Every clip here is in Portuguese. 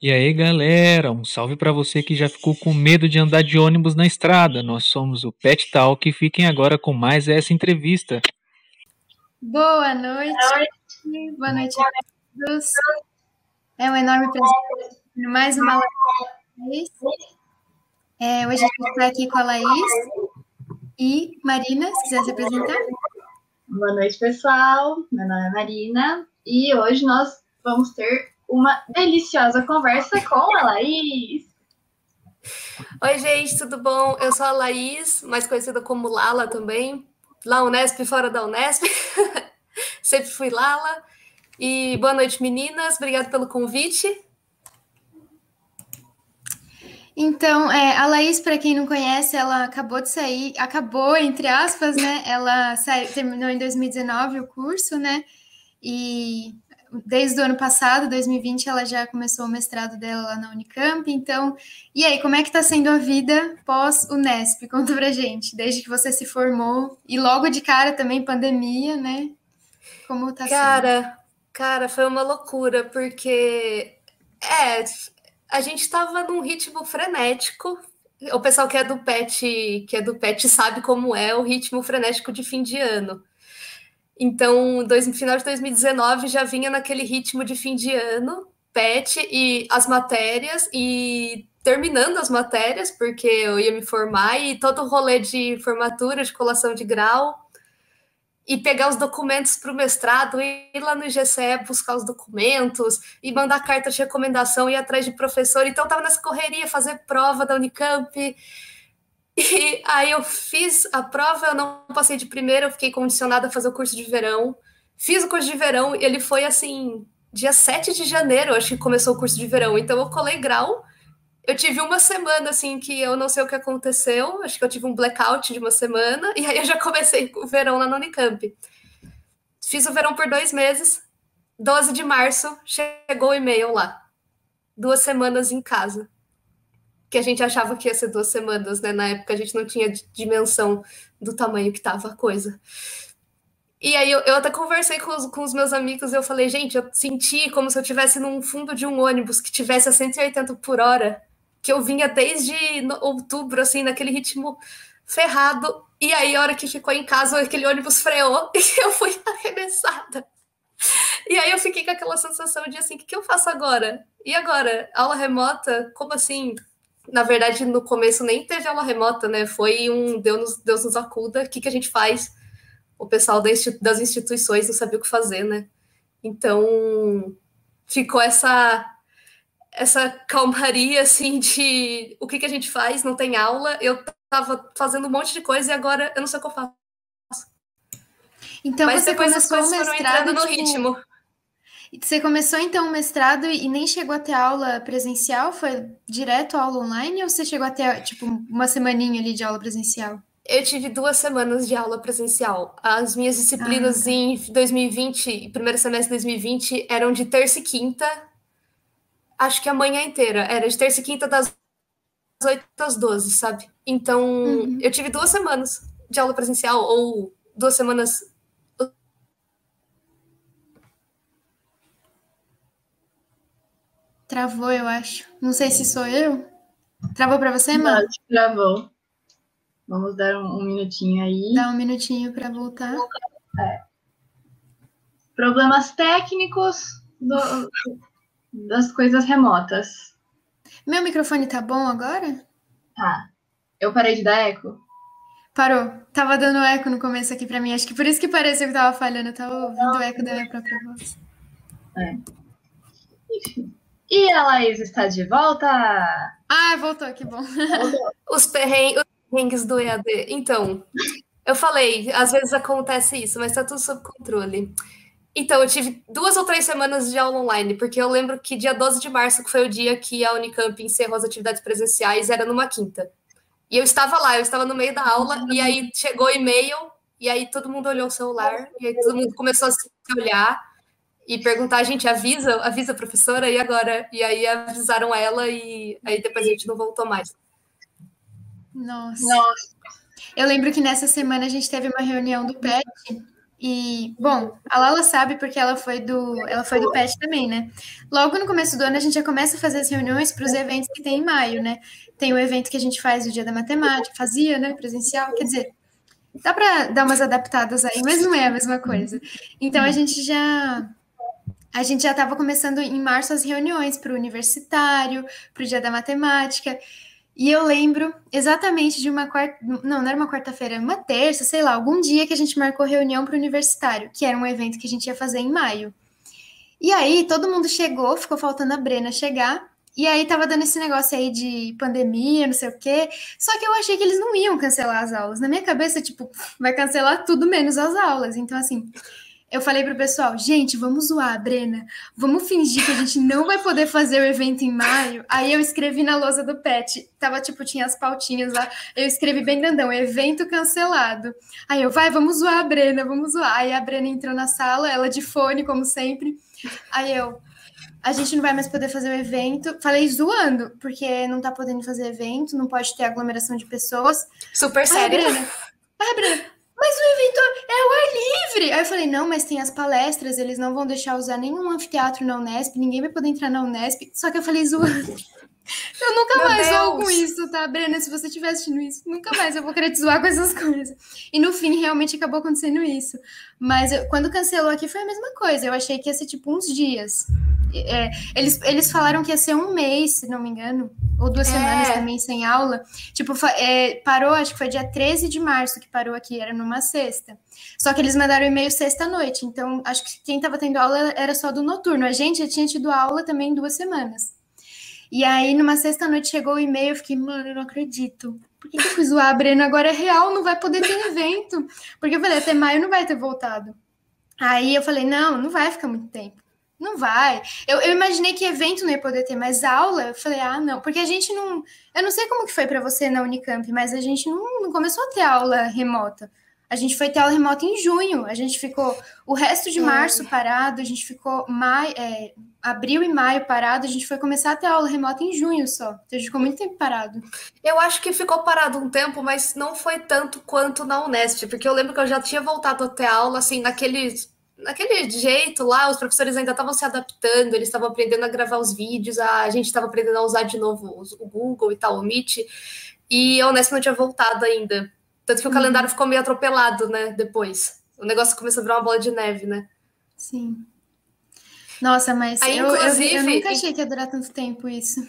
E aí, galera, um salve para você que já ficou com medo de andar de ônibus na estrada. Nós somos o Pet Talk e fiquem agora com mais essa entrevista. Boa noite. Boa noite a todos. É um enorme prazer mais uma live. É, hoje a gente está aqui com a Laís e Marina, se quiser se apresentar. Boa noite, pessoal. Meu nome é Marina e hoje nós vamos ter uma deliciosa conversa com a Laís. Oi, gente, tudo bom? Eu sou a Laís, mais conhecida como Lala também. Lá Unesp, fora da Unesp. Sempre fui Lala. E boa noite, meninas. Obrigada pelo convite. Então, é, a Laís, para quem não conhece, ela acabou de sair, acabou, entre aspas, né? Ela saiu, terminou em 2019 o curso, né? E desde o ano passado, 2020, ela já começou o mestrado dela lá na Unicamp. Então, e aí, como é que está sendo a vida pós-Unesp? Conta pra gente, desde que você se formou e logo de cara também pandemia, né? Como tá cara, sendo? Cara, foi uma loucura, porque é, a gente estava num ritmo frenético. O pessoal que é do PET, que é do PET sabe como é o ritmo frenético de fim de ano. Então, dois, final de 2019 já vinha naquele ritmo de fim de ano, PET e as matérias, e terminando as matérias, porque eu ia me formar, e todo o rolê de formatura, de colação de grau, e pegar os documentos para o mestrado, ir lá no IGCE buscar os documentos, e mandar carta de recomendação, ir atrás de professor. Então, estava nessa correria, fazer prova da Unicamp, e aí eu fiz a prova, eu não passei de primeira, eu fiquei condicionada a fazer o curso de verão. Fiz o curso de verão e ele foi assim, dia 7 de janeiro, acho que começou o curso de verão. Então eu colei grau. Eu tive uma semana assim que eu não sei o que aconteceu, acho que eu tive um blackout de uma semana, e aí eu já comecei o verão lá no Unicamp. Fiz o verão por dois meses. 12 de março chegou o e-mail lá. Duas semanas em casa que a gente achava que ia ser duas semanas, né? Na época a gente não tinha dimensão do tamanho que tava a coisa. E aí eu, eu até conversei com os, com os meus amigos e eu falei, gente, eu senti como se eu estivesse num fundo de um ônibus que tivesse a 180 por hora, que eu vinha desde outubro, assim, naquele ritmo ferrado. E aí, a hora que ficou em casa, aquele ônibus freou e eu fui arremessada. E aí eu fiquei com aquela sensação de assim, o que, que eu faço agora? E agora? Aula remota? Como assim? Na verdade, no começo nem teve aula remota, né? Foi um Deus nos, Deus nos acuda, o que, que a gente faz? O pessoal das instituições não sabia o que fazer, né? Então, ficou essa essa calmaria, assim, de o que, que a gente faz, não tem aula, eu tava fazendo um monte de coisa e agora eu não sei o que eu faço. Então, Mas você depois as coisas foram entrando no tipo... ritmo. Você começou então o mestrado e nem chegou a ter aula presencial? Foi direto aula online ou você chegou a ter tipo uma semaninha ali de aula presencial? Eu tive duas semanas de aula presencial. As minhas disciplinas ah, tá. em 2020, primeiro semestre de 2020, eram de terça e quinta. Acho que a manhã inteira. Era de terça e quinta das 8 às 12, sabe? Então, uhum. eu tive duas semanas de aula presencial, ou duas semanas Travou, eu acho. Não sei se sou eu. Travou para você, mano? Travou. Vamos dar um, um, minutinho aí. Dá um minutinho para voltar. É. Problemas técnicos do, das coisas remotas. Meu microfone tá bom agora? Tá. Eu parei de dar eco? Parou. Tava dando eco no começo aqui para mim. Acho que por isso que pareceu que tava falhando. Eu tava ouvindo o eco da minha própria voz. É. Enfim. E a Laís está de volta? Ah, voltou, que bom. Os perrengues do EAD. Então, eu falei, às vezes acontece isso, mas está tudo sob controle. Então, eu tive duas ou três semanas de aula online, porque eu lembro que dia 12 de março, que foi o dia que a Unicamp encerrou as atividades presenciais, era numa quinta. E eu estava lá, eu estava no meio da aula, e aí chegou e-mail, e aí todo mundo olhou o celular, e aí todo mundo começou a se olhar, e perguntar, a gente avisa, avisa a professora, e agora? E aí avisaram ela, e aí depois a gente não voltou mais. Nossa. Nossa. Eu lembro que nessa semana a gente teve uma reunião do PET, E, bom, a Lala sabe porque ela foi do, ela foi do PET também, né? Logo no começo do ano a gente já começa a fazer as reuniões para os eventos que tem em maio, né? Tem o evento que a gente faz o Dia da Matemática, fazia, né, presencial, quer dizer, dá para dar umas adaptadas aí, mas não é a mesma coisa. Então a gente já a gente já estava começando em março as reuniões para o universitário, para o Dia da Matemática. E eu lembro exatamente de uma quarta. Não, não era uma quarta-feira, uma terça, sei lá, algum dia que a gente marcou reunião para o universitário, que era um evento que a gente ia fazer em maio. E aí todo mundo chegou, ficou faltando a Brena chegar. E aí tava dando esse negócio aí de pandemia, não sei o quê. Só que eu achei que eles não iam cancelar as aulas. Na minha cabeça, tipo, vai cancelar tudo menos as aulas. Então, assim, eu falei pro pessoal, gente, vamos zoar a Brena, vamos fingir que a gente não vai poder fazer o evento em maio. Aí eu escrevi na lousa do pet, tava tipo, tinha as pautinhas lá, eu escrevi bem grandão, evento cancelado. Aí eu, vai, vamos zoar a Brena, vamos zoar. Aí a Brena entrou na sala, ela de fone, como sempre. Aí eu, a gente não vai mais poder fazer o evento. Falei zoando, porque não tá podendo fazer evento, não pode ter aglomeração de pessoas. Super sério. Brena, ai, Brena, mas o evento é o ar livre. Aí eu falei, não, mas tem as palestras, eles não vão deixar usar nenhum anfiteatro na Unesp, ninguém vai poder entrar na Unesp. Só que eu falei, zoando. Eu nunca Meu mais Deus. zoo com isso, tá, Brena? Se você estiver assistindo isso, nunca mais eu vou querer te zoar com essas coisas. E no fim, realmente acabou acontecendo isso. Mas eu, quando cancelou aqui foi a mesma coisa. Eu achei que ia ser tipo uns dias. É, eles, eles falaram que ia ser um mês, se não me engano, ou duas é. semanas também sem aula. Tipo, é, parou, acho que foi dia 13 de março que parou aqui, era numa sexta. Só que eles mandaram e-mail sexta-noite, então acho que quem estava tendo aula era só do noturno. A gente já tinha tido aula também duas semanas. E aí, numa sexta-noite, chegou o e-mail, eu fiquei, mano, eu não acredito. Por que, que eu fui zoar a Brena? Agora é real, não vai poder ter evento. Porque eu falei, até maio não vai ter voltado. Aí eu falei, não, não vai ficar muito tempo. Não vai. Eu, eu, imaginei que evento não ia poder ter, mais aula, eu falei, ah, não. Porque a gente não. Eu não sei como que foi para você na Unicamp, mas a gente não, não, começou a ter aula remota. A gente foi ter aula remota em junho. A gente ficou o resto de março parado, a gente ficou maio, é, abril e maio parado, a gente foi começar a ter aula remota em junho só. Então a gente ficou muito tempo parado. Eu acho que ficou parado um tempo, mas não foi tanto quanto na Unesp, porque eu lembro que eu já tinha voltado a ter aula, assim, naqueles naquele jeito lá, os professores ainda estavam se adaptando, eles estavam aprendendo a gravar os vídeos, a gente estava aprendendo a usar de novo o Google e tal, o Meet, e a Unesp não tinha voltado ainda. Tanto que o uhum. calendário ficou meio atropelado, né, depois. O negócio começou a virar uma bola de neve, né? Sim. Nossa, mas Aí, eu, eu, eu nunca achei que ia durar tanto tempo isso.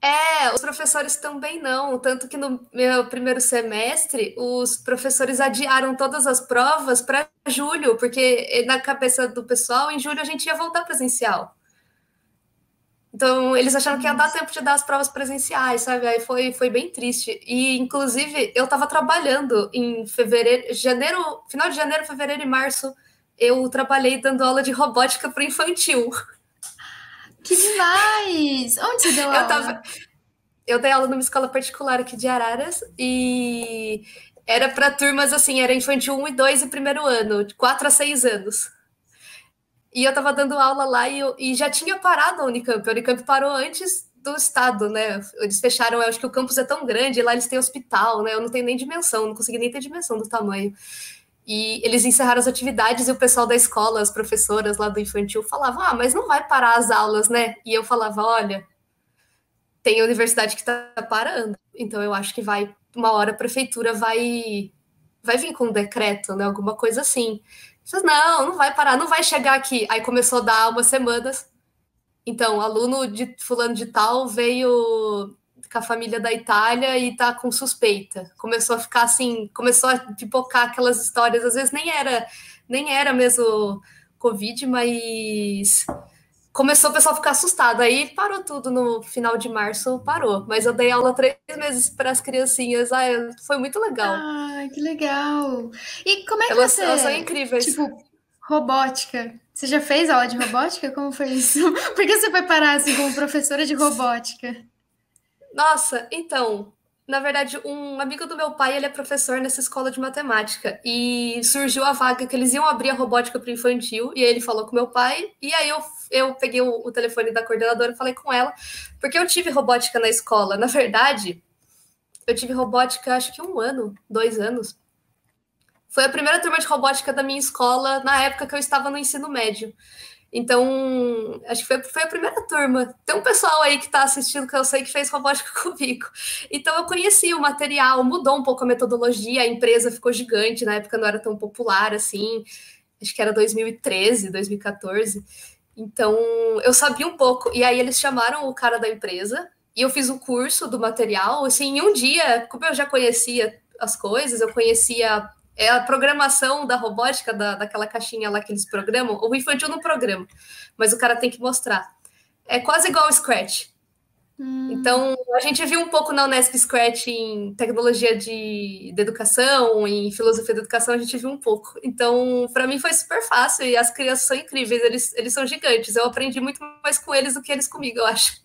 É, os professores também não. Tanto que no meu primeiro semestre, os professores adiaram todas as provas para julho, porque na cabeça do pessoal, em julho a gente ia voltar presencial. Então, eles acharam que ia dar tempo de dar as provas presenciais, sabe? Aí foi, foi bem triste. E, inclusive, eu estava trabalhando em fevereiro, janeiro, final de janeiro, fevereiro e março, eu trabalhei dando aula de robótica para infantil. Que demais! Onde você deu aula? Eu, tava, eu dei aula numa escola particular aqui de Araras e era para turmas assim, era infantil 1 e 2 e primeiro ano, de 4 a 6 anos. E eu tava dando aula lá e, eu, e já tinha parado a Unicamp. A Unicamp parou antes do estado, né? Eles fecharam, eu acho que o campus é tão grande, lá eles têm hospital, né? Eu não tenho nem dimensão, não consegui nem ter dimensão do tamanho. E eles encerraram as atividades e o pessoal da escola, as professoras lá do infantil, falavam: Ah, mas não vai parar as aulas, né? E eu falava: Olha, tem a universidade que está parando, então eu acho que vai, uma hora a prefeitura vai, vai vir com um decreto, né? Alguma coisa assim. Falei, não, não vai parar, não vai chegar aqui. Aí começou a dar umas semanas. Então, aluno de fulano de tal veio com a família da Itália e tá com suspeita. Começou a ficar assim, começou a pipocar aquelas histórias, às vezes nem era, nem era mesmo Covid, mas começou o pessoal a ficar assustado. Aí parou tudo no final de março, parou. Mas eu dei aula três meses para as criancinhas. Ah, foi muito legal. Ah, que legal. E como é que elas, você... Elas são incríveis. Tipo, robótica. Você já fez aula de robótica? Como foi isso? Por que você foi parar assim como professora de robótica? Nossa, então, na verdade, um amigo do meu pai, ele é professor nessa escola de matemática e surgiu a vaga que eles iam abrir a robótica para infantil e aí ele falou com meu pai e aí eu, eu peguei o, o telefone da coordenadora e falei com ela, porque eu tive robótica na escola. Na verdade, eu tive robótica acho que um ano, dois anos. Foi a primeira turma de robótica da minha escola na época que eu estava no ensino médio. Então, acho que foi, foi a primeira turma. Tem um pessoal aí que está assistindo que eu sei que fez robótica comigo. Então, eu conheci o material, mudou um pouco a metodologia, a empresa ficou gigante, na época não era tão popular assim, acho que era 2013, 2014. Então, eu sabia um pouco. E aí, eles chamaram o cara da empresa e eu fiz o curso do material. Assim, em um dia, como eu já conhecia as coisas, eu conhecia é a programação da robótica, da, daquela caixinha lá que eles programam. O infantil não programa, mas o cara tem que mostrar. É quase igual ao Scratch. Hum. Então, a gente viu um pouco na Unesp Scratch em tecnologia de, de educação, em filosofia da educação, a gente viu um pouco. Então, para mim foi super fácil e as crianças são incríveis, eles, eles são gigantes. Eu aprendi muito mais com eles do que eles comigo, eu acho.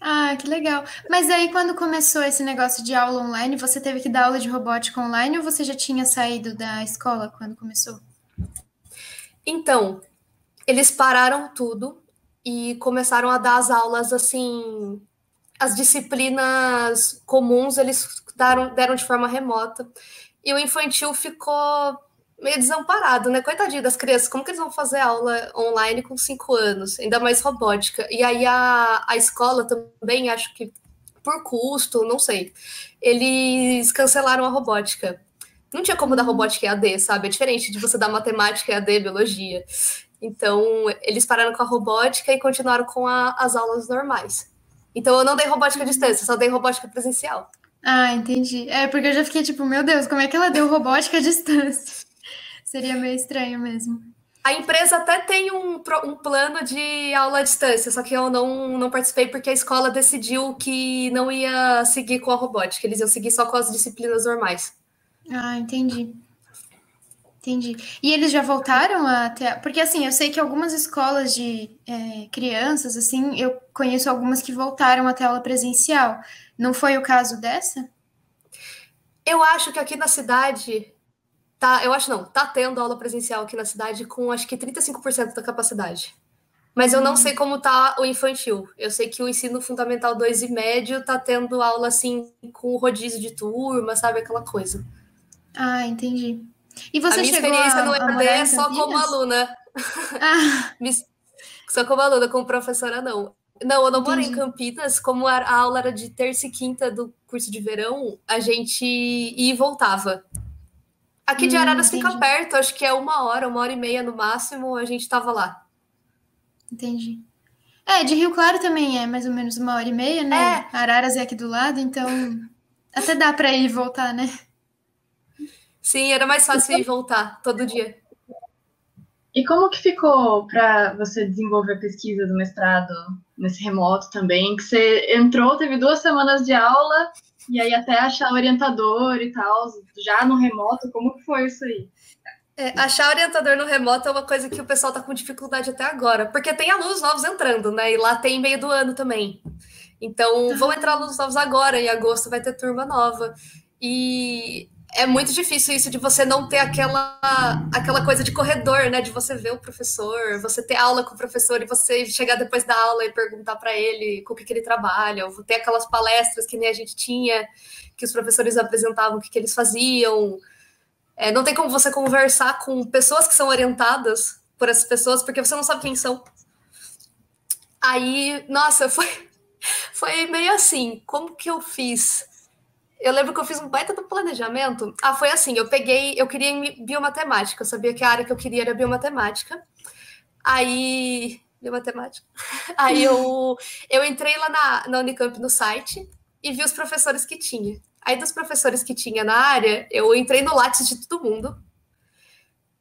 Ah, que legal. Mas aí, quando começou esse negócio de aula online, você teve que dar aula de robótica online ou você já tinha saído da escola quando começou? Então, eles pararam tudo e começaram a dar as aulas assim. As disciplinas comuns eles deram, deram de forma remota. E o infantil ficou meio desamparado, né? Coitadinho das crianças, como que eles vão fazer aula online com cinco anos? Ainda mais robótica. E aí a, a escola também, acho que por custo, não sei, eles cancelaram a robótica. Não tinha como dar robótica EAD, sabe? É diferente de você dar matemática EAD, biologia. Então, eles pararam com a robótica e continuaram com a, as aulas normais. Então, eu não dei robótica à distância, só dei robótica presencial. Ah, entendi. É, porque eu já fiquei tipo, meu Deus, como é que ela deu robótica à distância? Seria meio estranho mesmo. A empresa até tem um, um plano de aula à distância, só que eu não, não participei porque a escola decidiu que não ia seguir com a robótica, eles iam seguir só com as disciplinas normais. Ah, entendi. Entendi. E eles já voltaram a ter. Porque assim, eu sei que algumas escolas de é, crianças, assim, eu conheço algumas que voltaram a ter aula presencial. Não foi o caso dessa? Eu acho que aqui na cidade Tá, eu acho não, tá tendo aula presencial aqui na cidade com acho que 35% da capacidade. Mas eu não sei como tá o infantil. Eu sei que o ensino fundamental 2 e médio tá tendo aula assim com rodízio de turma, sabe aquela coisa. Ah, entendi. E você a minha experiência a, no EAD é só como aluna. Ah. só como aluna, como professora não. Não, eu não moro em Campinas, como a aula era de terça e quinta do curso de verão, a gente ia e voltava. Aqui de hum, Araras hum, fica perto, acho que é uma hora, uma hora e meia no máximo, a gente estava lá. Entendi. É, de Rio Claro também é mais ou menos uma hora e meia, né? É. Araras é aqui do lado, então até dá para ir e voltar, né? Sim, era mais fácil ir voltar todo dia. E como que ficou para você desenvolver a pesquisa do mestrado nesse remoto também? Que você entrou, teve duas semanas de aula e aí até achar orientador e tal, já no remoto, como que foi isso aí? É, achar orientador no remoto é uma coisa que o pessoal tá com dificuldade até agora, porque tem alunos novos entrando, né? E lá tem meio do ano também. Então, vão entrar alunos novos agora, em agosto vai ter turma nova. E é muito difícil isso de você não ter aquela, aquela coisa de corredor, né? De você ver o professor, você ter aula com o professor e você chegar depois da aula e perguntar para ele com o que, que ele trabalha, ou ter aquelas palestras que nem a gente tinha, que os professores apresentavam o que, que eles faziam. É, não tem como você conversar com pessoas que são orientadas por essas pessoas, porque você não sabe quem são. Aí, nossa, foi, foi meio assim, como que eu fiz? Eu lembro que eu fiz um baita do planejamento. Ah, foi assim, eu peguei, eu queria biomatemática, eu sabia que a área que eu queria era biomatemática. Aí, biomatemática. Aí eu, eu entrei lá na, na Unicamp no site e vi os professores que tinha. Aí dos professores que tinha na área, eu entrei no Lattes de todo mundo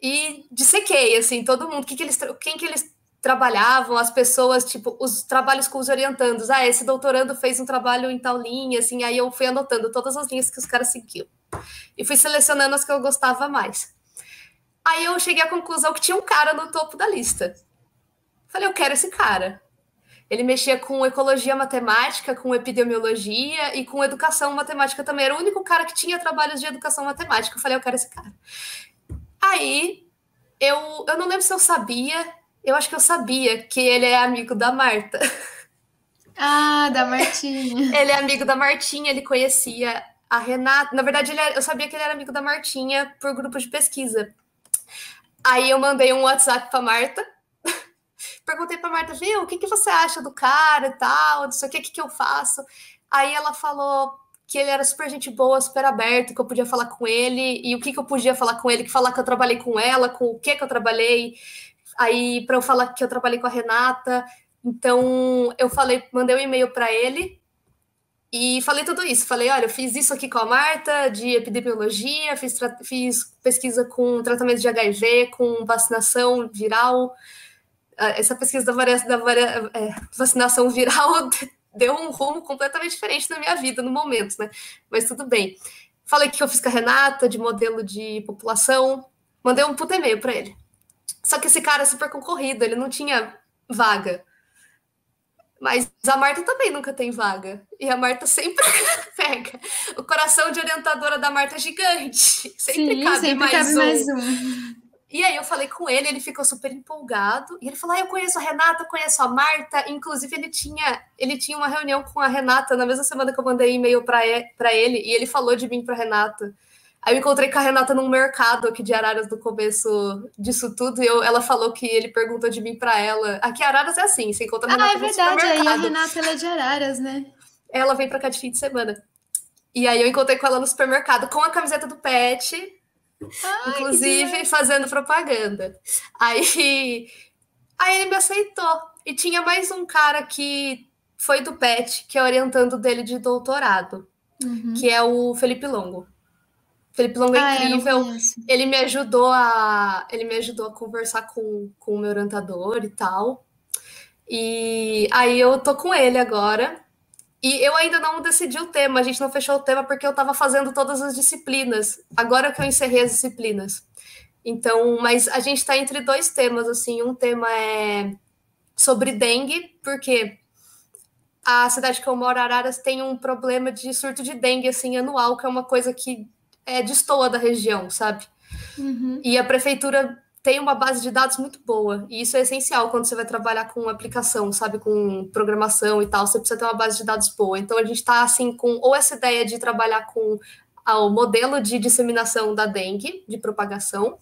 e dissequei, assim, todo mundo, que que eles, quem que eles trabalhavam, as pessoas, tipo, os trabalhos com os orientandos. Ah, esse doutorando fez um trabalho em tal linha, assim, aí eu fui anotando todas as linhas que os caras seguiam. E fui selecionando as que eu gostava mais. Aí eu cheguei à conclusão que tinha um cara no topo da lista. Falei, eu quero esse cara. Ele mexia com ecologia matemática, com epidemiologia e com educação matemática também. Era o único cara que tinha trabalhos de educação matemática. Eu falei, eu quero esse cara. Aí eu, eu não lembro se eu sabia eu acho que eu sabia que ele é amigo da Marta. Ah, da Martinha. ele é amigo da Martinha, ele conhecia a Renata, na verdade, era, eu sabia que ele era amigo da Martinha por grupo de pesquisa. Aí eu mandei um WhatsApp para Marta. Perguntei para Marta, viu, o que, que você acha do cara e tal, não sei o que, que, que eu faço. Aí ela falou que ele era super gente boa, super aberto, que eu podia falar com ele, e o que, que eu podia falar com ele, que falar que eu trabalhei com ela, com o que que eu trabalhei, aí para eu falar que eu trabalhei com a Renata. Então eu falei, mandei um e-mail para ele e falei tudo isso. Falei, olha, eu fiz isso aqui com a Marta de epidemiologia, fiz, fiz pesquisa com tratamento de HIV, com vacinação viral. Ah, essa pesquisa da, varia da varia é, vacinação viral deu um rumo completamente diferente na minha vida no momento, né? Mas tudo bem. Falei que eu fiz com a Renata de modelo de população, mandei um puta e-mail para ele. Só que esse cara é super concorrido, ele não tinha vaga. Mas a Marta também nunca tem vaga. E a Marta sempre pega. O coração de orientadora da Marta é gigante. Sempre Sim, cabe, sempre mais, cabe um. mais um. E aí eu falei com ele, ele ficou super empolgado. E ele falou: ah, eu conheço a Renata, conheço a Marta. Inclusive, ele tinha, ele tinha uma reunião com a Renata na mesma semana que eu mandei e-mail para ele, e ele falou de mim para Renata. Aí eu encontrei com a Renata num mercado aqui de Araras no começo disso tudo, e eu, ela falou que ele perguntou de mim para ela. Aqui Araras é assim, você encontra a Renata Ah, é verdade, aí a Renata ela é de Araras, né? Ela vem para cá de fim de semana. E aí eu encontrei com ela no supermercado com a camiseta do Pet, Ai, inclusive fazendo propaganda. Aí, aí ele me aceitou. E tinha mais um cara que foi do PET, que é orientando dele de doutorado, uhum. que é o Felipe Longo. Felipe Longo é ah, incrível. Ele me ajudou a ele me ajudou a conversar com, com o meu orientador e tal. E aí eu tô com ele agora. E eu ainda não decidi o tema, a gente não fechou o tema porque eu estava fazendo todas as disciplinas. Agora que eu encerrei as disciplinas. Então, mas a gente está entre dois temas, assim. Um tema é sobre dengue, porque a cidade que eu moro, Araras, tem um problema de surto de dengue, assim, anual, que é uma coisa que é, destoa da região, sabe? Uhum. E a prefeitura tem uma base de dados muito boa, e isso é essencial quando você vai trabalhar com aplicação, sabe, com programação e tal, você precisa ter uma base de dados boa. Então a gente está assim com ou essa ideia de trabalhar com o modelo de disseminação da dengue, de propagação,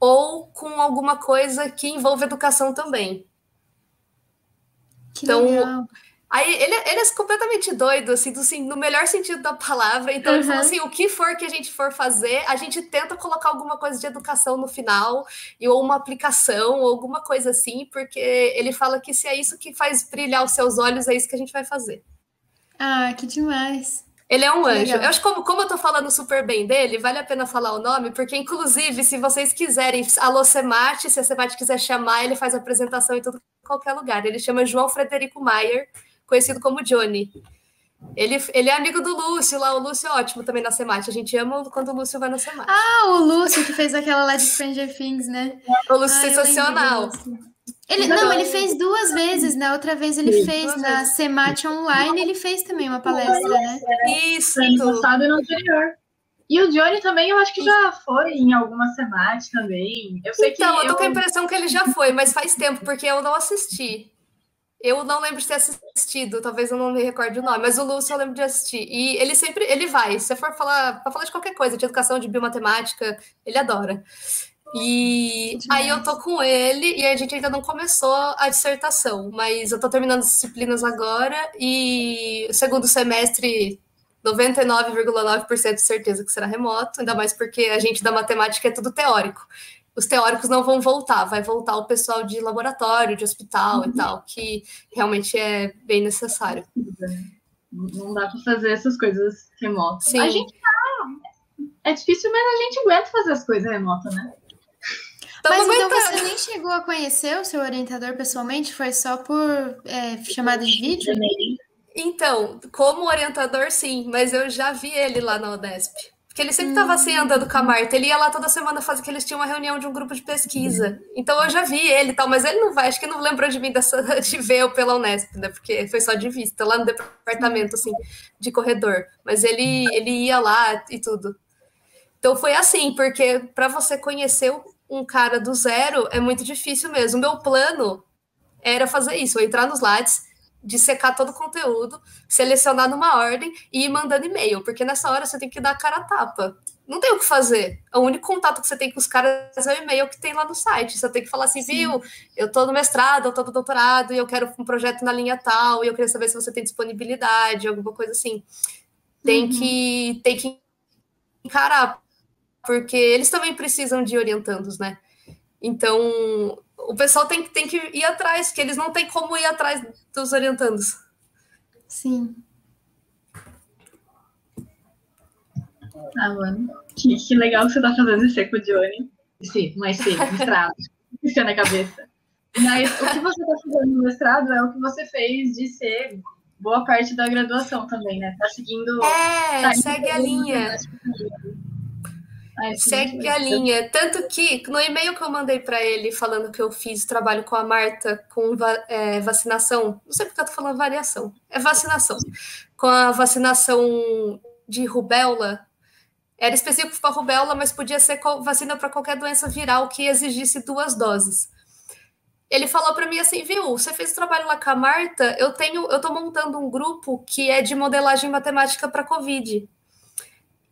ou com alguma coisa que envolve educação também. Que então, legal. Aí ele, ele é completamente doido, assim, do, assim, no melhor sentido da palavra. Então, uhum. ele falou assim: o que for que a gente for fazer, a gente tenta colocar alguma coisa de educação no final, e, ou uma aplicação, ou alguma coisa assim, porque ele fala que se é isso que faz brilhar os seus olhos, é isso que a gente vai fazer. Ah, que demais. Ele é um anjo. Legal. Eu acho que como, como eu tô falando super bem dele, vale a pena falar o nome, porque, inclusive, se vocês quiserem, alô Semate, se a Semate quiser chamar, ele faz apresentação em todo qualquer lugar. Ele chama João Frederico Maier conhecido como Johnny. Ele, ele é amigo do Lúcio lá, o Lúcio é ótimo também na Semate. A gente ama quando o Lúcio vai na Semate. Ah, o Lúcio que fez aquela lá de Stranger Things, né? O Lúcio ah, sensacional. Ele, não, ele fez duas vezes, né? Outra vez ele Sim, fez na Semate Online, ele fez também uma palestra, né? Isso. Ano passado e no anterior. E o Johnny também, eu acho que já foi em alguma Semate também. Eu sei então, que eu tô eu... com a impressão que ele já foi, mas faz tempo, porque eu não assisti. Eu não lembro de ter assistido, talvez eu não me recorde o nome, mas o Lúcio eu lembro de assistir. E ele sempre, ele vai, se você for falar, para falar de qualquer coisa, de educação, de biomatemática, ele adora. E aí eu tô com ele e a gente ainda não começou a dissertação, mas eu tô terminando as disciplinas agora e o segundo semestre 99,9% de certeza que será remoto, ainda mais porque a gente da matemática é tudo teórico os teóricos não vão voltar, vai voltar o pessoal de laboratório, de hospital uhum. e tal, que realmente é bem necessário. Não dá para fazer essas coisas remotas. Sim. A gente tá. É difícil, mas a gente aguenta fazer as coisas remotas, né? Mas então você nem chegou a conhecer o seu orientador pessoalmente? Foi só por é, chamada de vídeo? Então, como orientador, sim, mas eu já vi ele lá na Odesp. Porque ele sempre estava assim andando com a Marta. Ele ia lá toda semana fazer que eles tinham uma reunião de um grupo de pesquisa. Então eu já vi ele e tal, mas ele não vai, acho que não lembrou de mim dessa, de ver eu pela Unesp, né? Porque foi só de vista, lá no departamento, assim, de corredor. Mas ele, ele ia lá e tudo. Então foi assim, porque para você conhecer um cara do zero é muito difícil mesmo. O meu plano era fazer isso, entrar nos Lattes, dissecar todo o conteúdo, selecionar numa ordem e ir mandando e-mail, porque nessa hora você tem que dar a cara a tapa. Não tem o que fazer. O único contato que você tem com os caras é o e-mail que tem lá no site. Você tem que falar assim, Sim. viu, eu tô no mestrado, eu tô no doutorado, e eu quero um projeto na linha tal, e eu queria saber se você tem disponibilidade, alguma coisa assim. Tem uhum. que tem que encarar, porque eles também precisam de orientandos, né? Então, o pessoal tem, tem que ir atrás, que eles não têm como ir atrás dos orientandos. Sim. Ah, mano. Que, que legal que você tá fazendo esse com o Johnny. Sim, mas sim, mestrado. Isso na cabeça. Mas o que você tá fazendo no mestrado é o que você fez de ser boa parte da graduação também, né? Tá seguindo. É, tá segue a linha. Segue a linha. Tanto que no e-mail que eu mandei para ele falando que eu fiz trabalho com a Marta com é, vacinação, não sei porque eu tô falando variação, é vacinação. Com a vacinação de rubéola, era específico para rubéola, mas podia ser vacina para qualquer doença viral que exigisse duas doses. Ele falou para mim assim, viu? Você fez trabalho lá com a Marta? Eu tenho, eu tô montando um grupo que é de modelagem matemática para COVID.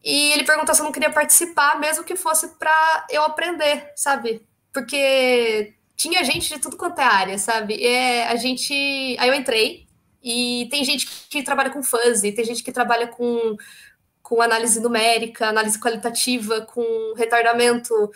E ele perguntou se eu não queria participar, mesmo que fosse para eu aprender, sabe? Porque tinha gente de tudo quanto é área, sabe? É, a gente. Aí eu entrei, e tem gente que trabalha com fuzzy, tem gente que trabalha com, com análise numérica, análise qualitativa, com retardamento.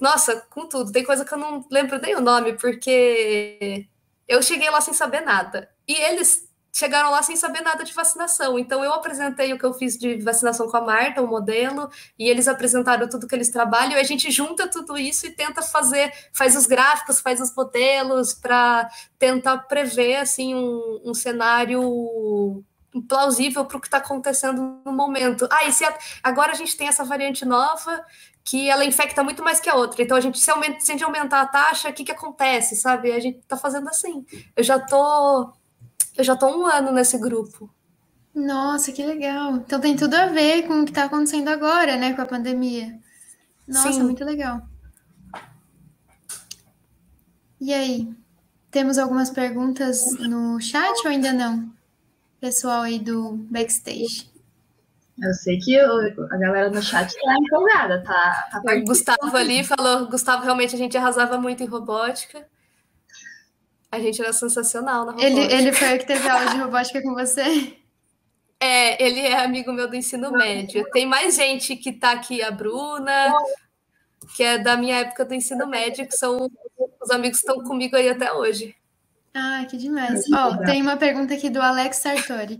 Nossa, com tudo. Tem coisa que eu não lembro nem o nome, porque eu cheguei lá sem saber nada. E eles chegaram lá sem saber nada de vacinação. Então eu apresentei o que eu fiz de vacinação com a Marta, o modelo, e eles apresentaram tudo que eles trabalham, e a gente junta tudo isso e tenta fazer, faz os gráficos, faz os modelos para tentar prever assim um, um cenário plausível para o que está acontecendo no momento. Ah, e se a, agora a gente tem essa variante nova que ela infecta muito mais que a outra. Então a gente se, aumenta, se a gente aumentar a taxa, o que, que acontece, sabe? A gente está fazendo assim. Eu já tô eu já tô um ano nesse grupo. Nossa, que legal. Então tem tudo a ver com o que está acontecendo agora, né, com a pandemia. Nossa, Sim. muito legal. E aí, temos algumas perguntas no chat ou ainda não? Pessoal aí do backstage. Eu sei que eu, a galera no chat tá empolgada, tá? tá o Gustavo ali falou, Gustavo, realmente a gente arrasava muito em robótica. A gente era sensacional na robótica. Ele, ele foi o que teve aula de robótica com você? É, ele é amigo meu do ensino médio. Tem mais gente que tá aqui, a Bruna, que é da minha época do ensino médio, que são os amigos que estão comigo aí até hoje. Ah, que demais. Ó, oh, tem uma pergunta aqui do Alex Sartori.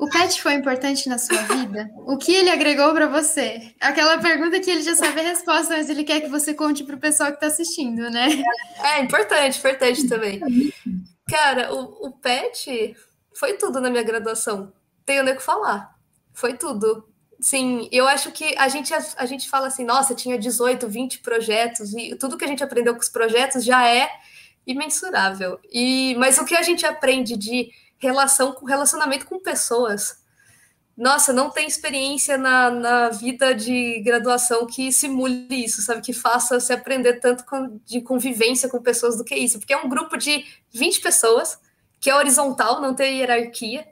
O pet foi importante na sua vida? O que ele agregou para você? Aquela pergunta que ele já sabe a resposta, mas ele quer que você conte para o pessoal que está assistindo, né? É importante, importante também. Cara, o, o pet foi tudo na minha graduação. Tenho nem o que falar. Foi tudo. Sim, eu acho que a gente, a, a gente fala assim, nossa, tinha 18, 20 projetos, e tudo que a gente aprendeu com os projetos já é imensurável. E mas o que a gente aprende de relação com relacionamento com pessoas, nossa, não tem experiência na, na vida de graduação que simule isso, sabe? Que faça se aprender tanto com, de convivência com pessoas do que isso. Porque é um grupo de 20 pessoas, que é horizontal, não tem hierarquia,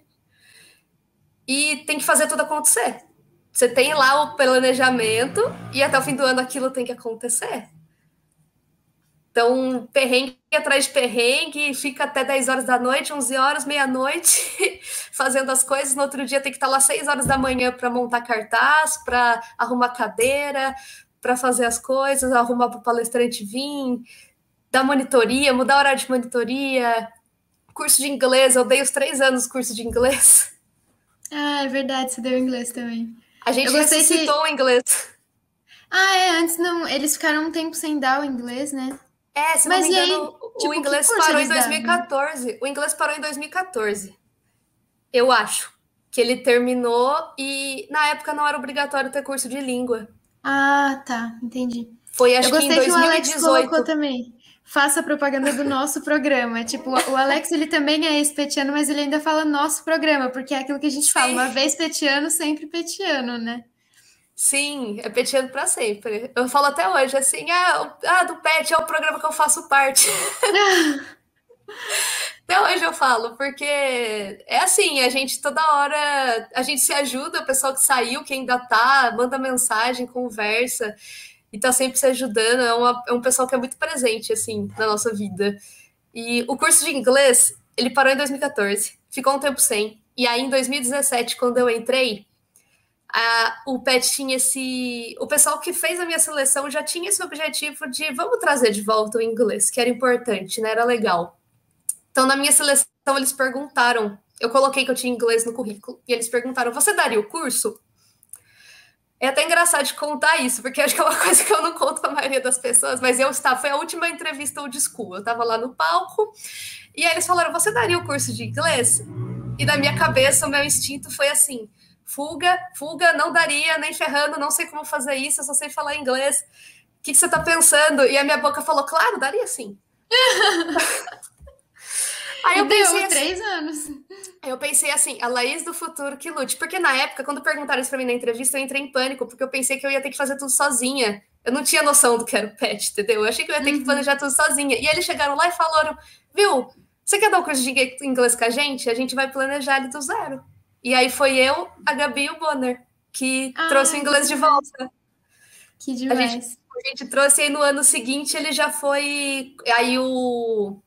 e tem que fazer tudo acontecer. Você tem lá o planejamento e até o fim do ano aquilo tem que acontecer. Então, perrengue atrás de perrengue, fica até 10 horas da noite, 11 horas, meia-noite, fazendo as coisas. No outro dia tem que estar lá 6 horas da manhã para montar cartaz, para arrumar cadeira, para fazer as coisas, arrumar para o palestrante vir, dar monitoria, mudar o horário de monitoria, curso de inglês. Eu dei os três anos curso de inglês. Ah, é verdade, você deu inglês também. A gente ressuscitou que... o inglês. Ah, é, antes não, eles ficaram um tempo sem dar o inglês, né? É, se Mas não me engano, aí, tipo, o inglês parou em 2014. O inglês parou em 2014. Eu acho. Que ele terminou e na época não era obrigatório ter curso de língua. Ah, tá. Entendi. Foi acho Eu que em 2018. Que o Alex colocou também. Faça propaganda do nosso programa. Tipo, o Alex, ele também é ex-petiano, mas ele ainda fala nosso programa, porque é aquilo que a gente Sim. fala, uma vez petiano, sempre petiano, né? Sim, é petiano para sempre. Eu falo até hoje, assim, ah, ah, do PET é o programa que eu faço parte. Até hoje eu falo, porque é assim, a gente toda hora, a gente se ajuda, o pessoal que saiu, que ainda tá, manda mensagem, conversa, e tá sempre se ajudando, é, uma, é um pessoal que é muito presente, assim, na nossa vida. E o curso de inglês, ele parou em 2014, ficou um tempo sem, e aí em 2017, quando eu entrei, o PET tinha esse. O pessoal que fez a minha seleção já tinha esse objetivo de vamos trazer de volta o inglês, que era importante, né? Era legal. Então, na minha seleção, eles perguntaram. Eu coloquei que eu tinha inglês no currículo, e eles perguntaram: você daria o curso? É até engraçado de contar isso, porque acho que é uma coisa que eu não conto com a maioria das pessoas, mas eu estava, foi a última entrevista old school. Eu estava lá no palco, e aí eles falaram: você daria o curso de inglês? E na minha cabeça, o meu instinto foi assim: fuga, fuga, não daria, nem ferrando, não sei como fazer isso, eu só sei falar inglês. O que, que você está pensando? E a minha boca falou, claro, daria sim. Aí eu Deu pensei assim, três anos. Aí eu pensei assim, a Laís do futuro que lute. Porque na época, quando perguntaram isso pra mim na entrevista, eu entrei em pânico, porque eu pensei que eu ia ter que fazer tudo sozinha. Eu não tinha noção do que era o pet, entendeu? Eu achei que eu ia ter uhum. que planejar tudo sozinha. E eles chegaram lá e falaram, viu, você quer dar um curso de inglês com a gente? A gente vai planejar ele do zero. E aí foi eu, a Gabi e o Bonner que ah, trouxe o inglês de volta. Que demais. A gente, a gente trouxe aí no ano seguinte, ele já foi. Aí o.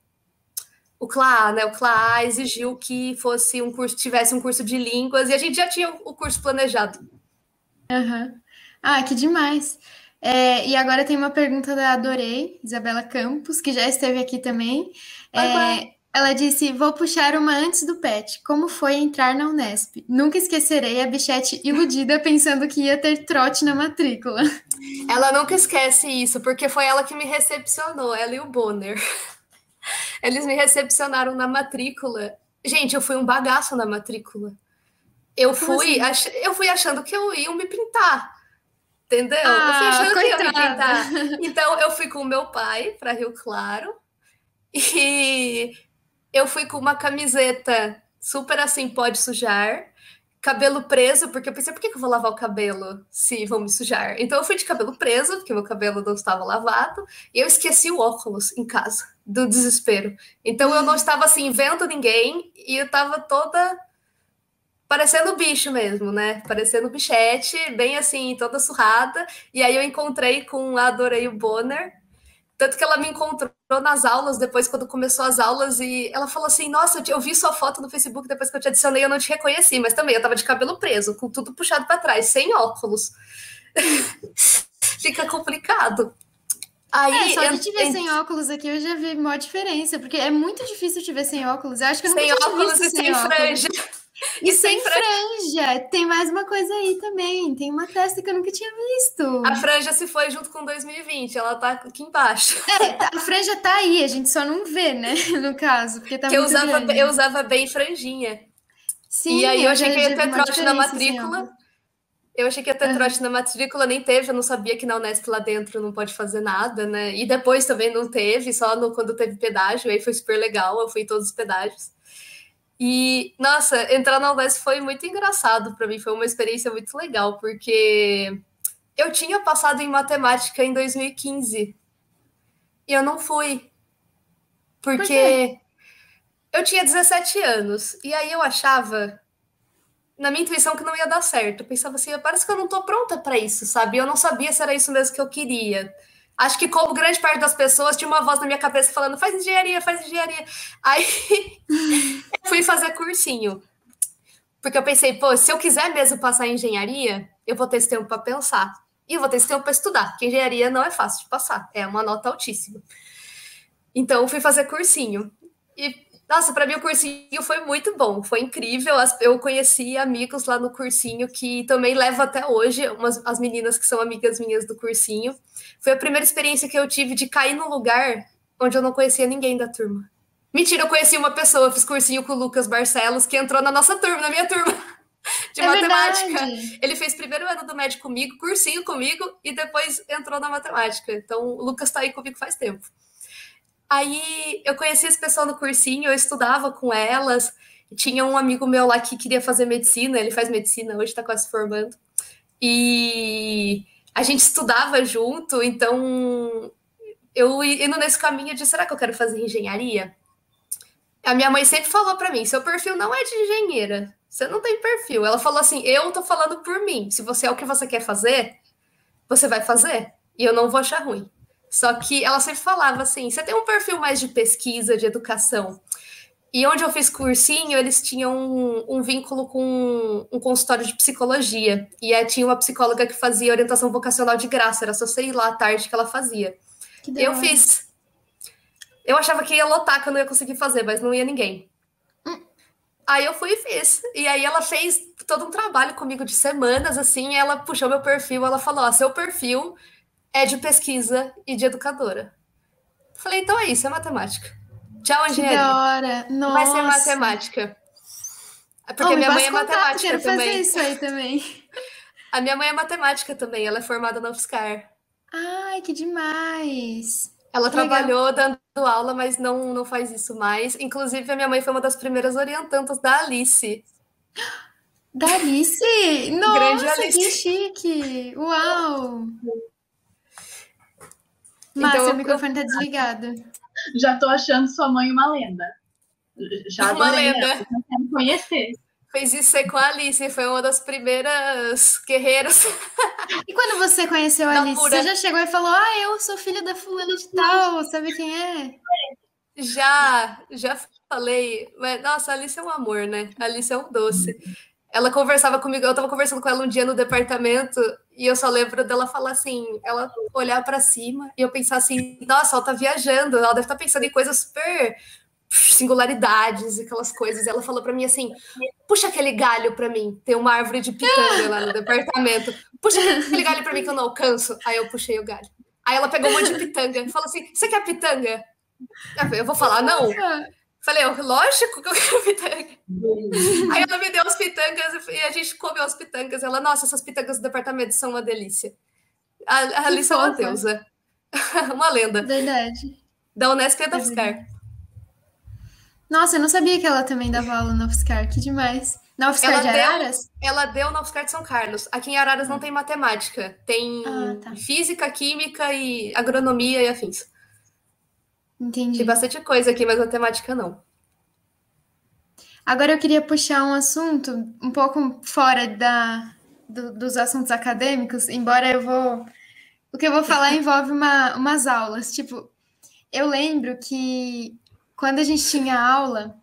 O CLA, né? O CLA exigiu que fosse um curso, tivesse um curso de línguas, e a gente já tinha o curso planejado. Uhum. Ah, que demais. É, e agora tem uma pergunta da Adorei, Isabela Campos, que já esteve aqui também. É, ela disse: Vou puxar uma antes do pet. Como foi entrar na Unesp? Nunca esquecerei a bichete iludida pensando que ia ter trote na matrícula. Ela nunca esquece isso, porque foi ela que me recepcionou, ela e o Bonner. Eles me recepcionaram na matrícula. Gente, eu fui um bagaço na matrícula. Eu fui, assim? ach... eu fui achando que eu ia me pintar. Entendeu? Ah, eu fui ah, achando coitada. que ia me pintar. Então, eu fui com o meu pai para Rio Claro. E eu fui com uma camiseta super assim, pode sujar, cabelo preso, porque eu pensei, por que, eu vou lavar o cabelo se vão me sujar? Então eu fui de cabelo preso, porque meu cabelo não estava lavado, e eu esqueci o óculos em casa, do desespero. Então eu não estava assim, vendo ninguém, e eu estava toda parecendo bicho mesmo, né? Parecendo bichete, bem assim, toda surrada. E aí eu encontrei com a Adorei o Bonner, tanto que ela me encontrou nas aulas, depois, quando começou as aulas, e ela falou assim: Nossa, eu vi sua foto no Facebook depois que eu te adicionei, eu não te reconheci, mas também eu tava de cabelo preso, com tudo puxado para trás, sem óculos. Fica complicado. Aí, é, só de te ver sem óculos aqui, eu já vi uma diferença, porque é muito difícil te ver sem óculos. Eu acho que eu nunca sem óculos e sem, sem franja. E, e sem, franja. franja. Tem mais uma coisa aí também. Tem uma testa que eu nunca tinha visto. A franja se foi junto com 2020. Ela tá aqui embaixo. É, a franja tá aí. A gente só não vê, né? No caso. Porque tá que eu usava, grande. eu usava bem franjinha. Sim, e aí eu achei que ia ter trote na matrícula. Eu achei que ia ter uhum. trote na matrícula, nem teve, eu não sabia que na Unesp lá dentro não pode fazer nada, né? E depois também não teve, só no, quando teve pedágio, aí foi super legal, eu fui em todos os pedágios. E, nossa, entrar na UDESC foi muito engraçado para mim, foi uma experiência muito legal, porque eu tinha passado em matemática em 2015 e eu não fui. Porque Por eu tinha 17 anos e aí eu achava, na minha intuição, que não ia dar certo. Eu pensava assim, parece que eu não tô pronta para isso, sabe? Eu não sabia se era isso mesmo que eu queria. Acho que, como grande parte das pessoas, tinha uma voz na minha cabeça falando: faz engenharia, faz engenharia. Aí fui fazer cursinho. Porque eu pensei, pô, se eu quiser mesmo passar em engenharia, eu vou ter esse tempo para pensar. E eu vou ter esse tempo para estudar, porque engenharia não é fácil de passar, é uma nota altíssima. Então, fui fazer cursinho. E nossa, para mim o cursinho foi muito bom, foi incrível. Eu conheci amigos lá no cursinho que também levo até hoje, umas, as meninas que são amigas minhas do cursinho. Foi a primeira experiência que eu tive de cair num lugar onde eu não conhecia ninguém da turma. Mentira, eu conheci uma pessoa, fiz cursinho com o Lucas Barcelos, que entrou na nossa turma, na minha turma de é matemática. Verdade. Ele fez primeiro ano do médio comigo, cursinho comigo, e depois entrou na matemática. Então, o Lucas está aí comigo faz tempo. Aí eu conheci esse pessoal no cursinho, eu estudava com elas. Tinha um amigo meu lá que queria fazer medicina, ele faz medicina, hoje está quase se formando. E a gente estudava junto, então eu indo nesse caminho de será que eu quero fazer engenharia? A minha mãe sempre falou para mim: seu perfil não é de engenheira. Você não tem perfil. Ela falou assim: eu tô falando por mim. Se você é o que você quer fazer, você vai fazer. E eu não vou achar ruim. Só que ela sempre falava assim: você tem um perfil mais de pesquisa, de educação. E onde eu fiz cursinho, eles tinham um, um vínculo com um consultório de psicologia. E aí tinha uma psicóloga que fazia orientação vocacional de graça, era só sei lá à tarde que ela fazia. Que eu fiz. Eu achava que ia lotar, que eu não ia conseguir fazer, mas não ia ninguém. Hum. Aí eu fui e fiz. E aí ela fez todo um trabalho comigo de semanas, assim, ela puxou meu perfil, ela falou: ó, seu perfil é de pesquisa e de educadora. Falei, então é isso, é matemática. Tchau, engenharia. Que da hora. Nossa. Vai ser matemática. Porque oh, minha mãe é matemática quero também. fazer isso aí também. A minha mãe é matemática também, ela é formada na UFSCar. Ai, que demais. Ela que trabalhou legal. dando aula, mas não, não faz isso mais. Inclusive, a minha mãe foi uma das primeiras orientantas da Alice. Da Alice? Nossa, Grande Alice. que chique! Uau! Márcia, então, o microfone tá desligado já tô achando sua mãe uma lenda. Já uma lenda. Ela, quero conhecer. Fez isso aí com a Alice, foi uma das primeiras guerreiras. E quando você conheceu a Alice, pura. você já chegou e falou: Ah, eu sou filha da fulana de tal, sabe quem é? Já, já falei. Mas, nossa, a Alice é um amor, né? A Alice é um doce. Ela conversava comigo, eu tava conversando com ela um dia no departamento e eu só lembro dela falar assim, ela olhar para cima e eu pensar assim, nossa, ela tá viajando, ela deve estar tá pensando em coisas super singularidades, aquelas coisas. E ela falou para mim assim: "Puxa aquele galho para mim, tem uma árvore de pitanga lá no departamento. Puxa aquele galho para mim que eu não alcanço". Aí eu puxei o galho. Aí ela pegou um monte de pitanga e falou assim: "Você quer pitanga?" Eu vou falar não. Falei, lógico que eu quero pitanga. Aí ela me deu as pitangas e a gente comeu as pitangas. Ela, nossa, essas pitangas do departamento são uma delícia. A, a Alice é uma deusa. uma lenda. Verdade. Da Unesp e da UFSCar. Nossa, eu não sabia que ela também dava aula na UFSCar. Que demais. Na UFSCar ela de Araras? Deu, ela deu na UFSCar de São Carlos. Aqui em Araras não tem matemática. Tem ah, tá. física, química e agronomia e afins. Entendi. Tem bastante coisa aqui, mas matemática não. Agora eu queria puxar um assunto um pouco fora da, do, dos assuntos acadêmicos, embora eu vou. O que eu vou falar envolve uma, umas aulas. Tipo, eu lembro que quando a gente tinha aula,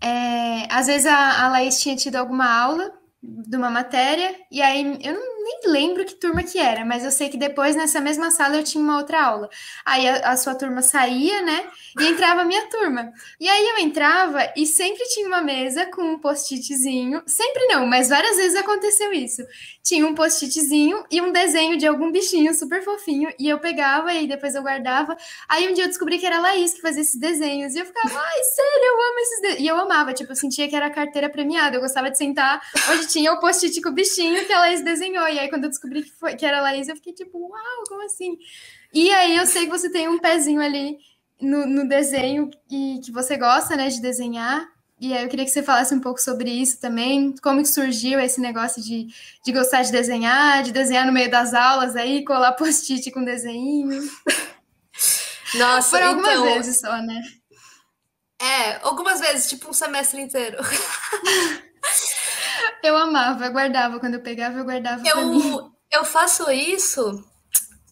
é, às vezes a, a Laís tinha tido alguma aula de uma matéria, e aí eu não nem lembro que turma que era, mas eu sei que depois nessa mesma sala eu tinha uma outra aula. Aí a, a, sua turma saía, né? E entrava a minha turma. E aí eu entrava e sempre tinha uma mesa com um post-itzinho. Sempre não, mas várias vezes aconteceu isso. Tinha um post-itzinho e um desenho de algum bichinho super fofinho. E eu pegava e depois eu guardava. Aí um dia eu descobri que era a Laís que fazia esses desenhos. E eu ficava, ai, sério, eu amo esses desenhos. E eu amava, tipo, eu sentia que era carteira premiada. Eu gostava de sentar onde tinha o post-it com o bichinho que a Laís desenhou. E aí, quando eu descobri que, foi, que era Laís, eu fiquei tipo, uau, como assim? E aí, eu sei que você tem um pezinho ali no, no desenho e que você gosta, né, de desenhar. E aí eu queria que você falasse um pouco sobre isso também, como que surgiu esse negócio de, de gostar de desenhar, de desenhar no meio das aulas aí, colar post-it com desenho. Nossa, Por algumas então... vezes só, né? É, algumas vezes, tipo um semestre inteiro. Eu amava, eu guardava. Quando eu pegava, eu guardava eu. Eu faço isso.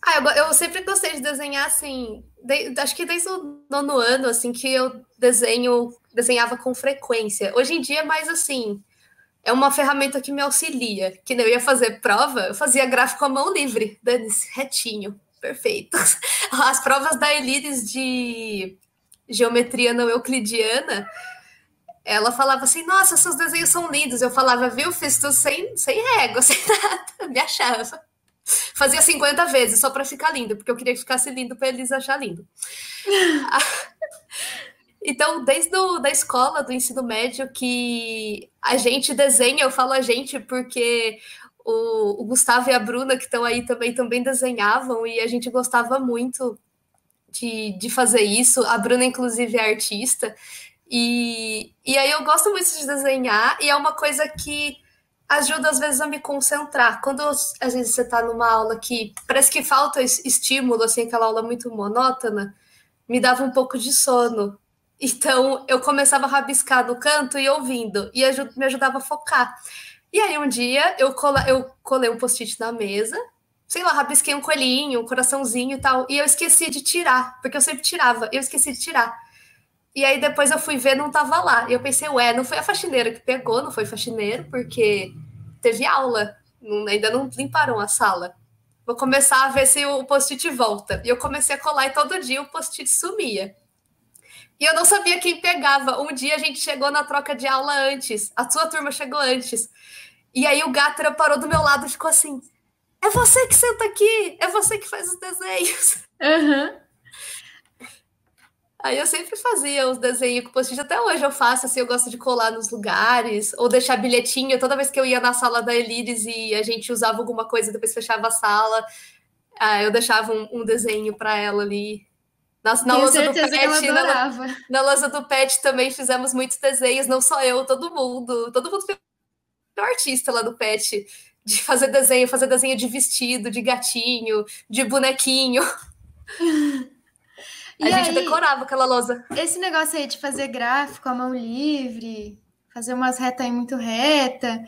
Ah, eu, eu sempre gostei de desenhar assim. De, acho que desde o nono ano, assim, que eu desenho, desenhava com frequência. Hoje em dia, é mais assim, é uma ferramenta que me auxilia. Que nem eu ia fazer prova, eu fazia gráfico à mão livre, dane-se, retinho, perfeito. As provas da Elides de geometria não euclidiana, ela falava assim, nossa, seus desenhos são lindos. Eu falava, viu, fiz tudo sem, sem régua, sem nada, me achava. Fazia 50 vezes só para ficar lindo, porque eu queria que ficasse lindo para eles achar lindo. então, desde do, da escola, do ensino médio, que a gente desenha, eu falo a gente porque o, o Gustavo e a Bruna, que estão aí também, também desenhavam, e a gente gostava muito de, de fazer isso. A Bruna, inclusive, é artista, e, e aí eu gosto muito de desenhar, e é uma coisa que ajuda às vezes a me concentrar. Quando às vezes você está numa aula que parece que falta estímulo, assim, aquela aula muito monótona, me dava um pouco de sono. Então eu começava a rabiscar no canto e ouvindo, e me ajudava a focar. E aí um dia eu, cola, eu colei um post-it na mesa, sei lá, rabisquei um coelhinho, um coraçãozinho e tal, e eu esqueci de tirar, porque eu sempre tirava, eu esqueci de tirar. E aí depois eu fui ver, não tava lá. E eu pensei, ué, não foi a faxineira que pegou, não foi faxineiro, porque teve aula, não, ainda não limparam a sala. Vou começar a ver se o post-it volta. E eu comecei a colar e todo dia o post-it sumia. E eu não sabia quem pegava. Um dia a gente chegou na troca de aula antes. A sua turma chegou antes. E aí o Gátera parou do meu lado e ficou assim: É você que senta aqui, é você que faz os desenhos. Uhum. Aí eu sempre fazia os desenhos com post-it, até hoje eu faço, assim, eu gosto de colar nos lugares, ou deixar bilhetinho, toda vez que eu ia na sala da Eliris e a gente usava alguma coisa, depois fechava a sala, ah, eu deixava um, um desenho para ela ali, na, na lousa do pet, na, na lousa do pet também fizemos muitos desenhos, não só eu, todo mundo. Todo mundo foi artista lá do pet. De fazer desenho, fazer desenho de vestido, de gatinho, de bonequinho. E a aí, gente decorava aquela lousa. Esse negócio aí de fazer gráfico à mão livre, fazer umas retas aí muito reta.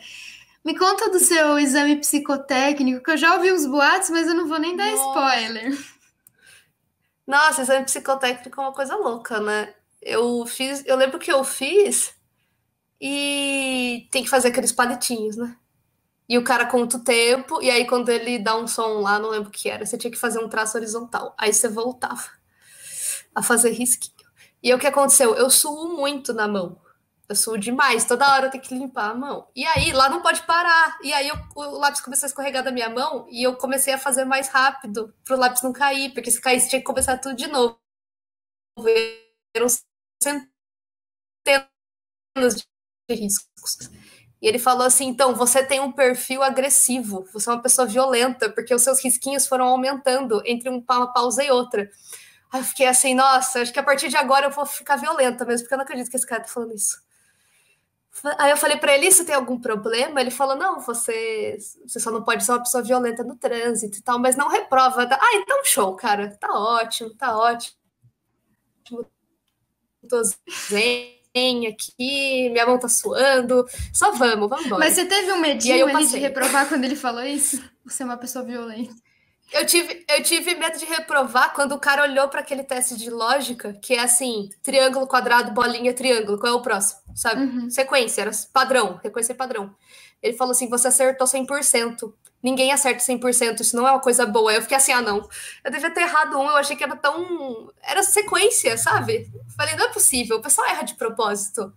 Me conta do seu exame psicotécnico, que eu já ouvi uns boatos, mas eu não vou nem dar Nossa. spoiler. Nossa, exame psicotécnico é uma coisa louca, né? Eu fiz, eu lembro que eu fiz e tem que fazer aqueles palitinhos, né? E o cara conta o tempo, e aí quando ele dá um som lá, não lembro o que era, você tinha que fazer um traço horizontal. Aí você voltava a fazer risquinho. E o que aconteceu? Eu suo muito na mão. Eu suo demais, toda hora eu tenho que limpar a mão. E aí, lá não pode parar. E aí eu, o lápis começou a escorregar da minha mão e eu comecei a fazer mais rápido para o lápis não cair, porque se caísse tinha que começar tudo de novo. Eram centenas de riscos. E ele falou assim: então, você tem um perfil agressivo, você é uma pessoa violenta, porque os seus risquinhos foram aumentando entre uma pausa e outra. Aí eu fiquei assim, nossa, acho que a partir de agora eu vou ficar violenta mesmo, porque eu não acredito que esse cara tá falando isso. Aí eu falei para ele, isso tem algum problema? Ele falou, não, você, você só não pode ser uma pessoa violenta no trânsito e tal, mas não reprova. Ah, então show, cara, tá ótimo, tá ótimo. Tô zen aqui, minha mão tá suando, só vamos, vamos embora. Mas você teve um medinho ali de reprovar quando ele falou isso? Você é uma pessoa violenta. Eu tive, eu tive medo de reprovar quando o cara olhou para aquele teste de lógica, que é assim: triângulo, quadrado, bolinha, triângulo. Qual é o próximo? Sabe? Uhum. Sequência, era padrão, reconhecer padrão. Ele falou assim: você acertou 100%. Ninguém acerta 100%, isso não é uma coisa boa. Eu fiquei assim: ah, não. Eu devia ter errado um, eu achei que era tão. Era sequência, sabe? Falei: não é possível, o pessoal erra de propósito.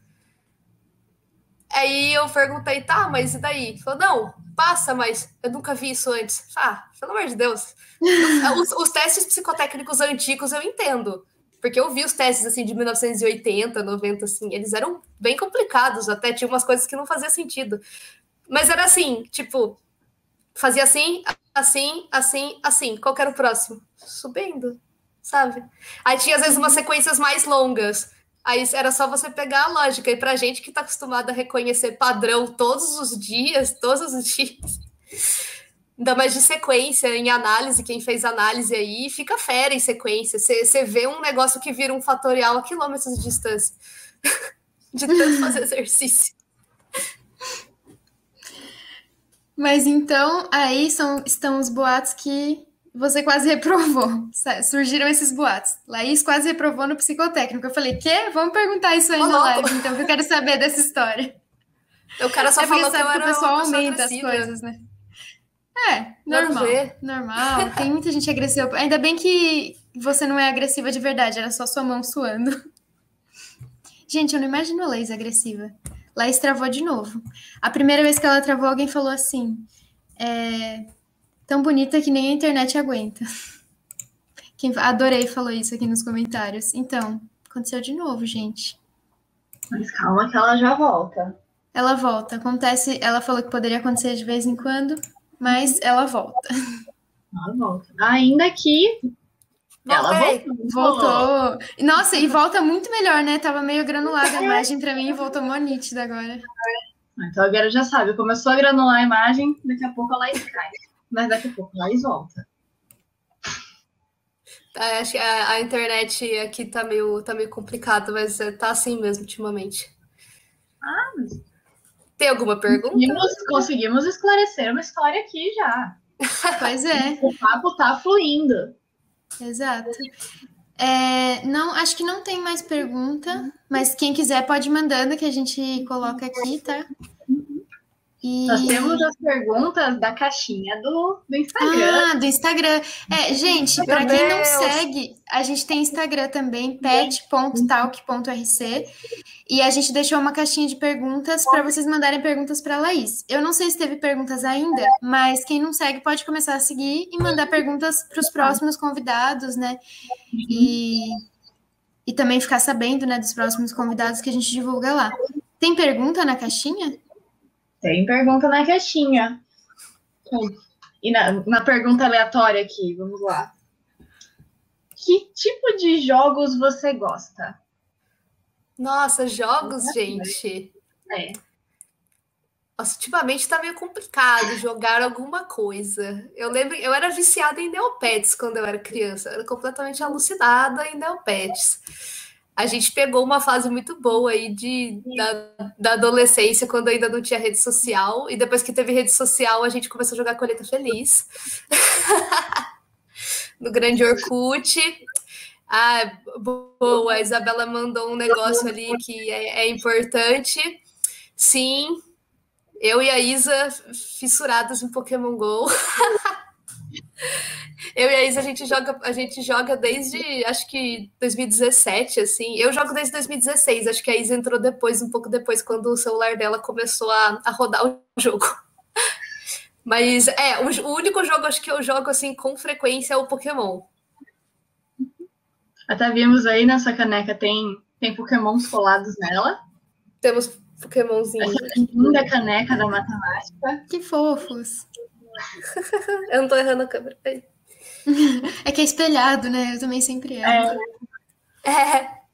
Aí eu perguntei: tá, mas e daí? Ele falou: não, passa, mas eu nunca vi isso antes. Ah, pelo amor de Deus. os, os, testes psicotécnicos antigos eu entendo. Porque eu vi os testes assim de 1980, 90, assim, eles eram bem complicados, até tinha umas coisas que não fazia sentido. Mas era assim, tipo, fazia assim, assim, assim, assim. Qual era o próximo? Subindo, sabe? Aí tinha às vezes umas sequências mais longas. Aí era só você pegar a lógica. E pra gente que tá acostumada a reconhecer padrão todos os dias, todos os dias, ainda mais de sequência, em análise, quem fez análise aí, fica fera em sequência. Você vê um negócio que vira um fatorial a quilômetros de distância. de tanto fazer exercício. Mas então, aí são, estão os boatos que você quase reprovou. Surgiram esses boatos. Laís quase reprovou no psicotécnico. Eu falei, quê? Vamos perguntar isso aí na live, então, que eu quero saber dessa história. O cara só é falou que, eu o pessoal aumenta as coisas, né? É, normal. Normal. Tem muita gente agressiva. Ainda bem que você não é agressiva de verdade, era só sua mão suando. Gente, eu não imagino a Laís agressiva. Laís travou de novo. A primeira vez que ela travou, alguém falou assim: é, Tão bonita que nem a internet aguenta. Quem adorei falou isso aqui nos comentários. Então, aconteceu de novo, gente. Mas calma que ela já volta. Ela volta. Acontece, ela falou que poderia acontecer de vez em quando, mas ela volta. Ela volta. Ainda que ela voltou. voltou. Nossa, e volta muito melhor, né? Tava meio granulada a imagem para mim e voltou mó nítida agora. Então agora já sabe, começou a granular a imagem, daqui a pouco ela cai mas daqui a pouco Laís volta. É, acho que a, a, internet aqui tá meio, tá meio complicado, mas tá assim mesmo ultimamente. Ah, Tem alguma pergunta? Conseguimos, conseguimos esclarecer uma história aqui já. Pois é. O papo tá fluindo. Exato. É, não, acho que não tem mais pergunta, mas quem quiser pode mandando que a gente coloca aqui, tá? E... Nós temos as perguntas da caixinha do, do Instagram. Ah, do Instagram. É, gente, para quem não segue, a gente tem Instagram também, pet.talk.rc. E a gente deixou uma caixinha de perguntas para vocês mandarem perguntas para Laís. Eu não sei se teve perguntas ainda, mas quem não segue pode começar a seguir e mandar perguntas para os próximos convidados, né? E, e também ficar sabendo, né, dos próximos convidados que a gente divulga lá. Tem pergunta na caixinha? Tem pergunta na caixinha. E na, na pergunta aleatória aqui, vamos lá. Que tipo de jogos você gosta? Nossa, jogos, gente. É. Nossa, ultimamente tá meio complicado jogar alguma coisa. Eu lembro, eu era viciada em Neopets quando eu era criança. Eu era completamente alucinada em Neopets a gente pegou uma fase muito boa aí de, da, da, adolescência, quando ainda não tinha rede social, e depois que teve rede social, a gente começou a jogar Colheita Feliz. no grande Orkut. Ah, boa, a Isabela mandou um negócio ali que é, é importante. Sim, eu e a Isa fissuradas em Pokémon GO. Eu e a Isa, a gente joga, a gente joga desde acho que 2017, assim. Eu jogo desde 2016, acho que a Isa entrou depois, um pouco depois, quando o celular dela começou a, a rodar o jogo. Mas é, o, o, único jogo acho que eu jogo assim com frequência é o Pokémon. Até vimos aí nessa caneca tem, tem Pokémons colados nela. Temos Pokémonzinhos. Essa linda caneca da matemática. Que fofos. Eu não tô errando a câmera. Aí. É que é espelhado, né? Eu também sempre amo. É. é.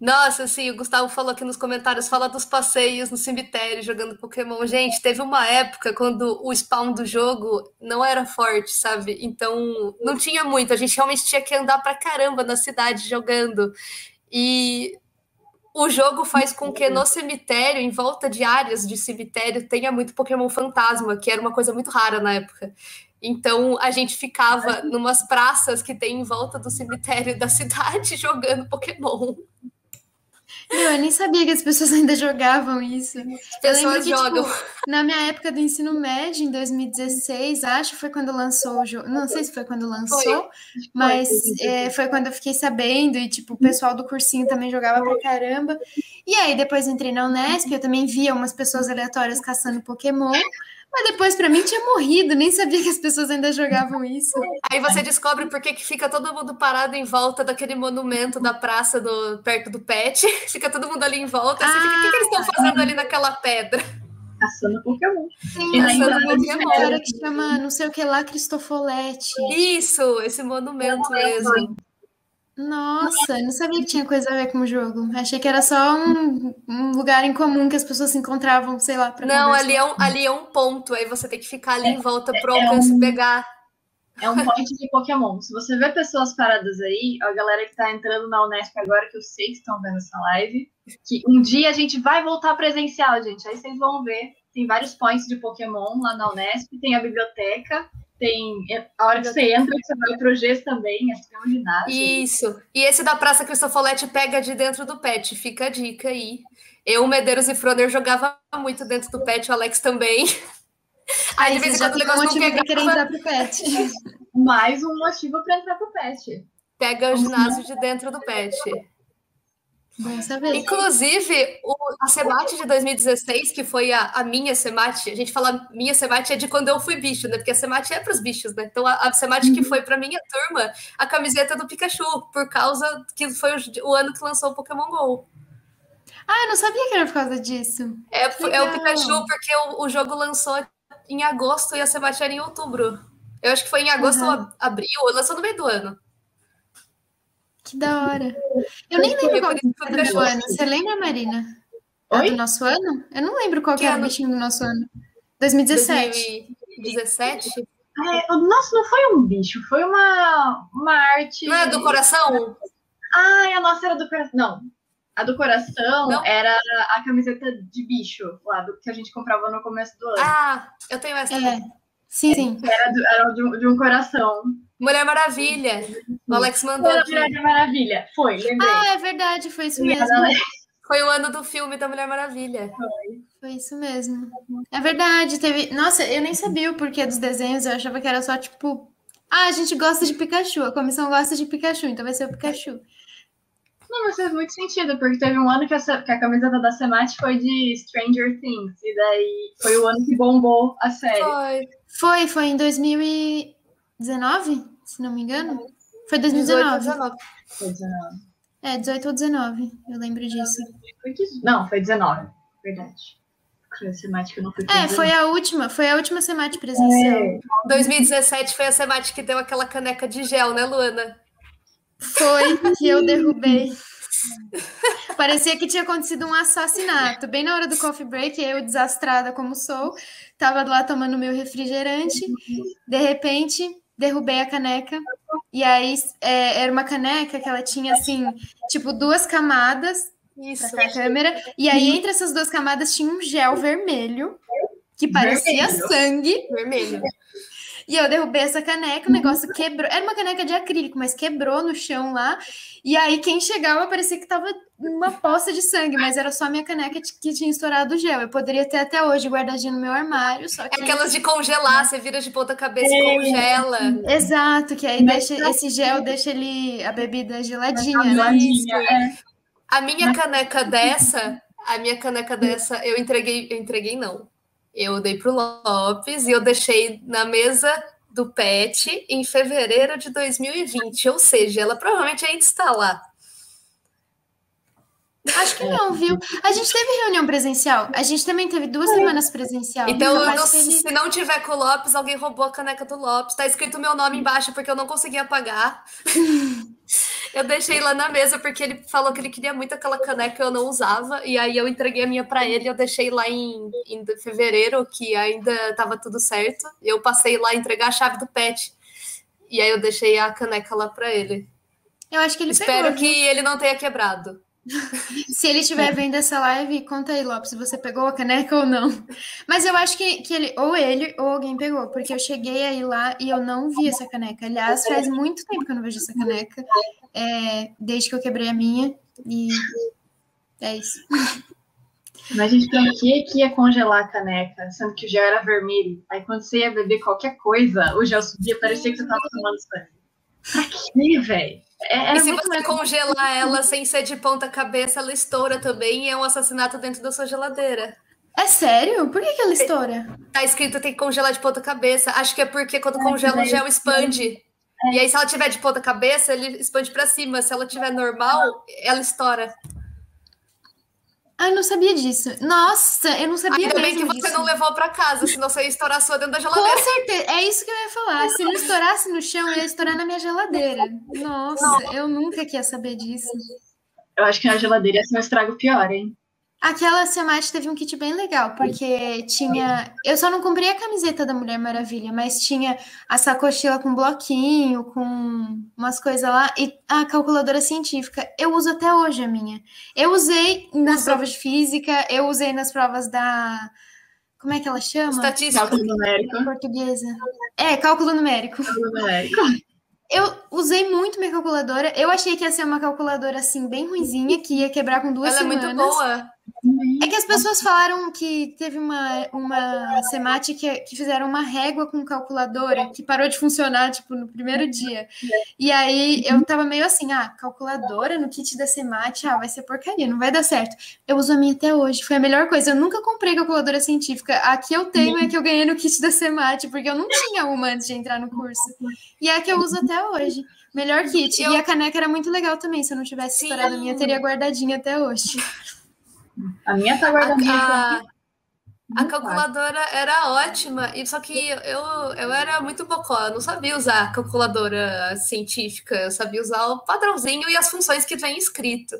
Nossa, assim, o Gustavo falou aqui nos comentários, fala dos passeios no cemitério jogando Pokémon. Gente, teve uma época quando o spawn do jogo não era forte, sabe? Então, não tinha muito. A gente realmente tinha que andar pra caramba na cidade jogando. E o jogo faz com que no cemitério, em volta de áreas de cemitério, tenha muito Pokémon fantasma, que era uma coisa muito rara na época. Então a gente ficava numas praças que tem em volta do cemitério da cidade jogando Pokémon. Não, eu nem sabia que as pessoas ainda jogavam isso. As pessoas que, jogam. Tipo, na minha época do ensino médio, em 2016, acho, foi quando lançou o jogo. Não sei se foi quando lançou, foi. mas foi. É, foi quando eu fiquei sabendo, e tipo, o pessoal do cursinho também jogava pra caramba. E aí, depois entrei na Unesp, eu também via umas pessoas aleatórias caçando Pokémon. Mas depois, para mim, tinha morrido, nem sabia que as pessoas ainda jogavam isso. Aí você descobre por que fica todo mundo parado em volta daquele monumento da praça do, perto do pet. Fica todo mundo ali em volta. Ah, você fica, o que, que eles estão fazendo ali naquela pedra? Caçando Pokémon. Sim, caçando Pokémon. Que chama não sei o que lá, Cristofolete. Isso, esse monumento mesmo. Nossa, não sabia que tinha coisa a ver com o jogo. Achei que era só um, um lugar em comum que as pessoas se encontravam, sei lá, Não, ali é, um, ali é um ponto, aí você tem que ficar ali é, em volta pro é, alcance é um, pegar. É um point de Pokémon. Se você vê pessoas paradas aí, a galera que tá entrando na Unesp agora, que eu sei que estão vendo essa live, que um dia a gente vai voltar presencial, gente. Aí vocês vão ver. Tem vários points de Pokémon lá na Unesp, tem a biblioteca tem é, a hora que você entra, você vai pro GES também, acho que é um ginásio. Isso. E esse da Praça Cristofolete pega de dentro do pet, fica a dica aí. Eu, Medeiros e Froner jogava muito dentro do pet, o Alex também. Aí, de vez em quando o negócio não pegava. querer entrar pro pet. Mais um motivo para entrar pro pet. Pega o ginásio de dentro do pet. Bom saber. Inclusive, o, a Semate de 2016, que foi a, a, minha Semate, a gente fala minha Semate é de quando eu fui bicho, né? Porque a Semate é para os bichos, né? Então, a, a Semate uhum. que foi para minha turma, a camiseta do Pikachu, por causa que foi o, o ano que lançou o Pokémon GO. Ah, eu não sabia que era por causa disso. É, é o Pikachu, porque o, o jogo lançou em agosto e a Semate era em outubro. Eu acho que foi em agosto uhum. ou abril, lançou no meio do ano. Que da hora. Eu nem lembro qual era o do ano. Você lembra, Marina? Oi? do nosso ano? Eu não lembro qual que era o bichinho do nosso ano. 2017. 2017? É, nossa, não foi um bicho, foi uma, uma arte. Não é do coração? Ah, a nossa era do coração. Não. A do coração não. era a camiseta de bicho, lá, do que a gente comprava no começo do ano. Ah, eu tenho essa. É. Sim, sim. Era, do, era de, um, de, um, coração. Mulher Maravilha. O Alex mandou. Mulher Maravilha. Foi, lembrei. Ah, é verdade, foi isso mesmo. Foi o ano do filme da Mulher Maravilha. Foi. Foi isso mesmo. É verdade, teve. Nossa, eu nem sabia o porquê dos desenhos, eu achava que era só tipo. Ah, a gente gosta de Pikachu, a comissão gosta de Pikachu, então vai ser o Pikachu. Não, mas faz muito sentido, porque teve um ano que a, que a camiseta da Semate foi de Stranger Things, e daí foi o ano que bombou a série. Foi, foi, foi em 2019, se não me engano. Foi 2019. 19. Foi 19. É, 18 ou 19, eu lembro disso. Não, foi 19, verdade. Semática não foi É, foi a última, foi a última Semate presencial. É. 2017 foi a Semate que deu aquela caneca de gel, né, Luana? Foi que eu derrubei. Parecia que tinha acontecido um assassinato. Bem na hora do coffee break, eu, desastrada como sou, tava lá tomando meu refrigerante. De repente, derrubei a caneca. E aí é, era uma caneca que ela tinha assim, tipo, duas camadas Isso. pra câmera. E aí, entre essas duas camadas, tinha um gel vermelho que parecia Vermelho. sangue. Vermelho. E eu derrubei essa caneca, o negócio quebrou. Era uma caneca de acrílico, mas quebrou no chão lá. E aí, quem chegava parecia que tava uma poça de sangue, mas era só a minha caneca que tinha estourado o gel. Eu poderia ter até hoje guardadinho no meu armário, só que. É aquelas de congelar, você vira de ponta cabeça e congela. Exato, que aí deixa, esse gel deixa ele a bebida geladinha, né? Geladinha, é. A minha caneca dessa, a minha caneca dessa, eu entreguei, eu entreguei não. Eu dei pro Lopes e eu deixei na mesa do Pet em fevereiro de 2020, ou seja, ela provavelmente ainda está lá. Acho que não, viu? A gente teve reunião presencial. A gente também teve duas semanas presencial. Então, não- que ele- se não tiver com o Lopes, alguém roubou a caneca do Lopes. Tá escrito meu nome embaixo porque eu não consegui apagar. Eu deixei lá na mesa porque ele falou que ele queria muito aquela caneca eu não usava. E aí eu entreguei a minha para ele. Eu deixei lá em, em fevereiro, que ainda estava tudo certo. Eu passei lá entregar a chave do pet. E aí eu deixei a caneca lá para ele. Eu acho que ele Espero pegou. que ele não tenha quebrado. Se ele estiver vendo essa live, conta aí, Lopes, se você pegou a caneca ou não. Mas eu acho que, que ele, ou ele, ou alguém pegou, porque eu cheguei aí lá e eu não vi essa caneca. Aliás, faz muito tempo que eu não vejo essa caneca, é, desde que eu quebrei a minha, e é isso. Mas, gente, pra que que ia congelar a caneca, sendo que o gel era vermelho? Aí quando você ia beber qualquer coisa, o gel subia, parecia que você tava tomando sangue. Pra quê, velho? É, E se você mais congelar ela sem ser de ponta cabeça, ela estoura também e é um assassinato dentro da sua geladeira. É sério? Por que, que ela estoura? Tá escrito tem que congelar de ponta cabeça. Acho que é porque quando congela o gel expande. E aí, se ela tiver de ponta cabeça, ele expande pra cima. Se ela tiver normal, ela estoura. Ah, eu não sabia disso. Nossa, eu não sabia Ainda bem que você disso. não levou pra casa, senão você ia estourar a sua dentro da Com geladeira. certeza, é isso que eu ia falar. Se não estourasse no chão, ia estourar na minha geladeira. Nossa, eu nunca queria saber disso. Eu acho que na geladeira ia ser um estrago pior, hein? Aquela Semate teve um kit bem legal, porque tinha. Eu só não comprei a camiseta da Mulher Maravilha, mas tinha a sacochila com bloquinho, com umas coisas lá, e a calculadora científica. Eu uso até hoje a minha. Eu usei nas Usa. provas de física, eu usei nas provas da. Como é que ela chama? Estatística. Cálculo numérico. Portuguesa. É, cálculo numérico. Cálculo numérico. Eu usei muito minha calculadora. Eu achei que ia ser uma calculadora assim, bem ruinzinha, que ia quebrar com duas Ela é semanas. muito boa. É que as pessoas falaram que teve uma, uma semate que, que fizeram uma régua com calculadora que parou de funcionar, tipo, no primeiro dia. E aí eu tava meio assim, ah, calculadora no kit da semate, ah, vai ser porcaria, não vai dar certo. Eu uso a minha até hoje, foi a melhor coisa. Eu nunca comprei calculadora científica. A que eu tenho é que eu ganhei no kit da semate, porque eu não tinha uma antes de entrar no curso. E é a que eu uso até hoje. Melhor kit. Eu- E a caneca era muito legal também. Se eu não tivesse estourado a minha, eu teria guardadinha até hoje. A minha tá guardadinha. A, A calculadora era ótima, e só que eu, eu era muito bocó, eu não sabia usar a calculadora científica, eu sabia usar o padrãozinho e as funções que vem escrito.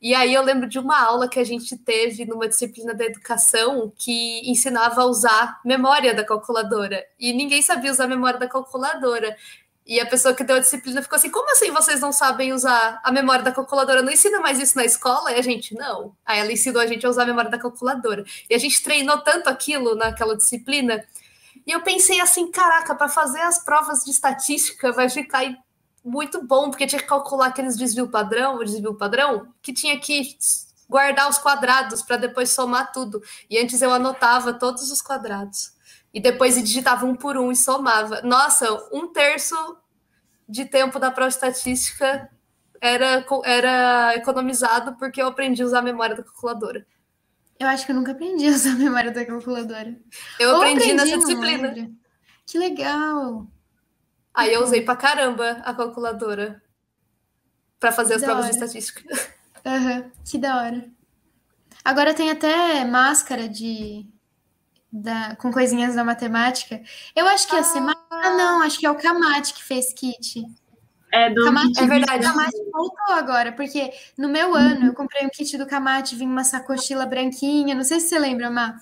E aí eu lembro de uma aula que a gente teve numa disciplina da educação que ensinava a usar memória da calculadora, e ninguém sabia usar a memória da calculadora. E a pessoa que deu a disciplina ficou assim: como assim vocês não sabem usar a memória da calculadora? Não ensina mais isso na escola? E a gente, não. Aí ela ensinou a gente a usar a memória da calculadora. E a gente treinou tanto aquilo naquela disciplina. E eu pensei assim: caraca, para fazer as provas de estatística vai ficar muito bom, porque tinha que calcular aqueles desvio padrão, o desvio padrão, que tinha que guardar os quadrados para depois somar tudo. E antes eu anotava todos os quadrados e depois digitava um por um e somava. Nossa, um terço de tempo da prova estatística era, era economizado porque eu aprendi a usar a memória da calculadora. Eu acho que eu nunca aprendi a usar a memória da calculadora. Eu aprendi, aprendi nessa disciplina. Que legal! Aí eu usei pra caramba a calculadora para fazer as provas de estatística. Uhum, que da hora. Agora tem até máscara de da, com coisinhas da matemática. Eu acho que ia ser. Ah, ah não, acho que é o Kamate que fez kit. É, do Kamate, é verdade. O Kamate voltou agora, porque no meu ano eu comprei um kit do Kamate, vinha uma sacochila branquinha. Não sei se você lembra, Má.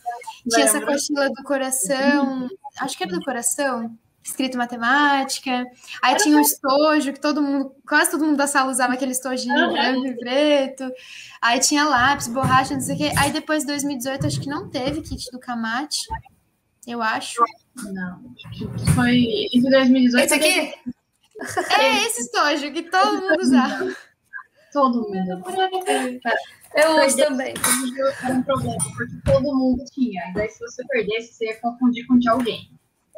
Tinha essa sacochila do coração. Acho que era do coração escrito matemática. Aí tinha um estojo que todo mundo, quase todo mundo da sala usava aquele estojinho uhum. branco e preto. Aí tinha lápis, borracha, não sei o quê. Aí depois de 2018, acho que não teve kit do Kamate. Eu acho. Não, foi em 2018. Esse aqui? É esse estojo que todo mundo usava. Todo mundo. Eu uso também. Era um problema, porque todo mundo tinha. E daí, se você perdesse, você ia confundir com de alguém.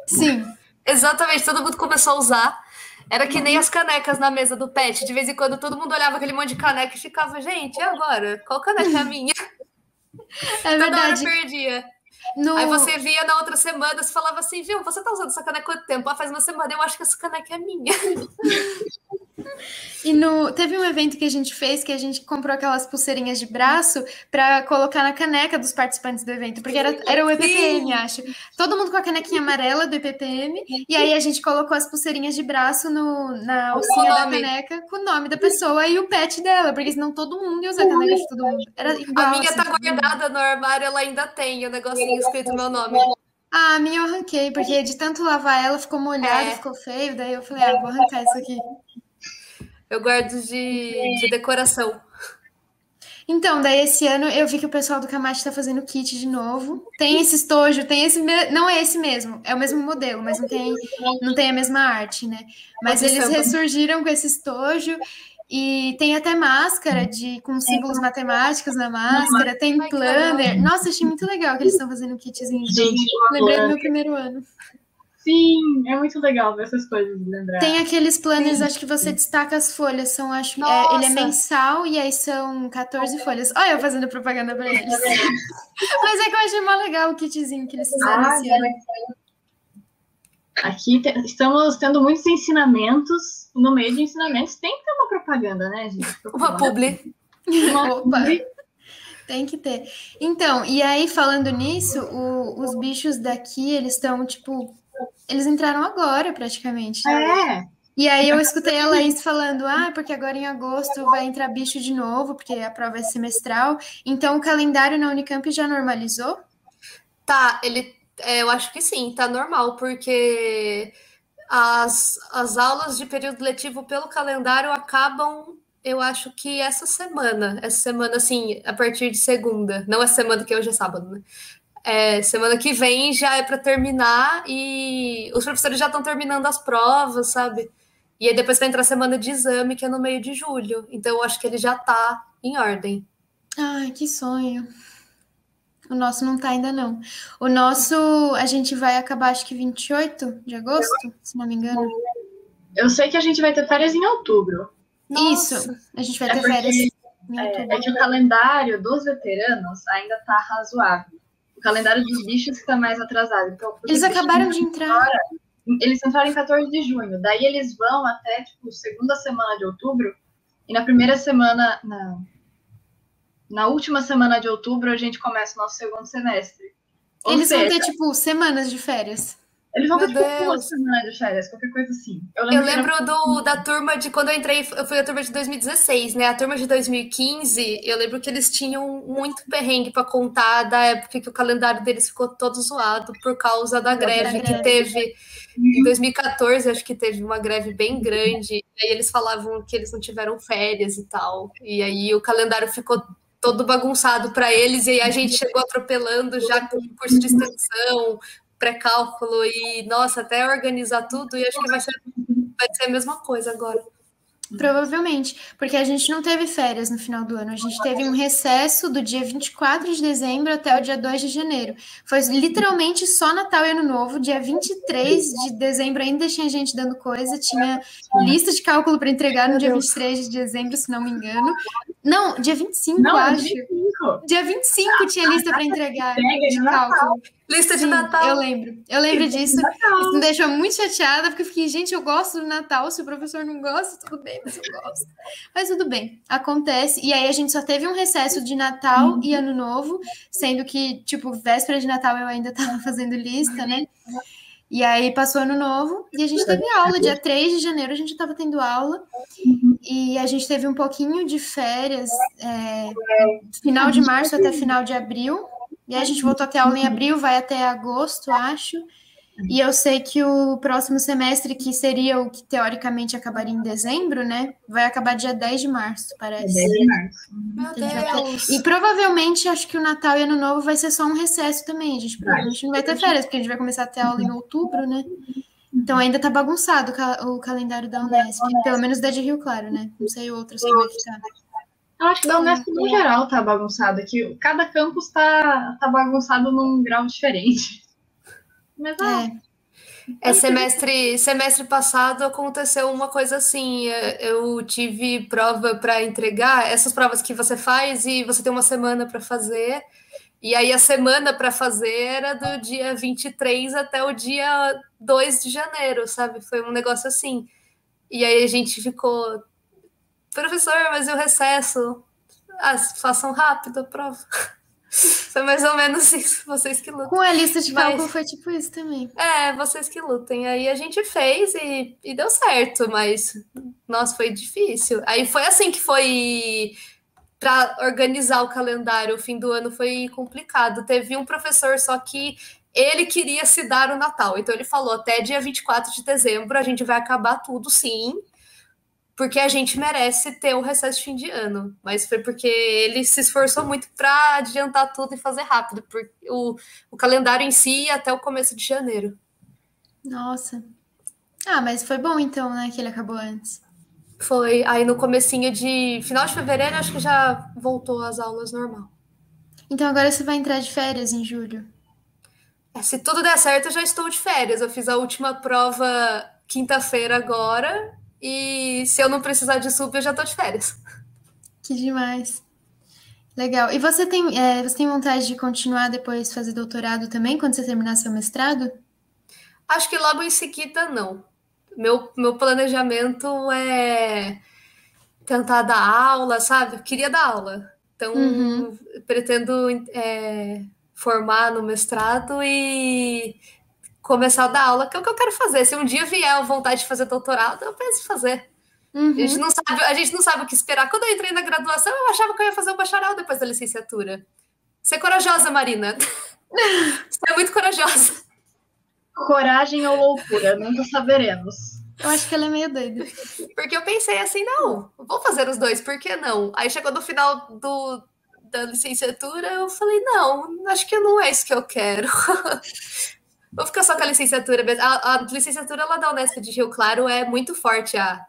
Sim. Exatamente, todo mundo começou a usar. Era que nem as canecas na mesa do pet. De vez em quando todo mundo olhava aquele monte de caneca e ficava, gente, e agora? Qual caneca é a minha? É Toda verdade. hora perdia. No... Aí você via na outra semana, você falava assim, viu, você tá usando essa caneca há quanto tempo? Ah, faz uma semana, eu acho que essa caneca é minha. E no, teve um evento que a gente fez que a gente comprou aquelas pulseirinhas de braço para colocar na caneca dos participantes do evento, porque era, era o EPPM, Sim. acho. Todo mundo com a canequinha amarela do EPPM, e aí a gente colocou as pulseirinhas de braço no, na alcinha da caneca com o nome da pessoa e o pet dela, porque senão todo mundo ia usar a caneca de todo mundo. Era igual, a minha assim, tá guardada no armário, ela ainda tem o negocinho escrito meu nome. Ah, a minha eu arranquei, porque de tanto lavar ela ficou molhada, é. ficou feio, daí eu falei, ah, vou arrancar isso aqui. Eu guardo de, de decoração. Então, daí esse ano eu vi que o pessoal do Kamate está fazendo kit de novo. Tem esse estojo, tem esse. Não é esse mesmo, é o mesmo modelo, mas não tem, não tem a mesma arte, né? Mas eles ressurgiram com esse estojo. E tem até máscara de, com símbolos matemáticos na máscara, tem planner. Nossa, achei muito legal que eles estão fazendo kitzinho. Gente, lembrei do meu primeiro ano. Sim, é muito legal ver essas coisas, lembrar. Tem aqueles planners, Sim. acho que você destaca as folhas, são, acho, é, ele é mensal e aí são 14 folhas. Olha eu fazendo propaganda para eles. Mas é que eu achei mais legal o kitzinho que eles fizeram ah, esse ano. Aqui te, estamos tendo muitos ensinamentos. No meio de ensinamentos tem que ter uma propaganda, né, gente? Uma publi. Uma publi. Tem que ter. Então, e aí falando nisso, o, os bichos daqui, eles estão, tipo, eles entraram agora, praticamente. É. E aí eu escutei a Laís falando, ah, porque agora em agosto vai entrar bicho de novo, porque a prova é semestral. Então o calendário na Unicamp já normalizou? Tá, ele. É, eu acho que sim, tá normal, porque as, as aulas de período letivo pelo calendário acabam, eu acho que essa semana. Essa semana, assim, a partir de segunda. Não essa semana que hoje é sábado, né? É, semana que vem já é para terminar e os professores já estão terminando as provas, sabe? E aí depois vai entrar a semana de exame, que é no meio de julho. Então eu acho que ele já está em ordem. Ai, que sonho. O nosso não tá ainda não. O nosso, a gente vai acabar acho que 28 de agosto, se não me engano. Eu sei que a gente vai ter férias em outubro. Nossa. Isso, a gente vai é ter porque, férias em outubro. É, é que o calendário dos veteranos ainda tá razoável o calendário dos bichos está mais atrasado. Então, eles acabaram de entrar. Agora, eles entraram em 14 de junho. Daí eles vão até, tipo, segunda semana de outubro. E na primeira semana, na, na última semana de outubro, a gente começa o nosso segundo semestre. Ou Eles vão seja, ter, tipo, semanas de férias. Eles vão ter Meu tipo Deus. semana de férias, qualquer coisa assim. Eu que era- lembro do, da turma de quando eu entrei, eu fui a turma de 2016, né? A turma de 2015, eu lembro que eles tinham muito perrengue para contar da época que o calendário deles ficou todo zoado por causa da greve que greve. teve em 2014, acho que teve uma greve bem grande. E aí eles falavam que eles não tiveram férias e tal. E aí o calendário ficou todo bagunçado para eles, e aí a gente chegou atropelando já com o curso de extensão, pré-cálculo e, nossa, até organizar tudo, e acho que vai ser, vai ser a mesma coisa agora. Provavelmente, porque a gente não teve férias no final do ano. A gente teve um recesso do dia 24 de dezembro até o dia 2 de janeiro. Foi literalmente só Natal e Ano Novo. Dia 23 de dezembro ainda tinha gente dando coisa, tinha lista de cálculo para entregar no dia 23 de dezembro, se não me engano. Não, dia 25, Não, acho. 25. Dia 25 tinha lista para entregar Entrega de cálculo. Lista de Sim, Natal. Eu lembro. Eu lembro disso. Isso me deixou muito chateada, porque eu fiquei, gente, eu gosto do Natal. Se o professor não gosta, tudo bem, mas eu gosto. Mas tudo bem, acontece. E aí a gente só teve um recesso de Natal e Ano Novo, sendo que, tipo, véspera de Natal eu ainda tava fazendo lista, né? E aí passou Ano Novo e a gente teve aula. Dia 3 de janeiro a gente tava tendo aula. E a gente teve um pouquinho de férias, é, final de março até final de abril. E aí a gente voltou a ter aula em abril, vai até agosto, acho. E eu sei que o próximo semestre, que seria o que teoricamente acabaria em dezembro, né? Vai acabar dia 10 de março, parece. 10 de março. Meu A gente vai ter- Deus. E provavelmente acho que o Natal e Ano Novo vai ser só um recesso também. A gente provavelmente não vai ter férias, porque a gente vai começar a ter aula em outubro, né? Então ainda tá bagunçado o ca- o calendário da Unesp. Pelo menos da de Rio Claro, né? Não sei outras como é que tá. Eu acho que da Unesp no geral tá bagunçado aqui. Cada campus tá, tá bagunçado num grau diferente. Mas ah, É. É, semestre, semestre passado aconteceu uma coisa assim. é, Eu tive prova para entregar, essas provas que você faz e você tem uma semana para fazer. E aí a semana para fazer era do dia 23 até o dia 2 de janeiro, sabe? Foi um negócio assim. E aí a gente ficou, professor, mas e o recesso? Ah, façam rápido a prova. Foi mais ou menos isso, vocês que lutam. Com a lista de Mas- cálculo foi tipo isso também. É, vocês que lutem. Aí a gente fez e, e deu certo, mas nossa, foi difícil. Aí foi assim que foi para organizar o calendário. O fim do ano foi complicado. Teve um professor só que ele queria se dar o Natal. Então ele falou: até dia 24 de dezembro a gente vai acabar tudo, sim. Porque a gente merece ter o recesso de fim de ano. Mas foi porque ele se esforçou muito para adiantar tudo e fazer rápido. Porque o, o calendário em si ia até o começo de janeiro. Nossa. Ah, mas foi bom então, né? Que ele acabou antes. Foi aí no comecinho de final de fevereiro, acho que já voltou às aulas normal. Então agora você vai entrar de férias em julho. É, se tudo der certo, eu já estou de férias. Eu fiz a última prova quinta-feira agora. E se eu não precisar de sub, eu já estou de férias. Que demais. Legal. E você tem, é, você tem vontade de continuar depois fazer doutorado também, quando você terminar seu mestrado? Acho que logo em seguida, não. Meu, meu planejamento é tentar dar aula, sabe? Eu queria dar aula. Então, Uhum. pretendo é, formar no mestrado e começar a dar aula, que é o que eu quero fazer. Se um dia vier a vontade de fazer doutorado, eu penso em fazer. Uhum. A, gente não sabe, a gente não sabe o que esperar. Quando eu entrei na graduação, eu achava que eu ia fazer o bacharel depois da licenciatura. Você é corajosa, Marina. Você é muito corajosa. coragem ou loucura, nunca saberemos. Eu acho que ela é meio doida. Porque eu pensei assim, não, vou fazer os dois, por que não? Aí chegou no final do, da licenciatura, eu falei, não, acho que não é isso que eu quero. vou ficar só com a licenciatura mesmo. A, a licenciatura lá da Unesp de Rio Claro é muito forte, a,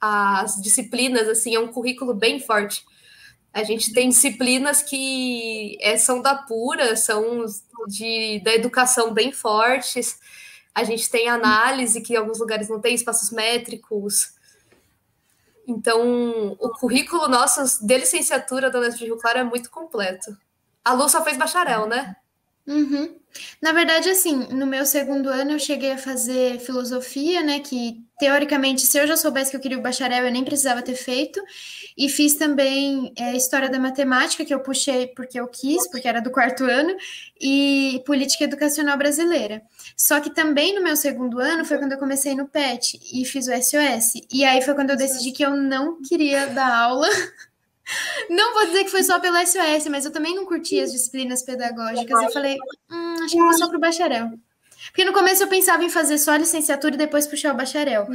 as disciplinas, assim, é um currículo bem forte. A gente tem disciplinas que é, são da pura, são de, da educação bem fortes. A gente tem análise, que em alguns lugares não tem espaços métricos. Então, o currículo nosso de licenciatura da Unesp de Rio Claro é muito completo. A Lu só fez bacharel, né? Uhum. Na verdade, assim, no meu segundo ano eu cheguei a fazer filosofia, né? Que teoricamente, se eu já soubesse que eu queria o bacharel, eu nem precisava ter feito. E fiz também é, história da matemática, que eu puxei porque eu quis, porque era do quarto ano, e política educacional brasileira. Só que também no meu segundo ano foi quando eu comecei no PET e fiz o SOS. E aí foi quando eu decidi que eu não queria dar aula. Não vou dizer que foi só pelo SOS, mas eu também não curti as disciplinas pedagógicas. Eu falei, hum, acho que vou só pro bacharel. Porque no começo eu pensava em fazer só a licenciatura e depois puxar o bacharel.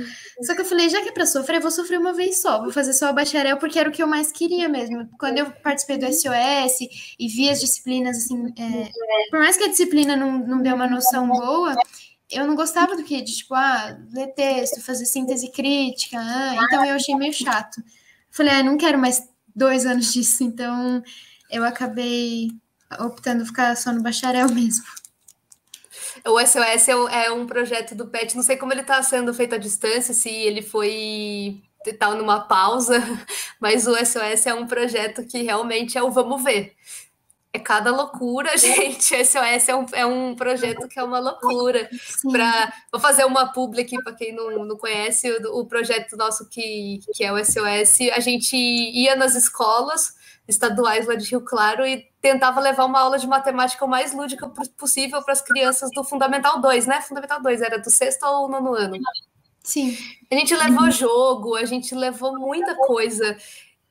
Só que eu falei, já que é pra sofrer, eu vou sofrer uma vez só. Vou fazer só o bacharel porque era o que eu mais queria mesmo. Quando eu participei do SOS e vi as disciplinas, assim, é, por mais que a disciplina não, não dê uma noção boa, eu não gostava do que? De tipo, ah, ler texto, fazer síntese crítica. Ah, então eu achei meio chato. Falei, ah, não quero mais dois anos disso, então eu acabei optando ficar só no bacharel mesmo. O SOS é, é um projeto do PET, não sei como ele está sendo feito à distância, se ele foi tal numa pausa, mas o SOS é um projeto que realmente é o vamos ver. É cada loucura, gente. SOS é um, é um projeto que é uma loucura. Pra, vou fazer uma publi aqui para quem não, não conhece o, o, projeto nosso que, que é o SOS. A gente ia nas escolas estaduais lá de Rio Claro e tentava levar uma aula de matemática o mais lúdica possível para as crianças do Fundamental 2, né? Fundamental 2 era do sexto ao nono ano. Sim. A gente levou jogo, a gente levou muita coisa.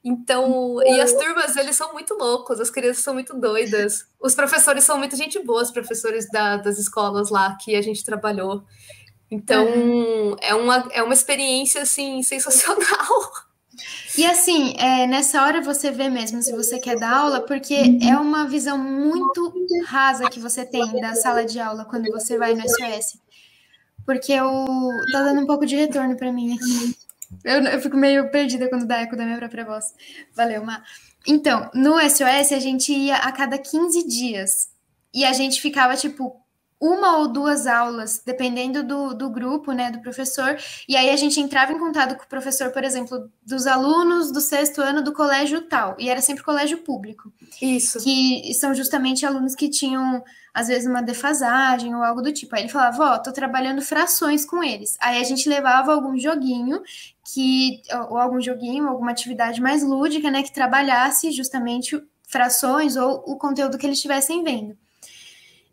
Então, e as turmas, eles são muito loucos, as crianças são muito doidas. Os professores são muito gente boa, os professores da, das escolas lá que a gente trabalhou. Então, uhum. é, uma, é uma experiência, assim, sensacional. E assim, é, nessa hora você vê mesmo se você quer dar aula, porque é uma visão muito rasa que você tem da sala de aula quando você vai no SOS. Porque eu tá dando um pouco de retorno para mim aqui. Eu, eu fico meio perdida quando dá eco da minha própria voz. Valeu, Má. Então, no SOS a gente ia a cada 15 dias. E a gente ficava, tipo, uma ou duas aulas, dependendo do, do grupo, né, do professor, e aí a gente entrava em contato com o professor, por exemplo, dos alunos do sexto ano do colégio tal, e era sempre colégio público. Isso. Que são justamente alunos que tinham, às vezes, uma defasagem ou algo do tipo. Aí ele falava, ó, oh, tô trabalhando frações com eles. Aí a gente levava algum joguinho, que, ou algum joguinho, alguma atividade mais lúdica, né, que trabalhasse justamente frações ou o conteúdo que eles estivessem vendo.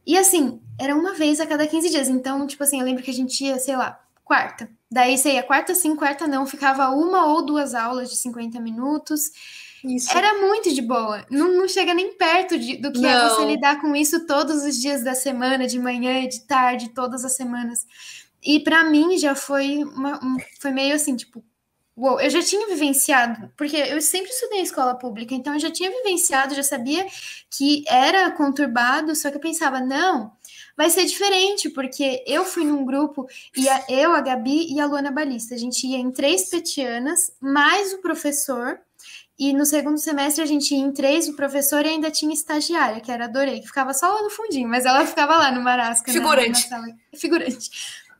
E assim, era uma vez a cada 15 dias. Então, tipo assim, eu lembro que a gente ia, sei lá, quarta. Daí você ia quarta sim, quarta não. Ficava uma ou duas aulas de 50 minutos. Isso. Era muito de boa. Não, não chega nem perto de, do que não. é você lidar com isso todos os dias da semana, de manhã e de tarde, todas as semanas. E para mim já foi, uma, um, foi meio assim, tipo, Uou, eu já tinha vivenciado, porque eu sempre estudei em escola pública, então eu já tinha vivenciado, já sabia que era conturbado, só que eu pensava, não, vai ser diferente, porque eu fui num grupo, e eu, a Gabi e a Luana Balista, a gente ia em três petianas, mais o professor, e no segundo semestre a gente ia em três, o professor ainda tinha estagiária, que era adorei, que ficava só lá no fundinho, mas ela ficava lá no Marasca. Figurante. Na, na sala. Figurante.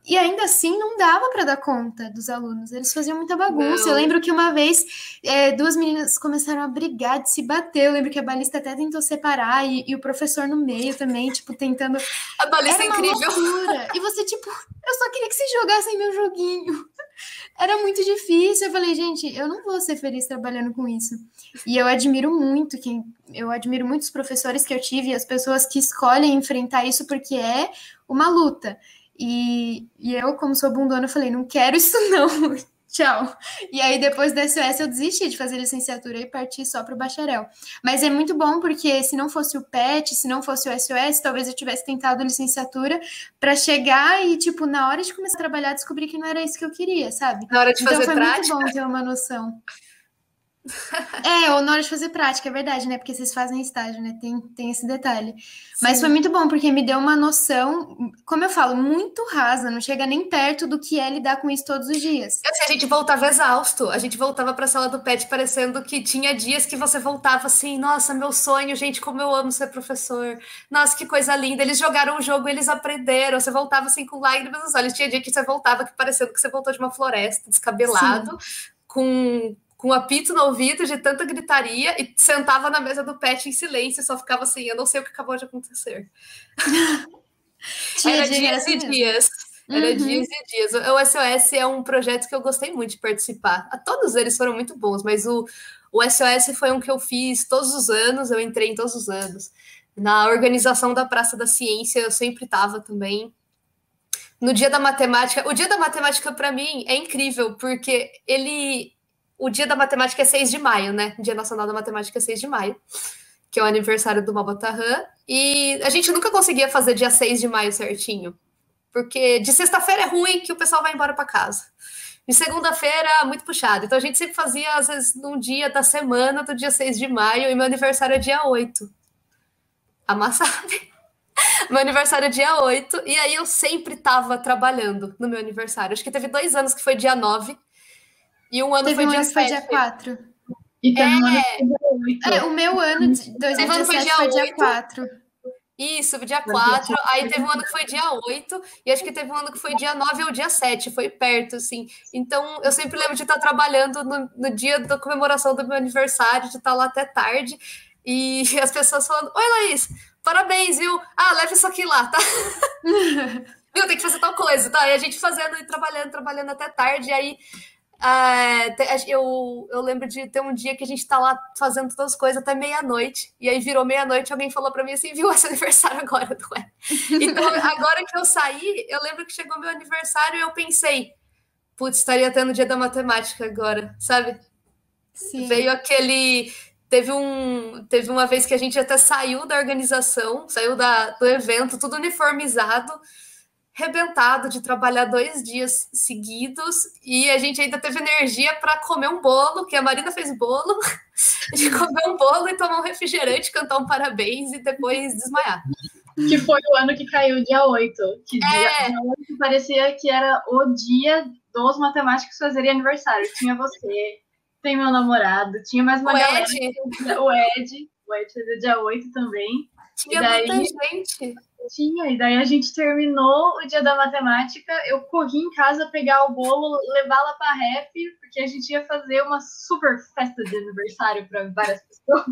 E ainda assim não dava para dar conta dos alunos, eles faziam muita bagunça. Não. Eu lembro que uma vez é, duas meninas começaram a brigar, de se bater. Eu lembro que a balista até tentou separar e, e o professor no meio também, tipo, tentando. A balista Era é incrível. Loucura. E você, tipo, eu só queria que vocês jogassem meu joguinho. Era muito difícil. Eu falei, gente, eu não vou ser feliz trabalhando com isso. E eu admiro muito quem. Eu admiro muito os professores que eu tive e as pessoas que escolhem enfrentar isso porque é uma luta. E, e eu, como sou bundona, falei, não quero isso não, tchau. E aí, depois da SOS, eu desisti de fazer licenciatura e parti só para o bacharel. Mas é muito bom, porque se não fosse o PET, se não fosse o SOS, talvez eu tivesse tentado licenciatura para chegar e, tipo, na hora de começar a trabalhar, descobrir que não era isso que eu queria, sabe? Na hora de então, fazer foi prática. muito bom ter uma noção. É, ou na hora de fazer prática, é verdade, né? Porque vocês fazem estágio, né? Tem, tem esse detalhe. Sim. Mas foi muito bom, porque me deu uma noção, como eu falo, muito rasa, não chega nem perto do que é lidar com isso todos os dias. Assim, a gente voltava exausto, a gente voltava para a sala do PET parecendo que tinha dias que você voltava assim, nossa, meu sonho, gente, como eu amo ser professor. Nossa, que coisa linda. Eles jogaram o jogo, eles aprenderam. Você voltava assim com lágrimas nos olhos. Tinha dia que você voltava que parecendo que você voltou de uma floresta, descabelado, Sim. com com apito no ouvido de tanta gritaria e sentava na mesa do pet em silêncio, só ficava assim, eu não sei o que acabou de acontecer. Era dias e dias. Era uhum. dias e dias. O SOS é um projeto que eu gostei muito de participar. Todos eles foram muito bons, mas o, o SOS foi um que eu fiz todos os anos, eu entrei em todos os anos. Na organização da Praça da Ciência, eu sempre estava também. No dia da matemática, o dia da matemática para mim é incrível, porque ele. O dia da matemática é 6 de maio, né? Dia Nacional da Matemática é 6 de maio, que é o aniversário do Malbatarran. E a gente nunca conseguia fazer dia 6 de maio certinho. Porque de sexta-feira é ruim que o pessoal vai embora para casa. De segunda-feira, muito puxado. Então a gente sempre fazia, às vezes, num dia da semana, do dia 6 de maio, e meu aniversário é dia 8. A sabe. meu aniversário é dia 8, e aí eu sempre estava trabalhando no meu aniversário. Acho que teve dois anos que foi dia 9, e um ano teve foi um dia ano 7. Foi dia 4. E teve é... um ano que foi dia 8. É, o meu ano de 2017 foi dia, foi dia 4. Isso, dia 4. Aí teve um ano que foi dia 8, e acho que teve um ano que foi dia 9 ou dia 7, foi perto, assim. Então, eu sempre lembro de estar trabalhando no, no dia da comemoração do meu aniversário, de estar lá até tarde, e as pessoas falando: Oi, Laís, parabéns, viu? Ah, leve isso aqui lá, tá? viu, tem que fazer tal coisa, tá? E a gente fazendo e trabalhando, trabalhando até tarde, e aí Uh, eu, eu lembro de ter um dia que a gente tá lá fazendo todas as coisas até meia-noite, e aí virou meia-noite alguém falou para mim assim, viu esse aniversário agora, não é? Então, agora que eu saí, eu lembro que chegou meu aniversário e eu pensei, putz, estaria tendo o dia da matemática agora, sabe? Sim. Veio aquele. Teve, um, teve uma vez que a gente até saiu da organização, saiu da, do evento, tudo uniformizado rebentado de trabalhar dois dias seguidos e a gente ainda teve energia para comer um bolo, que a Marina fez bolo, de comer um bolo e tomar um refrigerante, cantar um parabéns e depois desmaiar. Que foi o ano que caiu dia 8. Que é. dia, 8 parecia que era o dia dos matemáticos fazerem aniversário. Tinha você, tem meu namorado, tinha mais uma o galera. Ed. O Ed. O Ed fez dia 8 também. Tinha daí, muita gente. Tinha, e daí a gente terminou o dia da matemática. Eu corri em casa pegar o bolo, levá-la para rap, porque a gente ia fazer uma super festa de aniversário para várias pessoas.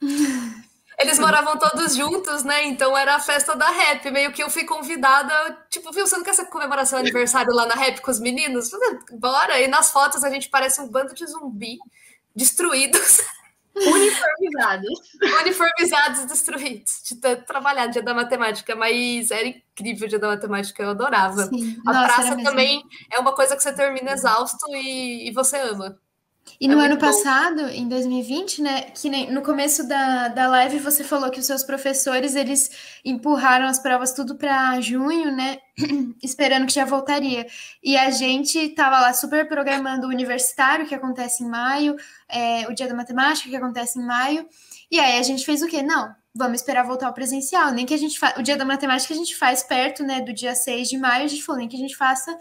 Eles moravam todos juntos, né? Então era a festa da rap. Meio que eu fui convidada, tipo, viu, você não quer comemoração de aniversário lá na rap com os meninos? Bora! E nas fotos a gente parece um bando de zumbi destruídos. Uniformizados. Uniformizados destruídos. De tanto trabalhar dia da matemática, mas era incrível o dia da matemática, eu adorava. Sim. A Nossa, praça também é uma coisa que você termina exausto e, e você ama. E no é ano passado, bom. em 2020, né, que nem, no começo da, da live você falou que os seus professores, eles empurraram as provas tudo para junho, né, esperando que já voltaria. E a gente tava lá super programando o universitário, que acontece em maio, é, o dia da matemática, que acontece em maio, e aí a gente fez o quê? Não, vamos esperar voltar ao presencial, nem que a gente faça, o dia da matemática a gente faz perto, né, do dia 6 de maio, a gente falou, nem que a gente faça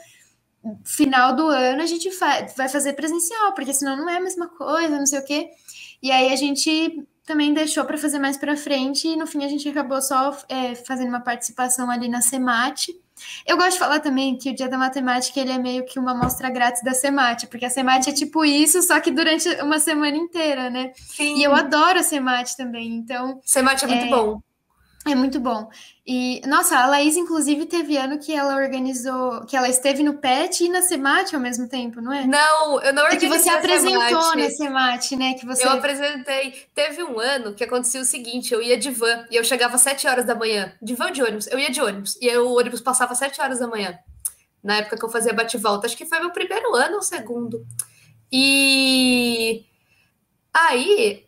final do ano a gente vai fazer presencial, porque senão não é a mesma coisa, não sei o quê. E aí a gente também deixou para fazer mais para frente e no fim a gente acabou só é, fazendo uma participação ali na Semate. Eu gosto de falar também que o Dia da Matemática ele é meio que uma amostra grátis da Semate, porque a Semate é tipo isso, só que durante uma semana inteira, né? Sim. E eu adoro a Semate também, então... Semate é muito é, bom. É muito bom. E, nossa, a Laís, inclusive, teve ano que ela organizou, que ela esteve no PET e na Semate ao mesmo tempo, não é? Não, eu não organizei. É que você apresentou na Semate, né? Que você... Eu apresentei. Teve um ano que aconteceu o seguinte: eu ia de van e eu chegava às 7 horas da manhã. De van de ônibus? Eu ia de ônibus. E o ônibus passava às 7 horas da manhã. Na época que eu fazia bate-volta. Acho que foi meu primeiro ano ou segundo. E aí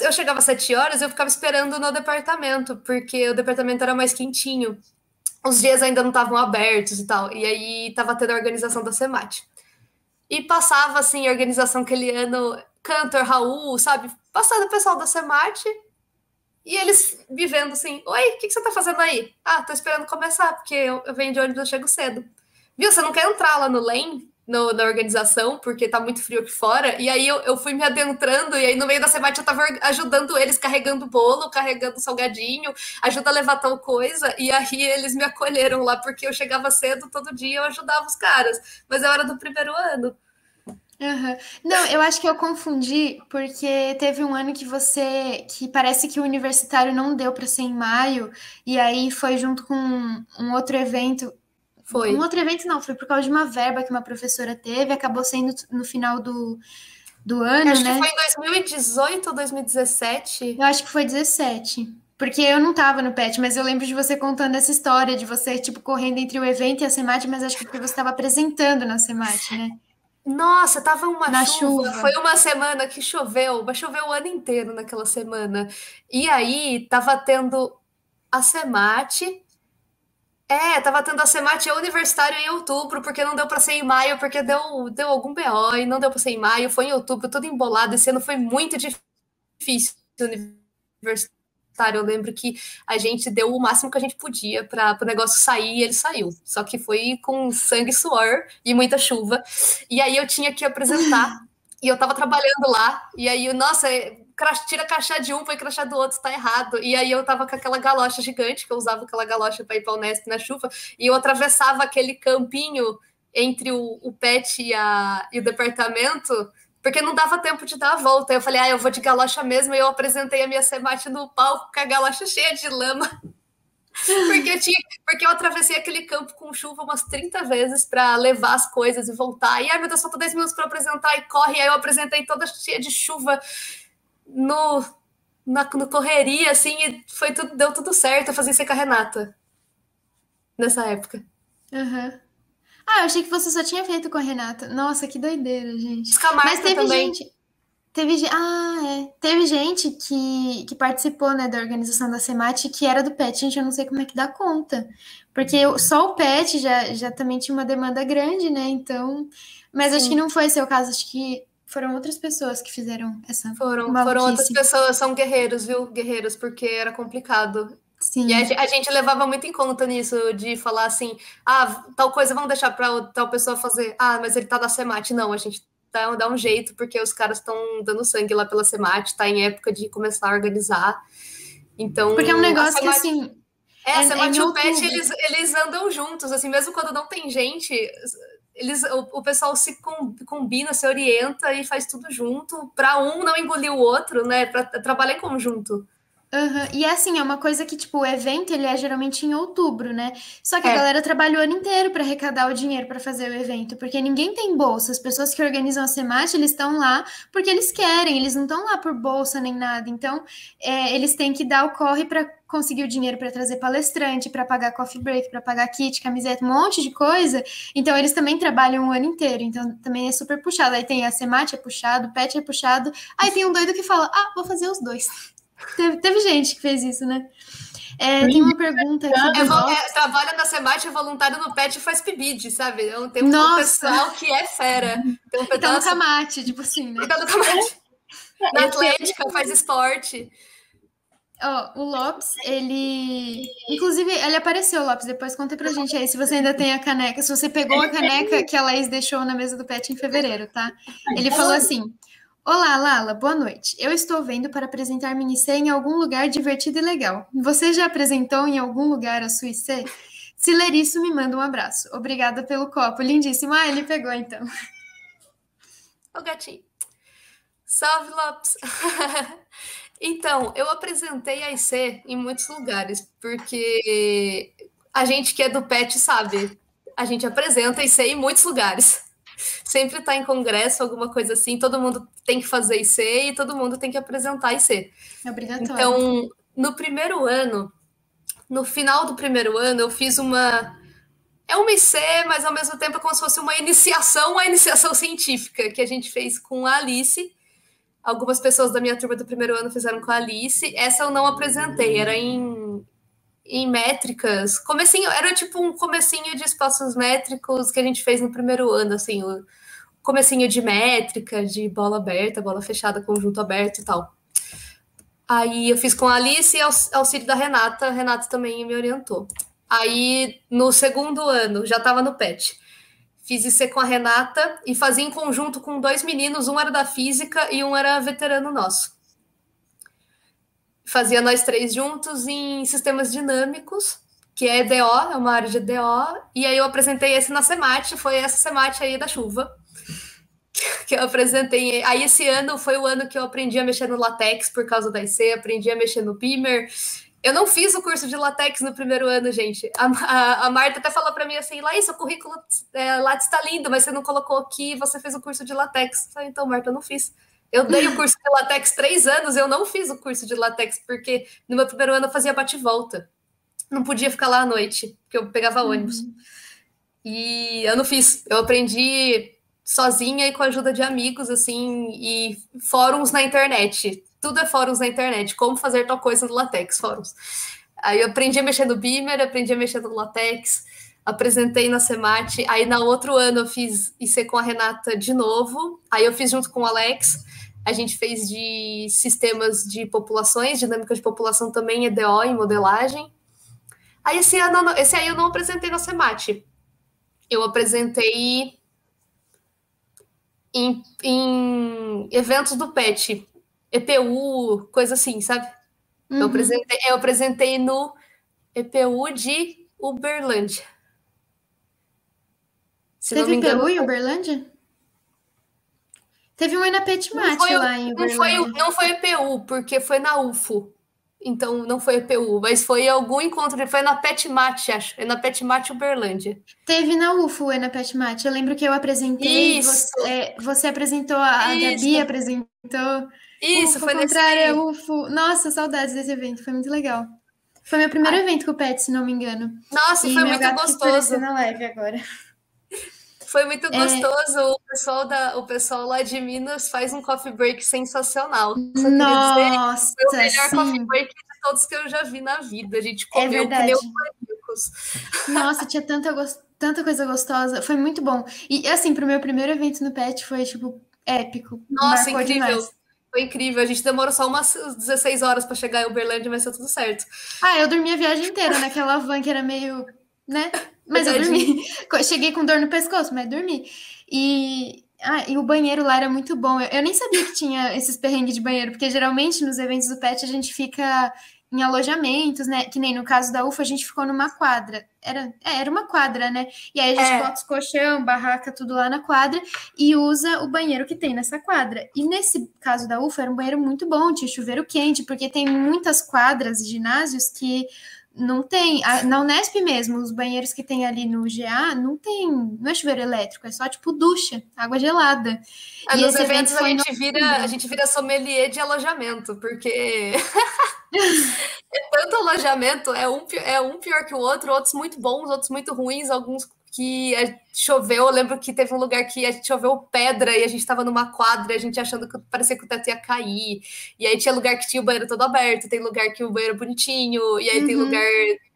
eu chegava às sete horas eu ficava esperando no departamento, porque o departamento era mais quentinho. Os dias ainda não estavam abertos e tal. E aí tava tendo a organização da SEMAT. E passava, assim, a organização aquele ano, Cantor, Raul, sabe? Passando o pessoal da SEMAT e eles me vendo assim, oi, o que, que, você tá fazendo aí? Ah, tô esperando começar, porque eu, eu venho de ônibus, eu chego cedo. Viu, você não quer entrar lá no LEM? No, na organização, porque tá muito frio aqui fora. E aí eu, eu fui me adentrando, e aí no meio da semana eu tava ajudando eles, carregando bolo, carregando salgadinho, ajuda a levar tal coisa. E aí eles me acolheram lá, porque eu chegava cedo todo dia, eu ajudava os caras. Mas eu era do primeiro ano. Uhum. Não, eu acho que eu confundi porque teve um ano que você que parece que o universitário não deu para ser em maio e aí foi junto com um outro evento. Foi. Um outro evento não, foi por causa de uma verba que uma professora teve, acabou sendo no final do, do ano, acho né? que foi em 2018 ou 2017. Eu acho que foi 17. Porque eu não tava no PET, mas eu lembro de você contando essa história, de você, tipo, correndo entre o evento e a SEMAT, mas acho que porque você estava apresentando na SEMAT, né? Nossa, tava uma Na chuva. chuva. Foi uma semana que choveu, mas choveu o ano inteiro naquela semana. E aí tava tendo a Semate. É, tava tendo a Semate universitário em outubro, porque não deu para ser em maio, porque deu, deu algum BO e não deu para ser em maio, foi em outubro, tudo embolado. Esse ano foi muito difícil universitário. Eu lembro que a gente deu o máximo que a gente podia para o negócio sair e ele saiu. Só que foi com sangue suor e muita chuva. E aí eu tinha que apresentar. e eu tava trabalhando lá. E aí, nossa, tira crachá de um, põe crachá do outro, tá errado. E aí eu tava com aquela galocha gigante, que eu usava aquela galocha para ir para o Unesp na chuva. E eu atravessava aquele campinho entre o, o PET e, a, e o departamento porque não dava tempo de dar a volta. Eu falei, ah, eu vou de galocha mesmo, e eu apresentei a minha semate no palco com a galocha cheia de lama. Porque eu, tinha, porque eu atravessei aquele campo com chuva umas 30 vezes para levar as coisas e voltar. E ai meu Deus, falta 10 minutos para apresentar e corre. E aí eu apresentei toda cheia de chuva no, na no correria, assim, e foi tudo, deu tudo certo. Eu fazia isso com a Renata nessa época. Uhum. Ah, eu achei que você só tinha feito com a Renata. Nossa, que doideira, gente. Mas teve também. gente. Teve, ah, é. Teve gente que, que participou né, da organização da SEMAT que era do PET. Gente, eu não sei como é que dá conta. Porque só o PET já, já também tinha uma demanda grande, né? Então. Mas Sim. acho que não foi seu caso. Acho que foram outras pessoas que fizeram essa. Foram, foram outras pessoas, são guerreiros, viu? Guerreiros, porque era complicado. Sim. E a, a, gente levava muito em conta nisso, de falar assim, ah, tal coisa vamos deixar para tal pessoa fazer. Ah, mas ele tá da SEMAT. Não, a gente dá, dá um jeito, porque os caras estão dando sangue lá pela SEMAT, tá em época de começar a organizar. Então. Porque é um negócio que assim. É, a SEMAT é, é e o PET, eles, eles andam juntos, assim, mesmo quando não tem gente, eles, o, o pessoal se combina, se orienta e faz tudo junto, para um não engolir o outro, né? Para trabalhar em conjunto. Uhum. E assim, é uma coisa que, tipo, o evento ele é geralmente em outubro, né? Só que é. a galera trabalha o ano inteiro para arrecadar o dinheiro para fazer o evento, porque ninguém tem bolsa. As pessoas que organizam a Semate, eles estão lá porque eles querem, eles não estão lá por bolsa nem nada. Então, é, eles têm que dar o corre para conseguir o dinheiro para trazer palestrante, para pagar coffee break, para pagar kit, camiseta, um monte de coisa. Então, eles também trabalham o ano inteiro. Então, também é super puxado. Aí tem a Semate é puxado, o Pet é puxado. Aí tem um doido que fala: ah, vou fazer os dois. Teve, teve gente que fez isso, né? É, tem uma pergunta aqui. É, é, trabalha na Semate, é voluntário no PET e faz PIBID, sabe? É um tempo Nossa. pessoal que é fera. Tem um pedaço... Então, no Camate, tipo assim, né? Então, no Camate. Na Atlética, faz esporte. Oh, o Lopes, ele. Inclusive, ele apareceu, Lopes. Depois conta pra gente aí se você ainda tem a caneca. Se você pegou a caneca que a Laís deixou na mesa do Pet em fevereiro, tá? Ele falou assim: Olá, Lala, boa noite. Eu estou vendo para apresentar mini IC em algum lugar divertido e legal. Você já apresentou em algum lugar a sua IC? Se ler isso, me manda um abraço. Obrigada pelo copo. Lindíssimo. Ah, ele pegou então. Ô, gatinho. Salve, Lopes. então, eu apresentei a IC em muitos lugares, porque a gente que é do PET sabe. A gente apresenta IC em muitos lugares sempre está em congresso, alguma coisa assim, todo mundo tem que fazer IC e todo mundo tem que apresentar IC. É obrigatório. Então, no primeiro ano, no final do primeiro ano, eu fiz uma. É uma IC, mas ao mesmo tempo é como se fosse uma iniciação à iniciação científica que a gente fez com a Alice. Algumas pessoas da minha turma do primeiro ano fizeram com a Alice. Essa eu não apresentei, era em em métricas. Comecinho, era tipo um comecinho de espaços métricos que a gente fez no primeiro ano, assim, o comecinho de métrica, de bola aberta, bola fechada, conjunto aberto e tal. Aí eu fiz com a Alice e auxílio da Renata, a Renata também me orientou. Aí no segundo ano, já estava no PET. Fiz isso com a Renata e fazia em conjunto com dois meninos, um era da física e um era veterano nosso fazia nós três juntos em sistemas dinâmicos, que é EDO, é uma área de EDO, e aí eu apresentei esse na Semate, foi essa Semate aí da chuva, que eu apresentei. Aí esse ano foi o ano que eu aprendi a mexer no latex por causa da IC, aprendi a mexer no Beamer. Eu não fiz o curso de latex no primeiro ano, gente. A, a, a Marta até falou para mim assim: Laís, seu currículo é, está lindo, mas você não colocou aqui, você fez o curso de latex. Eu falei, então, Marta, eu não fiz. Eu dei o curso de latex três anos, eu não fiz o curso de latex, porque no meu primeiro ano eu fazia bate-volta. Não podia ficar lá à noite, porque eu pegava ônibus. Uhum. E eu não fiz. Eu aprendi sozinha e com a ajuda de amigos, assim, e fóruns na internet. Tudo é fóruns na internet. Como fazer tal coisa no latex, fóruns. Aí eu aprendi a mexer no Beamer, aprendi a mexer no latex, apresentei na Semate. Aí, no outro ano, eu fiz IC com a Renata de novo. Aí eu fiz junto com o Alex. A gente fez de sistemas de populações, dinâmica de população também, EDO em modelagem. Aí esse ano, esse aí eu não apresentei na Semate. Eu apresentei em, em eventos do PET, EPU, coisa assim, sabe? Uhum. Eu, apresentei, eu apresentei no EPU de Uberlândia. Se Teve engano, EPU em Uberlândia? Teve um na Petmate lá em. Não foi, não foi EPU, porque foi na UFO. Então não foi EPU, mas foi algum encontro, foi na Petmate, acho. É na Petmate Uberlândia. Teve na UFO, é na Petmate. Eu lembro que eu apresentei, Isso. Você, é, você apresentou, a, a Gabi apresentou. Isso, UFO foi contrária, nesse... UFO. Nossa, saudades desse evento, foi muito legal. Foi meu primeiro Ai. evento com o Pet, se não me engano. Nossa, e foi muito gostoso. na live agora. Foi muito é. gostoso. É... O, pessoal da, o pessoal lá de Minas faz um coffee break sensacional. Só Nossa, dizer, foi o melhor sim. coffee break de todos que eu já vi na vida. A gente é comeu é pneus Nossa, tinha tanta, tanta coisa gostosa. Foi muito bom. E assim, pro meu primeiro evento no PET foi, tipo, épico. Nossa, incrível. Demais. Foi incrível. A gente demorou só umas 16 horas para chegar em Uberlândia, mas deu tudo certo. Ah, eu dormi a viagem inteira naquela van que era meio, né? Mas eu dormi. Cheguei com dor no pescoço, mas dormi. E, ah, e o banheiro lá era muito bom. Eu, eu, nem sabia que tinha esses perrengues de banheiro, porque geralmente nos eventos do PET a gente fica em alojamentos, né? Que nem no caso da UFA, a gente ficou numa quadra. Era, é, era uma quadra, né? E aí a gente é. bota os colchão, barraca, tudo lá na quadra e usa o banheiro que tem nessa quadra. E nesse caso da UFA, era um banheiro muito bom, tinha chuveiro quente, porque tem muitas quadras, ginásios que não tem. A, na Unesp mesmo, os banheiros que tem ali no GA, não tem. Não é chuveiro elétrico, é só tipo ducha, água gelada. Ah, e nos eventos a gente, vira, a gente vira sommelier de alojamento, porque é tanto alojamento, é um, é um pior que o outro, outros muito bons, outros muito ruins, alguns que choveu. Eu lembro que teve um lugar que a gente choveu pedra e a gente estava numa quadra, a gente achando que parecia que o teto ia cair. E aí tinha lugar que tinha o banheiro todo aberto, tem lugar que o banheiro é bonitinho, e aí uhum. tem lugar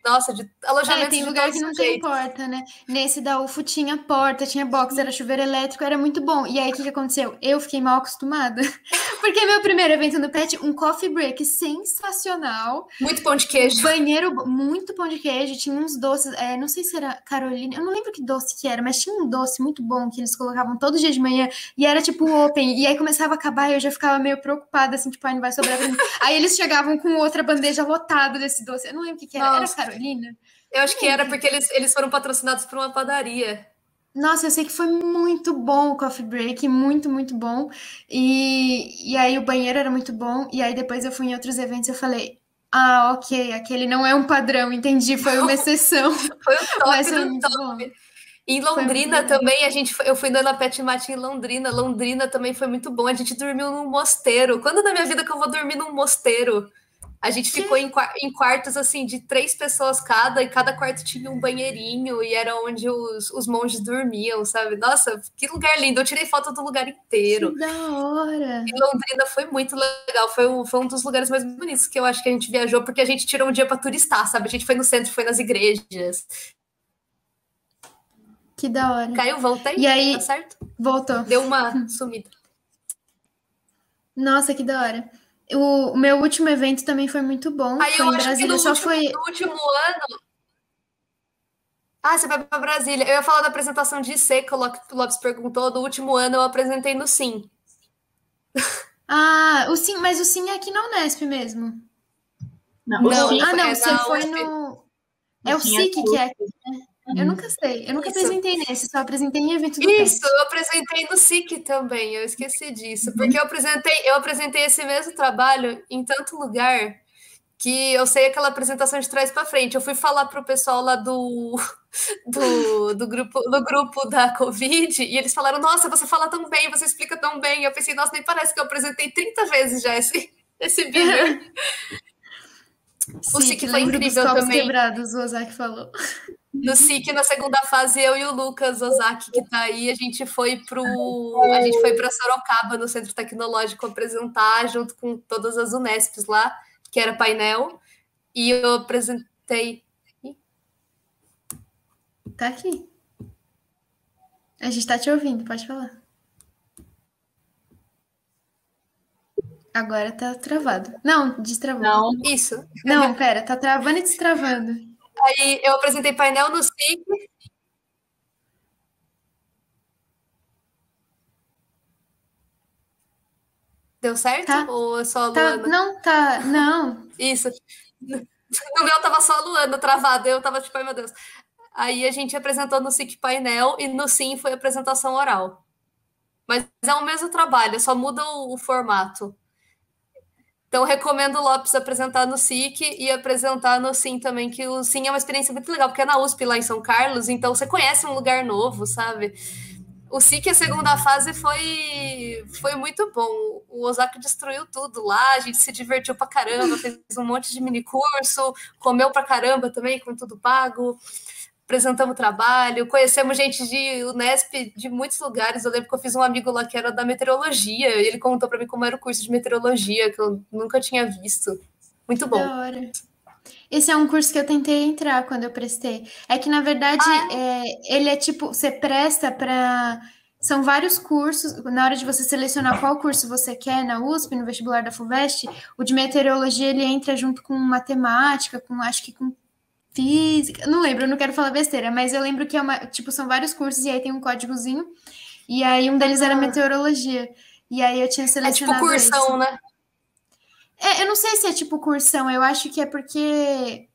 nossa, de alojamento. É, tem lugar que não jeito. tem porta, né? Nesse da UFO tinha porta, tinha box, era chuveiro elétrico, era muito bom. E aí o que, que aconteceu? Eu fiquei mal acostumada. Porque meu primeiro evento no PET, um coffee break sensacional. Muito pão de queijo. Banheiro, muito pão de queijo. Tinha uns doces, é, não sei se era Carolina, eu não lembro que doce que era, mas tinha um doce muito bom que eles colocavam todo dia de manhã. E era tipo open. E aí começava a acabar e eu já ficava meio preocupada, assim, tipo, ai, não vai sobrar pra mim. aí eles chegavam com outra bandeja lotada desse doce. Eu não lembro o que, que era. Nossa. Era Carolina? Eu acho que era porque eles, eles foram patrocinados por uma padaria. Nossa, eu sei que foi muito bom o coffee break, muito, muito bom. E, e aí o banheiro era muito bom. E aí depois eu fui em outros eventos e eu falei, ah, ok, aquele não é um padrão, entendi, foi uma exceção. foi o top Mas foi do top. Bom. Em Londrina também, a gente, eu fui dando a pet mate em Londrina. Londrina também foi muito bom. A gente dormiu num mosteiro. Quando na minha vida que eu vou dormir num mosteiro? A gente ficou em, em, quartos assim de três pessoas cada, e cada quarto tinha um banheirinho, e era onde os, os monges dormiam, sabe? Nossa, que lugar lindo! Eu tirei foto do lugar inteiro. Que da hora! E Londrina foi muito legal, foi um, foi um dos lugares mais bonitos que eu acho que a gente viajou, porque a gente tirou um dia para turistar, sabe? A gente foi no centro, foi nas igrejas. Que da hora. Caiu, voltei? E aí, tá certo? Voltou. Deu uma sumida. Nossa, que da hora. O, o meu último evento também foi muito bom. Aí foi eu em Brasília, só último, foi. No último ano. Ah, você vai para Brasília. Eu ia falar da apresentação de C, que o Lopes perguntou. Do último ano eu apresentei no Sim. Ah, o Sim, mas o Sim é aqui na Unesp mesmo. Não, não. ah, não, é você foi no. É o SIC que é aqui, né? Eu nunca sei. Eu nunca Isso. apresentei nesse, só apresentei em evento do Isso, PET. eu apresentei no SIC também, eu esqueci disso. Porque eu apresentei, eu apresentei esse mesmo trabalho em tanto lugar que eu sei aquela apresentação de trás para frente. Eu fui falar pro pessoal lá do, do, do, grupo, do grupo da Covid e eles falaram: Nossa, você fala tão bem, você explica tão bem. Eu pensei: Nossa, nem parece que eu apresentei 30 vezes já esse, esse vídeo. O SIC foi dos incrível copos também. quebrados, o Ozaki falou. No SIC, na segunda fase, eu e o Lucas Ozaki, que tá aí, a gente foi pro. A gente foi para Sorocaba, no Centro Tecnológico, apresentar junto com todas as Unesps lá, que era painel. E eu apresentei. Tá aqui. A gente tá te ouvindo, pode falar. Agora tá travado. Não, destravou. Não, Isso. Não, pera, tá travando e destravando. Aí eu apresentei painel no SIC. Deu certo? Tá. Ou é só a Tá, Luana? não, tá. Não. Isso. No meu tava só a Luana travada, eu tava tipo, ai meu Deus. Aí a gente apresentou no SIC painel e no SIM foi apresentação oral. Mas é o mesmo trabalho, só muda o, o formato. Então, recomendo o Lopes apresentar no SIC e apresentar no SIM também, que o SIM é uma experiência muito legal, porque é na USP lá em São Carlos, então você conhece um lugar novo, sabe? O SIC, a segunda fase, foi, foi muito bom. O Osaka destruiu tudo lá, a gente se divertiu pra caramba, fez um monte de mini curso, comeu pra caramba também, com tudo pago. Apresentamos trabalho, conhecemos gente de Unesp de muitos lugares. Eu lembro que eu fiz um amigo lá que era da meteorologia, e ele contou pra mim como era o curso de meteorologia, que eu nunca tinha visto. Muito bom. Da hora. Esse é um curso que eu tentei entrar quando eu prestei. É que, na verdade, é, ele é tipo, você presta para. São vários cursos. Na hora de você selecionar qual curso você quer na USP, no vestibular da FUVEST, o de meteorologia ele entra junto com matemática, com acho que com física. Não lembro, eu não quero falar besteira, mas eu lembro que é uma, tipo, são vários cursos e aí tem um códigozinho. E aí um deles era Ah. meteorologia. E aí eu tinha É tipo selecionado esse. cursão, né? É, eu não sei se é tipo cursão, eu acho que é porque.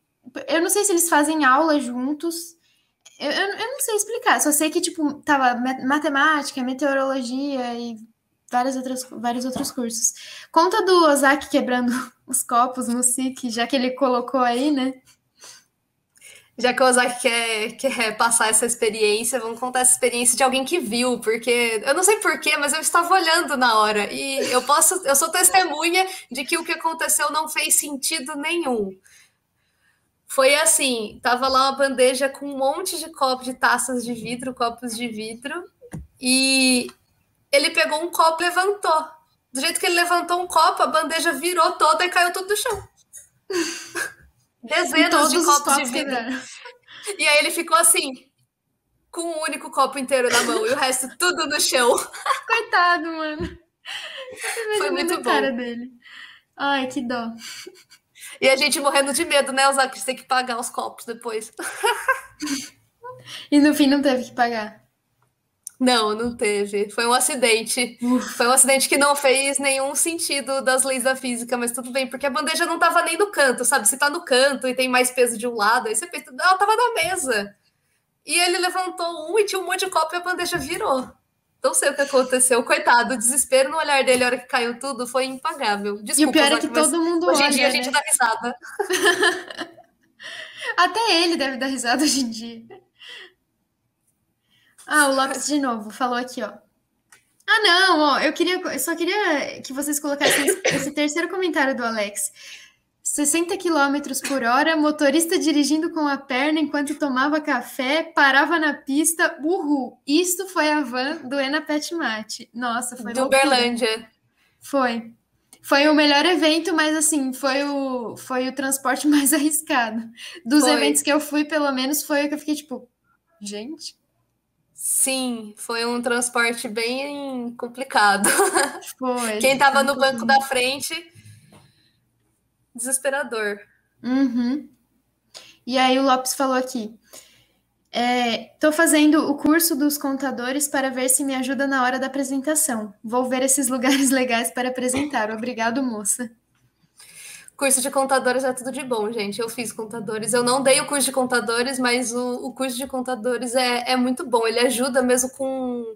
Eu não sei se eles fazem aula juntos. Eu, eu, eu não sei explicar, só sei que, tipo, tava ma- matemática, meteorologia e várias outras, vários outros cursos. Conta do Ozaki quebrando os copos no SIC, já que ele colocou aí, né? Já que o Ozaki quer, quer passar essa experiência, vamos contar essa experiência de alguém que viu, porque eu não sei porquê, mas eu estava olhando na hora e eu posso, eu sou testemunha de que o que aconteceu não fez sentido nenhum. Foi assim, tava lá uma bandeja com um monte de copos, de taças de vidro, copos de vidro, e ele pegou um copo e levantou. Do jeito que ele levantou um copo, a bandeja virou toda e caiu tudo no chão. Dezenas de os copos de vidro. quebraram. E aí ele ficou assim, com um único copo inteiro na mão e o resto tudo no chão. Coitado, mano. Foi muito a bom. cara dele. Ai, que dó. E a gente morrendo de medo, né, Osaka? Você tem que pagar os copos depois. E no fim não teve que pagar. Não, não teve. Foi um acidente. Foi um acidente que não fez nenhum sentido das leis da física, mas tudo bem, porque a bandeja não tava nem no canto, sabe? Se tá no canto e tem mais peso de um lado, aí você pensa, ela tava na mesa. E ele levantou um e tinha um monte de copo e a bandeja virou. Não sei o que aconteceu. Coitado, o desespero no olhar dele, a hora que caiu tudo, foi impagável. Desculpa, e o pior é que todo mundo hoje em dia a né? gente dá risada. Até ele deve dar risada hoje em dia. Ah, o Lopes de novo falou aqui, ó. Ah, não, ó, eu queria, eu só queria que vocês colocassem esse, terceiro comentário do Alex. 60 km por hora, motorista dirigindo com a perna enquanto tomava café, parava na pista, uhul. Isto foi a van do Ena Pet Mate. Nossa, foi Do. Uberlândia. Foi. Foi o melhor evento, mas assim, foi o, foi o transporte mais arriscado. Dos Foi. eventos que eu fui, pelo menos, foi o que eu fiquei tipo, gente, Sim, foi um transporte bem complicado. foi. Quem tava foi um no banco da frente, desesperador. Uhum. E aí o Lopes falou aqui. É, tô fazendo o curso dos contadores para ver se me ajuda na hora da apresentação. Vou ver esses lugares legais para apresentar. Obrigado, moça. Curso de contadores é tudo de bom, gente. Eu fiz contadores. Eu não dei o curso de contadores, mas o, o curso de contadores é, é muito bom. Ele ajuda mesmo com.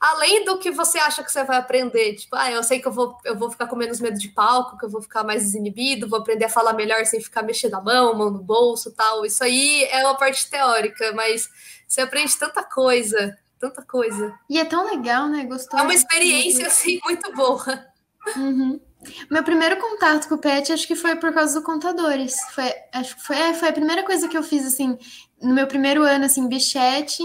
Além do que você acha que você vai aprender, tipo, ah, eu sei que eu vou, eu vou ficar com menos medo de palco, que eu vou ficar mais desinibido, vou aprender a falar melhor sem ficar mexendo a mão, mão no bolso tal. Isso aí é uma parte teórica, mas você aprende tanta coisa, tanta coisa. E é tão legal, né? Gostoso. É uma experiência, assim, muito boa. Uhum. Meu primeiro contato com o pet acho que foi por causa do contadores. Foi, acho que foi, é, foi a primeira coisa que eu fiz assim no meu primeiro ano assim, bichete,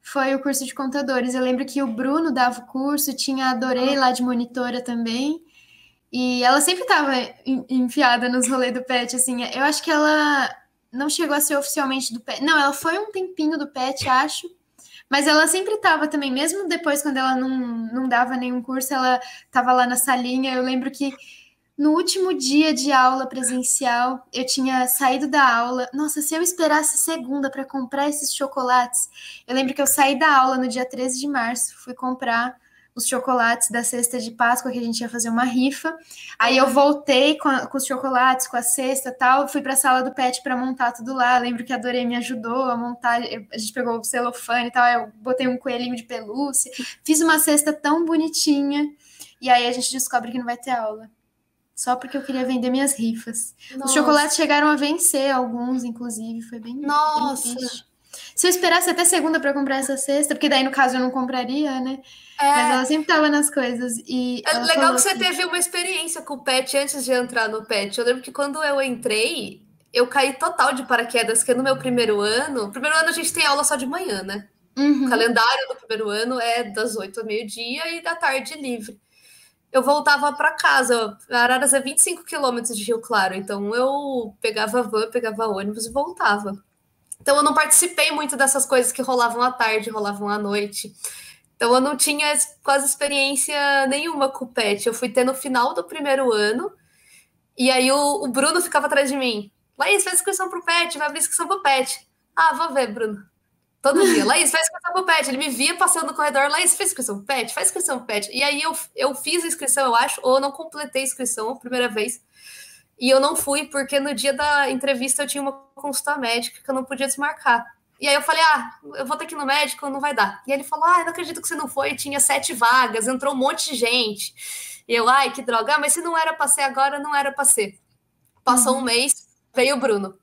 foi o curso de contadores. Eu lembro que o Bruno dava o curso, tinha a Dorei lá de monitora também. E ela sempre estava enfiada nos rolês do pet, assim. Eu acho que ela não chegou a ser oficialmente do pet. Não, ela foi um tempinho do pet, acho. Mas ela sempre estava também, mesmo depois, quando ela não, não dava nenhum curso, ela estava lá na salinha. Eu lembro que no último dia de aula presencial, eu tinha saído da aula. Nossa, se eu esperasse segunda para comprar esses chocolates. Eu lembro que eu saí da aula no dia 13 de março, fui comprar os chocolates da cesta de Páscoa, que a gente ia fazer uma rifa. Aí eu voltei com, a, com os chocolates, com a cesta tal, fui para a sala do pet para montar tudo lá. Lembro que a Dorei me ajudou a montar, a gente pegou o celofane e tal, eu botei um coelhinho de pelúcia, fiz uma cesta tão bonitinha. E aí a gente descobre que não vai ter aula. Só porque eu queria vender minhas rifas. Nossa. Os chocolates chegaram a vencer, alguns, inclusive. Foi bem. Nossa! Bem Se eu esperasse até segunda para comprar essa cesta, porque daí no caso eu não compraria, né? É. Mas ela sempre tava nas coisas. E é legal que você assim, teve uma experiência com o pet antes de entrar no pet. Eu lembro que quando eu entrei, eu caí total de paraquedas, que no meu primeiro ano. Primeiro ano a gente tem aula só de manhã, né? Uhum. O calendário do primeiro ano é das 8 ao meio-dia e da tarde livre. Eu voltava para casa. Araras é 25 quilômetros de Rio Claro, então eu pegava van, pegava ônibus e voltava. Então eu não participei muito dessas coisas que rolavam à tarde, rolavam à noite. Então eu não tinha quase experiência nenhuma com o pet. Eu fui ter no final do primeiro ano. E aí o, o Bruno ficava atrás de mim. Laís, faz inscrição pro pet, vai abrir inscrição pro pet. Ah, vou ver, Bruno. Todo dia. Laís, faz inscrição pro pet. Ele me via passando no corredor. Laís, faz inscrição pro pet? Faz inscrição pro pet. E aí eu, eu fiz a inscrição, eu acho, ou não completei a inscrição a primeira vez. E eu não fui, porque no dia da entrevista eu tinha uma consulta médica que eu não podia desmarcar. E aí eu falei, ah, eu vou ter que ir no médico, não vai dar. E ele falou, ah, não acredito que você não foi, tinha sete vagas, entrou um monte de gente. E eu, ai, que droga, ah, mas se não era para ser agora, não era para ser. Passou uhum. um mês, veio o Bruno.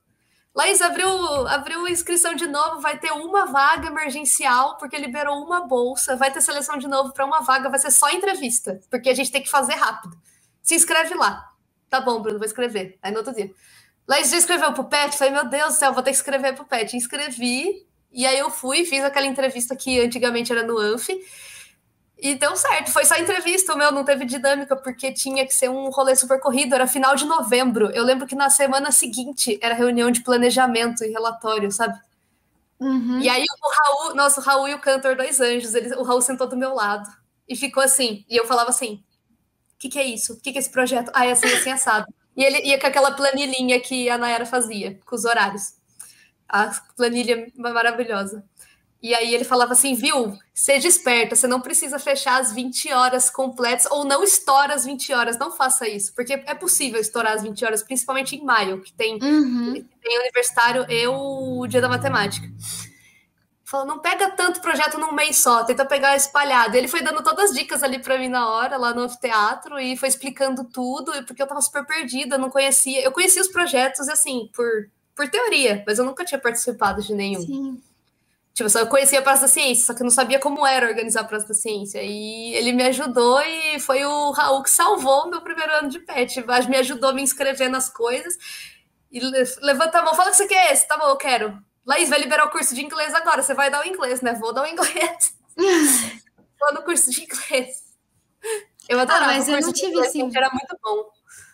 Laís, abriu, abriu inscrição de novo, vai ter uma vaga emergencial, porque liberou uma bolsa, vai ter seleção de novo para uma vaga, vai ser só entrevista, porque a gente tem que fazer rápido. Se inscreve lá. Tá bom, Bruno, vou escrever. Aí no outro dia. Laís já escreveu pro Pet? Falei, meu Deus do céu, vou ter que escrever pro Pet. Inscrevi, e aí eu fui, fiz aquela entrevista que antigamente era no ANF, e deu certo. Foi só entrevista, o meu não teve dinâmica, porque tinha que ser um rolê super corrido, era final de novembro. Eu lembro que na semana seguinte era reunião de planejamento e relatório, sabe? Uhum. E aí o Raul, nossa, o Raul e o cantor Dois Anjos, ele, o Raul sentou do meu lado e ficou assim. E eu falava assim: o que, que é isso? O que, que é esse projeto? Ah, é assim, assim, assado. E ele ia com aquela planilhinha que a Nayara fazia, com os horários. A planilha maravilhosa. E aí ele falava assim, viu? Seja esperta, você não precisa fechar as 20 horas completas, ou não estoura as 20 horas, não faça isso, porque é possível estourar as 20 horas, principalmente em maio, que tem, uhum. tem universitário e o dia da matemática. Falou, não pega tanto projeto num mês só, tenta pegar espalhado. Ele foi dando todas as dicas ali para mim na hora, lá no teatro, e foi explicando tudo, porque eu tava super perdida, não conhecia. Eu conhecia os projetos, assim, por, por teoria, mas eu nunca tinha participado de nenhum. Sim. Tipo, só eu conhecia a Praça da Ciência, só que eu não sabia como era organizar a Praça da Ciência. E ele me ajudou e foi o Raul que salvou meu primeiro ano de PET. Me ajudou a me inscrever nas coisas. E levanta a mão, fala que você quer esse. Tá bom, eu quero. Laís, vai liberar o curso de inglês agora. Você vai dar o inglês, né? Vou dar o inglês. Vou no curso de inglês. Eu adorava ah, mas o curso eu não tive inglês, assim. Era muito bom.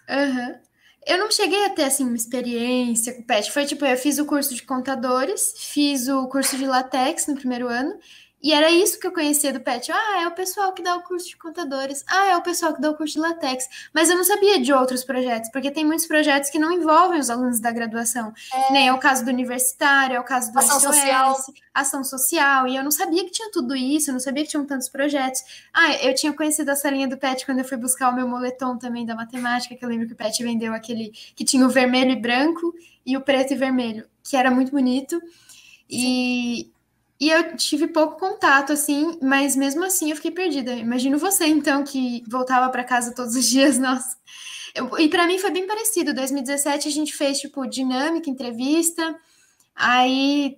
Uhum. Eu não cheguei a ter assim uma experiência com pet. Foi tipo, eu fiz o curso de contadores, fiz o curso de latex no primeiro ano E era isso que eu conhecia do PET. Ah, é o pessoal que dá o curso de contadores. Ah, é o pessoal que dá o curso de latex. Mas eu não sabia de outros projetos, porque tem muitos projetos que não envolvem os alunos da graduação. É. Nem é o caso do universitário, é o caso do ação SOS, social. ação social. E eu não sabia que tinha tudo isso, eu não sabia que tinham tantos projetos. Ah, eu tinha conhecido a salinha do PET quando eu fui buscar o meu moletom também da matemática, que eu lembro que o PET vendeu aquele que tinha o vermelho e branco e o preto e vermelho, que era muito bonito. E, e eu tive pouco contato, assim, mas mesmo assim eu fiquei perdida. Imagino você, então, que voltava para casa todos os dias, nossa. Eu, e para mim foi bem parecido. 2017 a gente fez, tipo, dinâmica, entrevista. Aí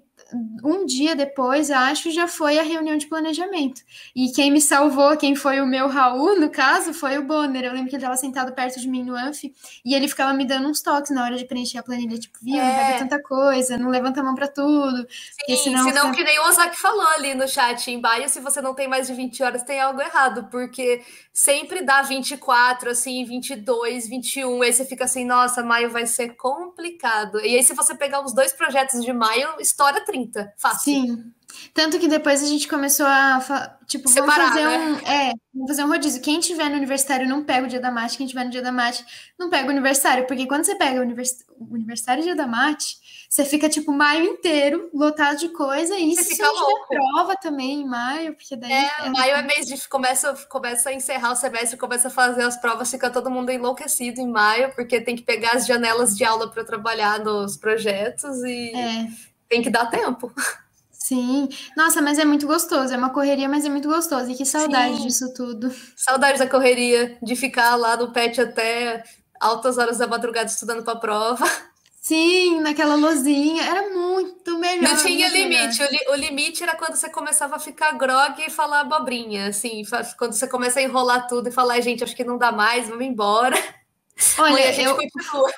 um dia depois, acho, já foi a reunião de planejamento. E quem me salvou, quem foi o meu Raul, no caso, foi o Bonner. Eu lembro que ele estava sentado perto de mim no Anf e ele ficava me dando uns toques na hora de preencher a planilha, tipo, viu, é. não pega tanta coisa, não levanta a mão para tudo. Sim, senão, senão que nem o Ozaki falou ali no chat, em baia, se você não tem mais de 20 horas, tem algo errado, porque sempre dá 24, assim, 22, 21, aí você fica assim, nossa, maio vai ser complicado. E aí se você pegar os dois projetos de maio, estoura 30. 30, fácil. Sim. Tanto que depois a gente começou a, tipo, Separar, vamos fazer né? um, é, vamos fazer um rodízio. Quem tiver no universitário não pega o dia da mate, quem tiver no dia da mate não pega o universitário, porque quando você pega o, univers, o universitário e dia da mate, você fica tipo maio inteiro lotado de coisa e você fica louco. prova também em maio, porque daí é, é maio é mês de começa começa a encerrar o semestre, começa a fazer as provas, fica todo mundo enlouquecido em maio, porque tem que pegar as janelas de aula para trabalhar nos projetos e é. Tem que dar tempo. Sim, nossa, mas é muito gostoso, é uma correria, mas é muito gostoso. E que saudade Sim. disso tudo. Saudade da correria, de ficar lá no pet até altas horas da madrugada estudando para a prova. Sim, naquela lozinha, era muito melhor. Não tinha melhor. limite. O, li- o limite era quando você começava a ficar grog e falar abobrinha, assim, quando você começa a enrolar tudo e falar, "Ai, gente, acho que não dá mais, vamos embora. Olha, Amanhã a gente eu, continua.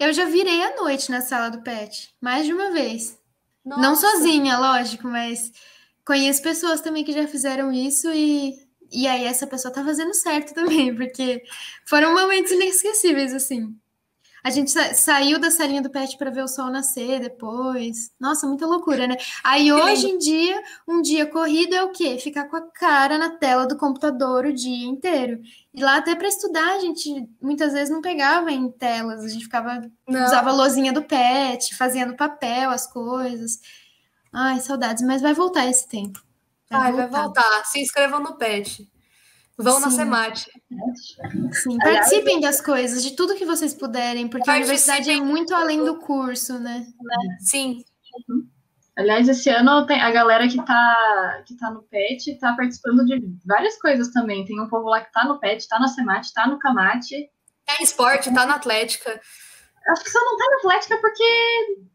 eu já virei à noite na sala do pet, mais de uma vez. Não Nossa. sozinha, lógico, mas conheço pessoas também que já fizeram isso e, e aí essa pessoa tá fazendo certo também, porque foram momentos inesquecíveis, assim. A gente sa- saiu da salinha do pet para ver o sol nascer depois. Nossa, muita loucura, né? Aí hoje em dia, um dia corrido é o quê? Ficar com a cara na tela do computador o dia inteiro. E lá até para estudar, a gente muitas vezes não pegava em telas, a gente ficava Não. usava a lozinha do pet, fazia no papel as coisas. Ai, saudades, mas vai voltar esse tempo. Ai, vai voltar. Se inscrevam no PET. Vão na Sim. Semate. Sim, Aliás, participem das coisas, de tudo que vocês puderem, porque a universidade é Participem. muito além do curso, né? Sim. Aliás, esse ano tem a galera que tá, que tá no PET tá participando de várias coisas também. Tem um povo lá que tá no PET, tá na Semate, tá no Camate. É esporte, tá na Atlética. Acho que só não tá na Atlética porque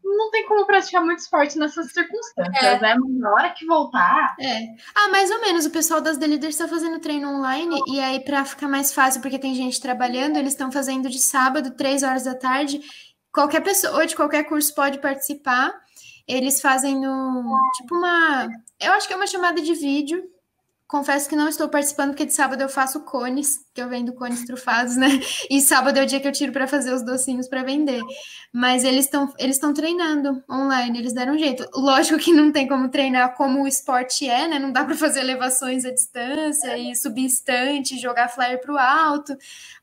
não tem como praticar muito esporte nessas circunstâncias, né? Mas na hora que voltar, É. Ah, mais ou menos. O pessoal das The Leaders está fazendo treino online e aí, para ficar mais fácil, porque tem gente trabalhando, eles estão fazendo de sábado, três horas da tarde. Qualquer pessoa de qualquer curso pode participar. Eles fazem no, tipo uma, eu acho que é uma chamada de vídeo. Confesso que não estou participando, porque de sábado eu faço cones, que eu vendo cones trufados, né? E sábado é o dia que eu tiro para fazer os docinhos para vender. Mas eles estão eles estão treinando online, eles deram um jeito. Lógico que não tem como treinar como o esporte é, né? Não dá para fazer elevações à distância e subir estante, jogar flyer para o alto.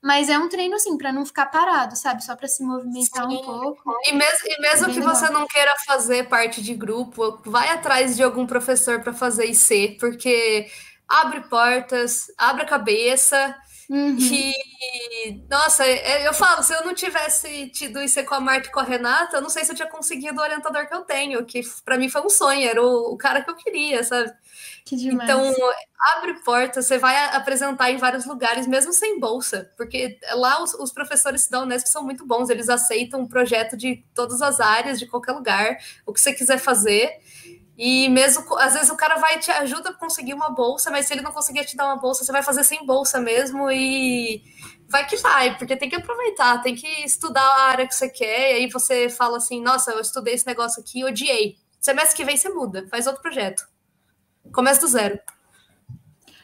Mas é um treino assim, para não ficar parado, sabe? Só para se movimentar um Sim. pouco. E mesmo, e mesmo Bem que legal. você não queira fazer parte de grupo, vai atrás de algum professor para fazer IC, porque abre portas, abre a cabeça. Uhum. E, nossa, é- eu falo, se eu não tivesse tido IC com a Marta e com a Renata, eu não sei se eu tinha conseguido o orientador que eu tenho, que para mim foi um sonho, era o, o cara que eu queria, sabe? Que demais. Então, abre porta, você vai apresentar em vários lugares, mesmo sem bolsa, porque lá os, os professores da Unesp são muito bons, eles aceitam um projeto de todas as áreas, de qualquer lugar, o que você quiser fazer. E mesmo, às vezes o cara vai te ajuda a conseguir uma bolsa, mas se ele não conseguir te dar uma bolsa, você vai fazer sem bolsa mesmo e vai que vai, porque tem que aproveitar, tem que estudar a área que você quer, e aí você fala assim, nossa, eu estudei esse negócio aqui e odiei. Semestre que vem você muda, faz outro projeto. Começa do zero.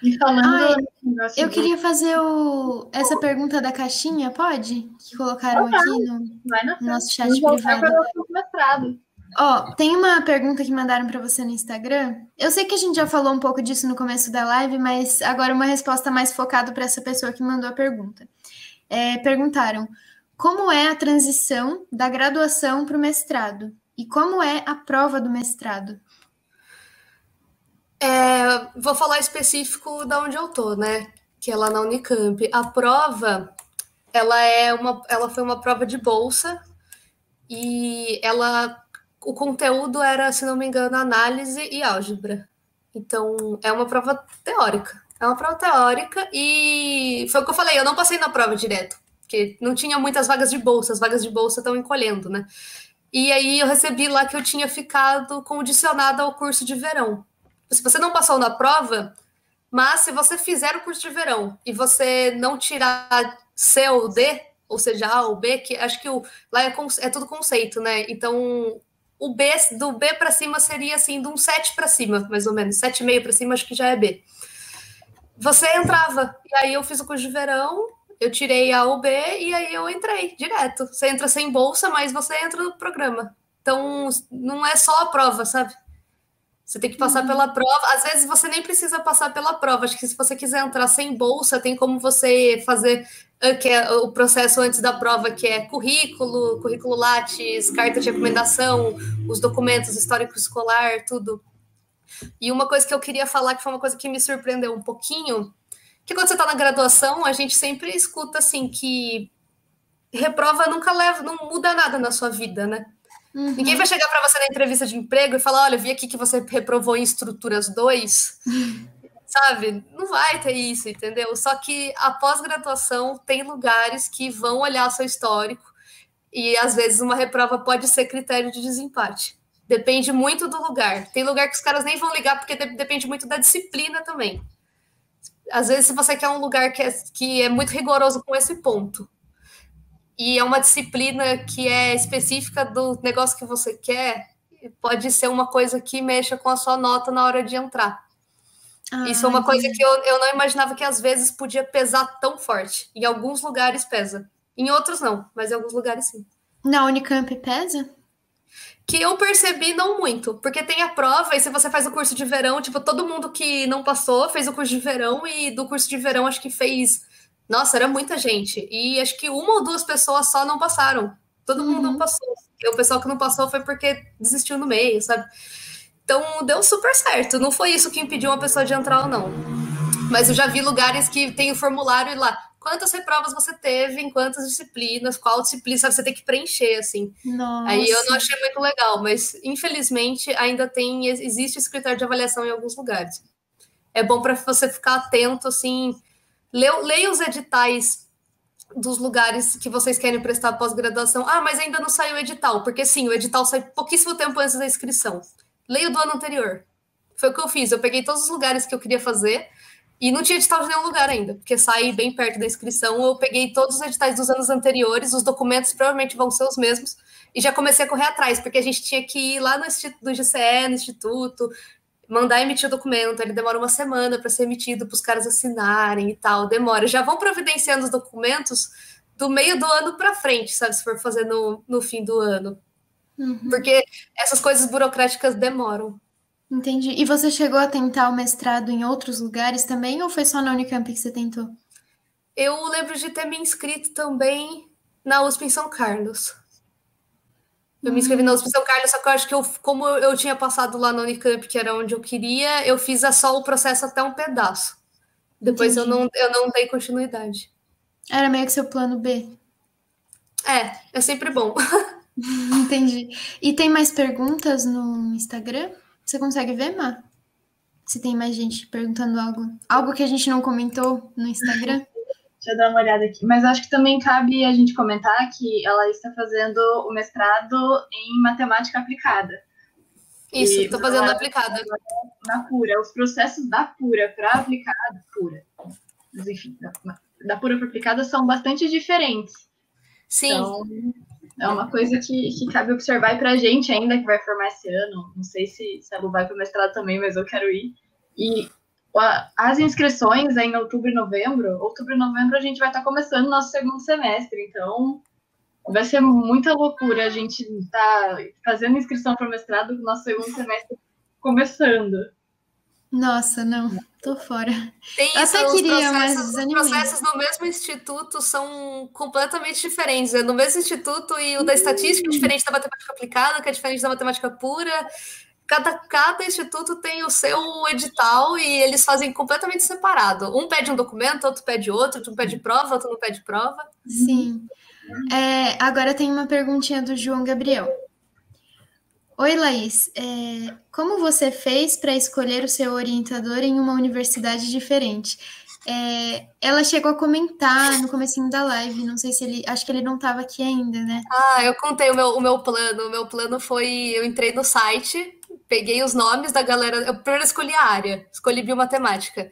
e falando Ai, negócio Eu queria fazer o... essa pergunta da caixinha, pode? Que colocaram Opa. aqui no vai na no nosso chat privado. Ó, tem uma pergunta que mandaram para você no Instagram. Eu sei que a gente já falou um pouco disso no começo da live, mas agora uma resposta mais focada para essa pessoa que mandou a pergunta. É, perguntaram como é a transição da graduação para o mestrado e como é a prova do mestrado. É, vou falar específico da onde eu tô, né? Que é lá na Unicamp. A prova, ela é uma, ela foi uma prova de bolsa e ela, o conteúdo era, se não me engano, análise e álgebra. Então, é uma prova teórica. É uma prova teórica e foi o que eu falei, eu não passei na prova direto, porque não tinha muitas vagas de bolsa, as vagas de bolsa estão encolhendo, né? E aí eu recebi lá que eu tinha ficado condicionada ao curso de verão se você não passou na prova, mas se você fizer o curso de verão e você não tirar C ou D, ou seja, A ou B, que acho que o, lá é, é tudo conceito, né? Então, o B, do B para cima seria assim, de um 7 para cima, mais ou menos. 7,5 para cima, acho que já é B. Você entrava, e aí eu fiz o curso de verão, eu tirei A ou B, e aí eu entrei direto. Você entra sem bolsa, mas você entra no programa. Então, não é só a prova, sabe? Você tem que passar uhum. pela prova. Às vezes você nem precisa passar pela prova. Acho que se você quiser entrar sem bolsa, tem como você fazer que é o processo antes da prova, que é currículo, currículo Lattes, carta de recomendação, os documentos histórico escolar, tudo. E uma coisa que eu queria falar, que foi uma coisa que me surpreendeu um pouquinho, que quando você está na graduação, a gente sempre escuta assim que reprova nunca leva, não muda nada na sua vida, né? Uhum. Ninguém vai chegar para você na entrevista de emprego e falar: olha, vi aqui que você reprovou em estruturas 2. Sabe? Não vai ter isso, entendeu? Só que a pós-graduação tem lugares que vão olhar seu histórico e às vezes uma reprova pode ser critério de desempate. Depende muito do lugar. Tem lugar que os caras nem vão ligar porque depende muito da disciplina também. Às vezes, se você quer um lugar que é, que é muito rigoroso com esse ponto, e é uma disciplina que é específica do negócio que você quer, pode ser uma coisa que mexa com a sua nota na hora de entrar. Ah, Isso é uma coisa que eu, eu não imaginava que às vezes podia pesar tão forte. Em alguns lugares pesa. Em outros não, mas em alguns lugares sim. Na Unicamp pesa? Que eu percebi não muito, porque tem a prova e se você faz o curso de verão, tipo, todo mundo que não passou fez o curso de verão e do curso de verão acho que fez nossa, era muita gente. E acho que uma ou duas pessoas só não passaram. Todo uhum. mundo não passou. E o pessoal que não passou foi porque desistiu no meio, sabe? Então deu super certo. Não foi isso que impediu uma pessoa de entrar ou não. Mas eu já vi lugares que tem o formulário e lá. Quantas reprovas você teve, em quantas disciplinas, qual disciplina, sabe? Você tem que preencher, assim. Nossa. Aí eu não achei muito legal, mas infelizmente ainda tem, existe esse critério de avaliação em alguns lugares. É bom para você ficar atento, assim, leia os editais dos lugares que vocês querem prestar pós-graduação. Ah, mas ainda não saiu o edital, porque sim, o edital sai pouquíssimo tempo antes da inscrição. Leia do ano anterior. Foi o que eu fiz. Eu peguei todos os lugares que eu queria fazer e não tinha edital de nenhum lugar ainda, porque sai bem perto da inscrição. Eu peguei todos os editais dos anos anteriores, os documentos provavelmente vão ser os mesmos, e já comecei a correr atrás, porque a gente tinha que ir lá no, no GCE, no instituto, mandar emitir o documento, ele demora uma semana para ser emitido para os caras assinarem e tal, demora. Já vão providenciando os documentos do meio do ano para frente, sabe, se for fazer no, no fim do ano. Uhum. Porque essas coisas burocráticas demoram. Entendi. E você chegou a tentar o mestrado em outros lugares também, ou foi só na Unicamp que você tentou? Eu lembro de ter me inscrito também na USP em São Carlos. Eu me inscrevi na USP São Carlos, só que eu acho que eu, como eu tinha passado lá no Unicamp, que era onde eu queria, eu fiz só o processo até um pedaço. Depois eu não, eu não dei continuidade. Era meio que seu plano B. É, é sempre bom. Entendi. E tem mais perguntas no Instagram? Você consegue ver, Má? Se tem mais gente perguntando algo. Algo que a gente não comentou no Instagram? Deixa eu dar uma olhada aqui. Mas acho que também cabe a gente comentar que ela está fazendo o mestrado em matemática aplicada. Isso, estou fazendo aplicada. Na pura, os processos da pura para aplicada, pura. Mas enfim, da, da pura para aplicada são bastante diferentes. Sim. Então, é uma coisa que, que cabe observar para a gente ainda que vai formar esse ano. Não sei se, se a Lu vai para o mestrado também, mas eu quero ir. E as inscrições em outubro e novembro. Outubro e novembro a gente vai estar começando nosso segundo semestre, então vai ser muita loucura a gente tá fazendo inscrição para o mestrado no nosso segundo semestre começando. Nossa, não, tô fora. Tem eu até queria, mas Os processos no mesmo instituto são completamente diferentes. É no mesmo instituto e o da estatística é diferente da matemática aplicada, que é diferente da matemática pura. Cada, cada instituto tem o seu edital e eles fazem completamente separado. Um pede um documento, outro pede outro, um pede prova, outro não pede prova. Sim. É, agora tem uma perguntinha do João Gabriel. Oi, Laís. É, como você fez para escolher o seu orientador em uma universidade diferente? É, ela chegou a comentar no comecinho da live, não sei se ele. Acho que ele não estava aqui ainda, né? Ah, eu contei o meu, o meu plano. O meu plano foi: eu entrei no site, peguei os nomes da galera. Eu primeiro escolhi a área, escolhi biomatemática.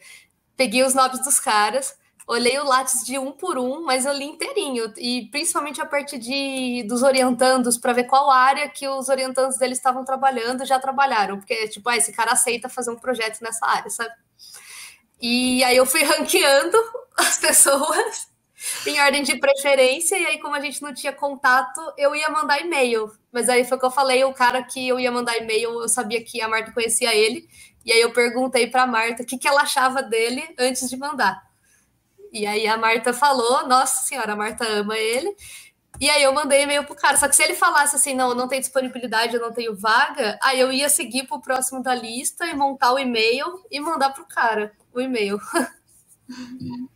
Peguei os nomes dos caras olhei o Lattes de um por um, mas eu li inteirinho, e principalmente a parte de, dos orientandos, para ver qual área que os orientandos deles estavam trabalhando já trabalharam, porque, tipo, ah, esse cara aceita fazer um projeto nessa área, sabe? E aí eu fui ranqueando as pessoas em ordem de preferência, e aí, como a gente não tinha contato, eu ia mandar e-mail. Mas aí foi o que eu falei, o cara que eu ia mandar e-mail, eu sabia que a Marta conhecia ele, e aí eu perguntei para Marta o que, que ela achava dele antes de mandar. E aí a Marta falou, nossa senhora, a Marta ama ele. E aí eu mandei e-mail pro cara. Só que se ele falasse assim, não, eu não tenho disponibilidade, eu não tenho vaga, aí eu ia seguir pro próximo da lista e montar o e-mail e mandar pro cara o e-mail.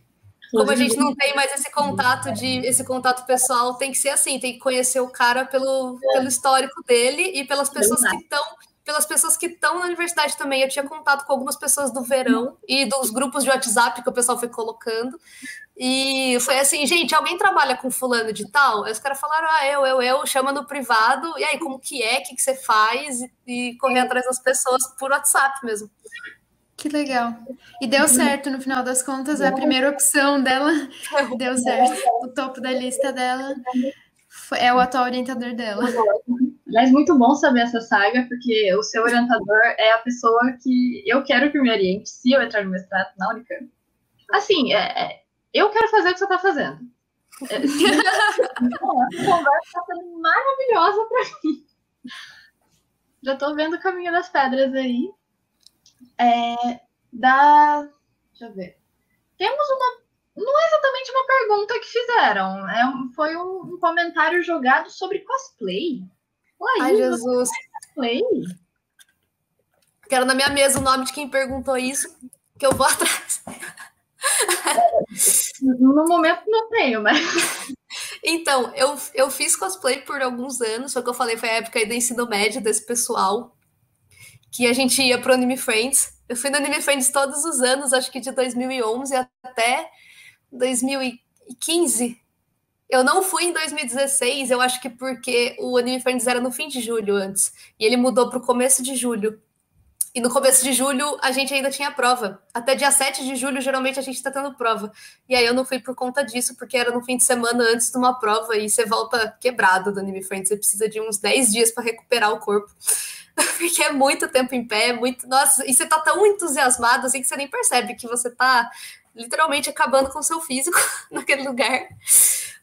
Como a gente não tem mais esse contato de esse contato pessoal, tem que ser assim, tem que conhecer o cara pelo, pelo histórico dele e pelas pessoas que estão pelas pessoas que estão na universidade também. Eu tinha contato com algumas pessoas do verão e dos grupos de WhatsApp que o pessoal foi colocando. E foi assim, gente, alguém trabalha com fulano de tal? Aí os caras falaram, ah, eu, eu, eu, chama no privado. E aí, como que é? O que, que você faz? E, e correr atrás das pessoas por WhatsApp mesmo. Que legal. E deu certo, no final das contas, a primeira opção dela deu certo. O topo da lista dela é o atual orientador dela. Aliás, muito bom saber essa saga, porque o seu orientador é a pessoa que eu quero que me oriente se eu entrar no mestrado na Unicamp. Assim, é, é, eu quero fazer o que você está fazendo. É, a conversa está sendo maravilhosa para mim. Já estou vendo o caminho das pedras aí. É, da. Deixa eu ver. Temos uma. Não é exatamente uma pergunta que fizeram. É, foi um, um comentário jogado sobre cosplay. Ai, Jesus. Play? Quero na minha mesa o nome de quem perguntou isso, que eu vou atrás. No momento não tenho, mas. Então, eu, eu fiz cosplay por alguns anos, só que eu falei, foi a época do ensino médio desse pessoal, que a gente ia pro Anime Friends. Eu fui no Anime Friends todos os anos, acho que de 2011 até 2015. Eu não fui em 2016, eu acho que porque o Anime Friends era no fim de julho antes. E ele mudou para o começo de julho. E no começo de julho a gente ainda tinha prova. Até dia 7 de julho, geralmente, a gente está tendo prova. E aí eu não fui por conta disso, porque era no fim de semana antes de uma prova e você volta quebrado do Anime Friends. Você precisa de uns 10 dias para recuperar o corpo. porque é muito tempo em pé, muito. Nossa, e você tá tão entusiasmado assim que você nem percebe que você tá literalmente acabando com o seu físico naquele lugar.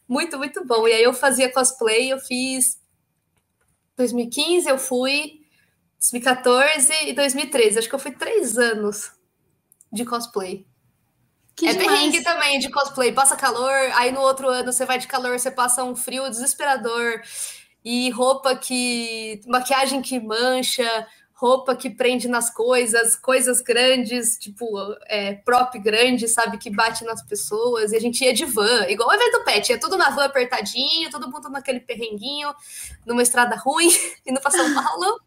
Muito, muito bom. E aí eu fazia cosplay, eu fiz 2015, eu fui 2014 e 2013. Acho que eu fui três anos de cosplay. Que é demais. perrengue também de cosplay. Passa calor, aí no outro ano você vai de calor, você passa um frio desesperador. E roupa que. maquiagem que mancha, roupa que prende nas coisas, coisas grandes, tipo, é, prop grande, sabe, que bate nas pessoas, e a gente ia de van, igual o evento pet, ia tudo na van apertadinho, todo mundo naquele perrenguinho, numa estrada ruim, indo pra São Paulo.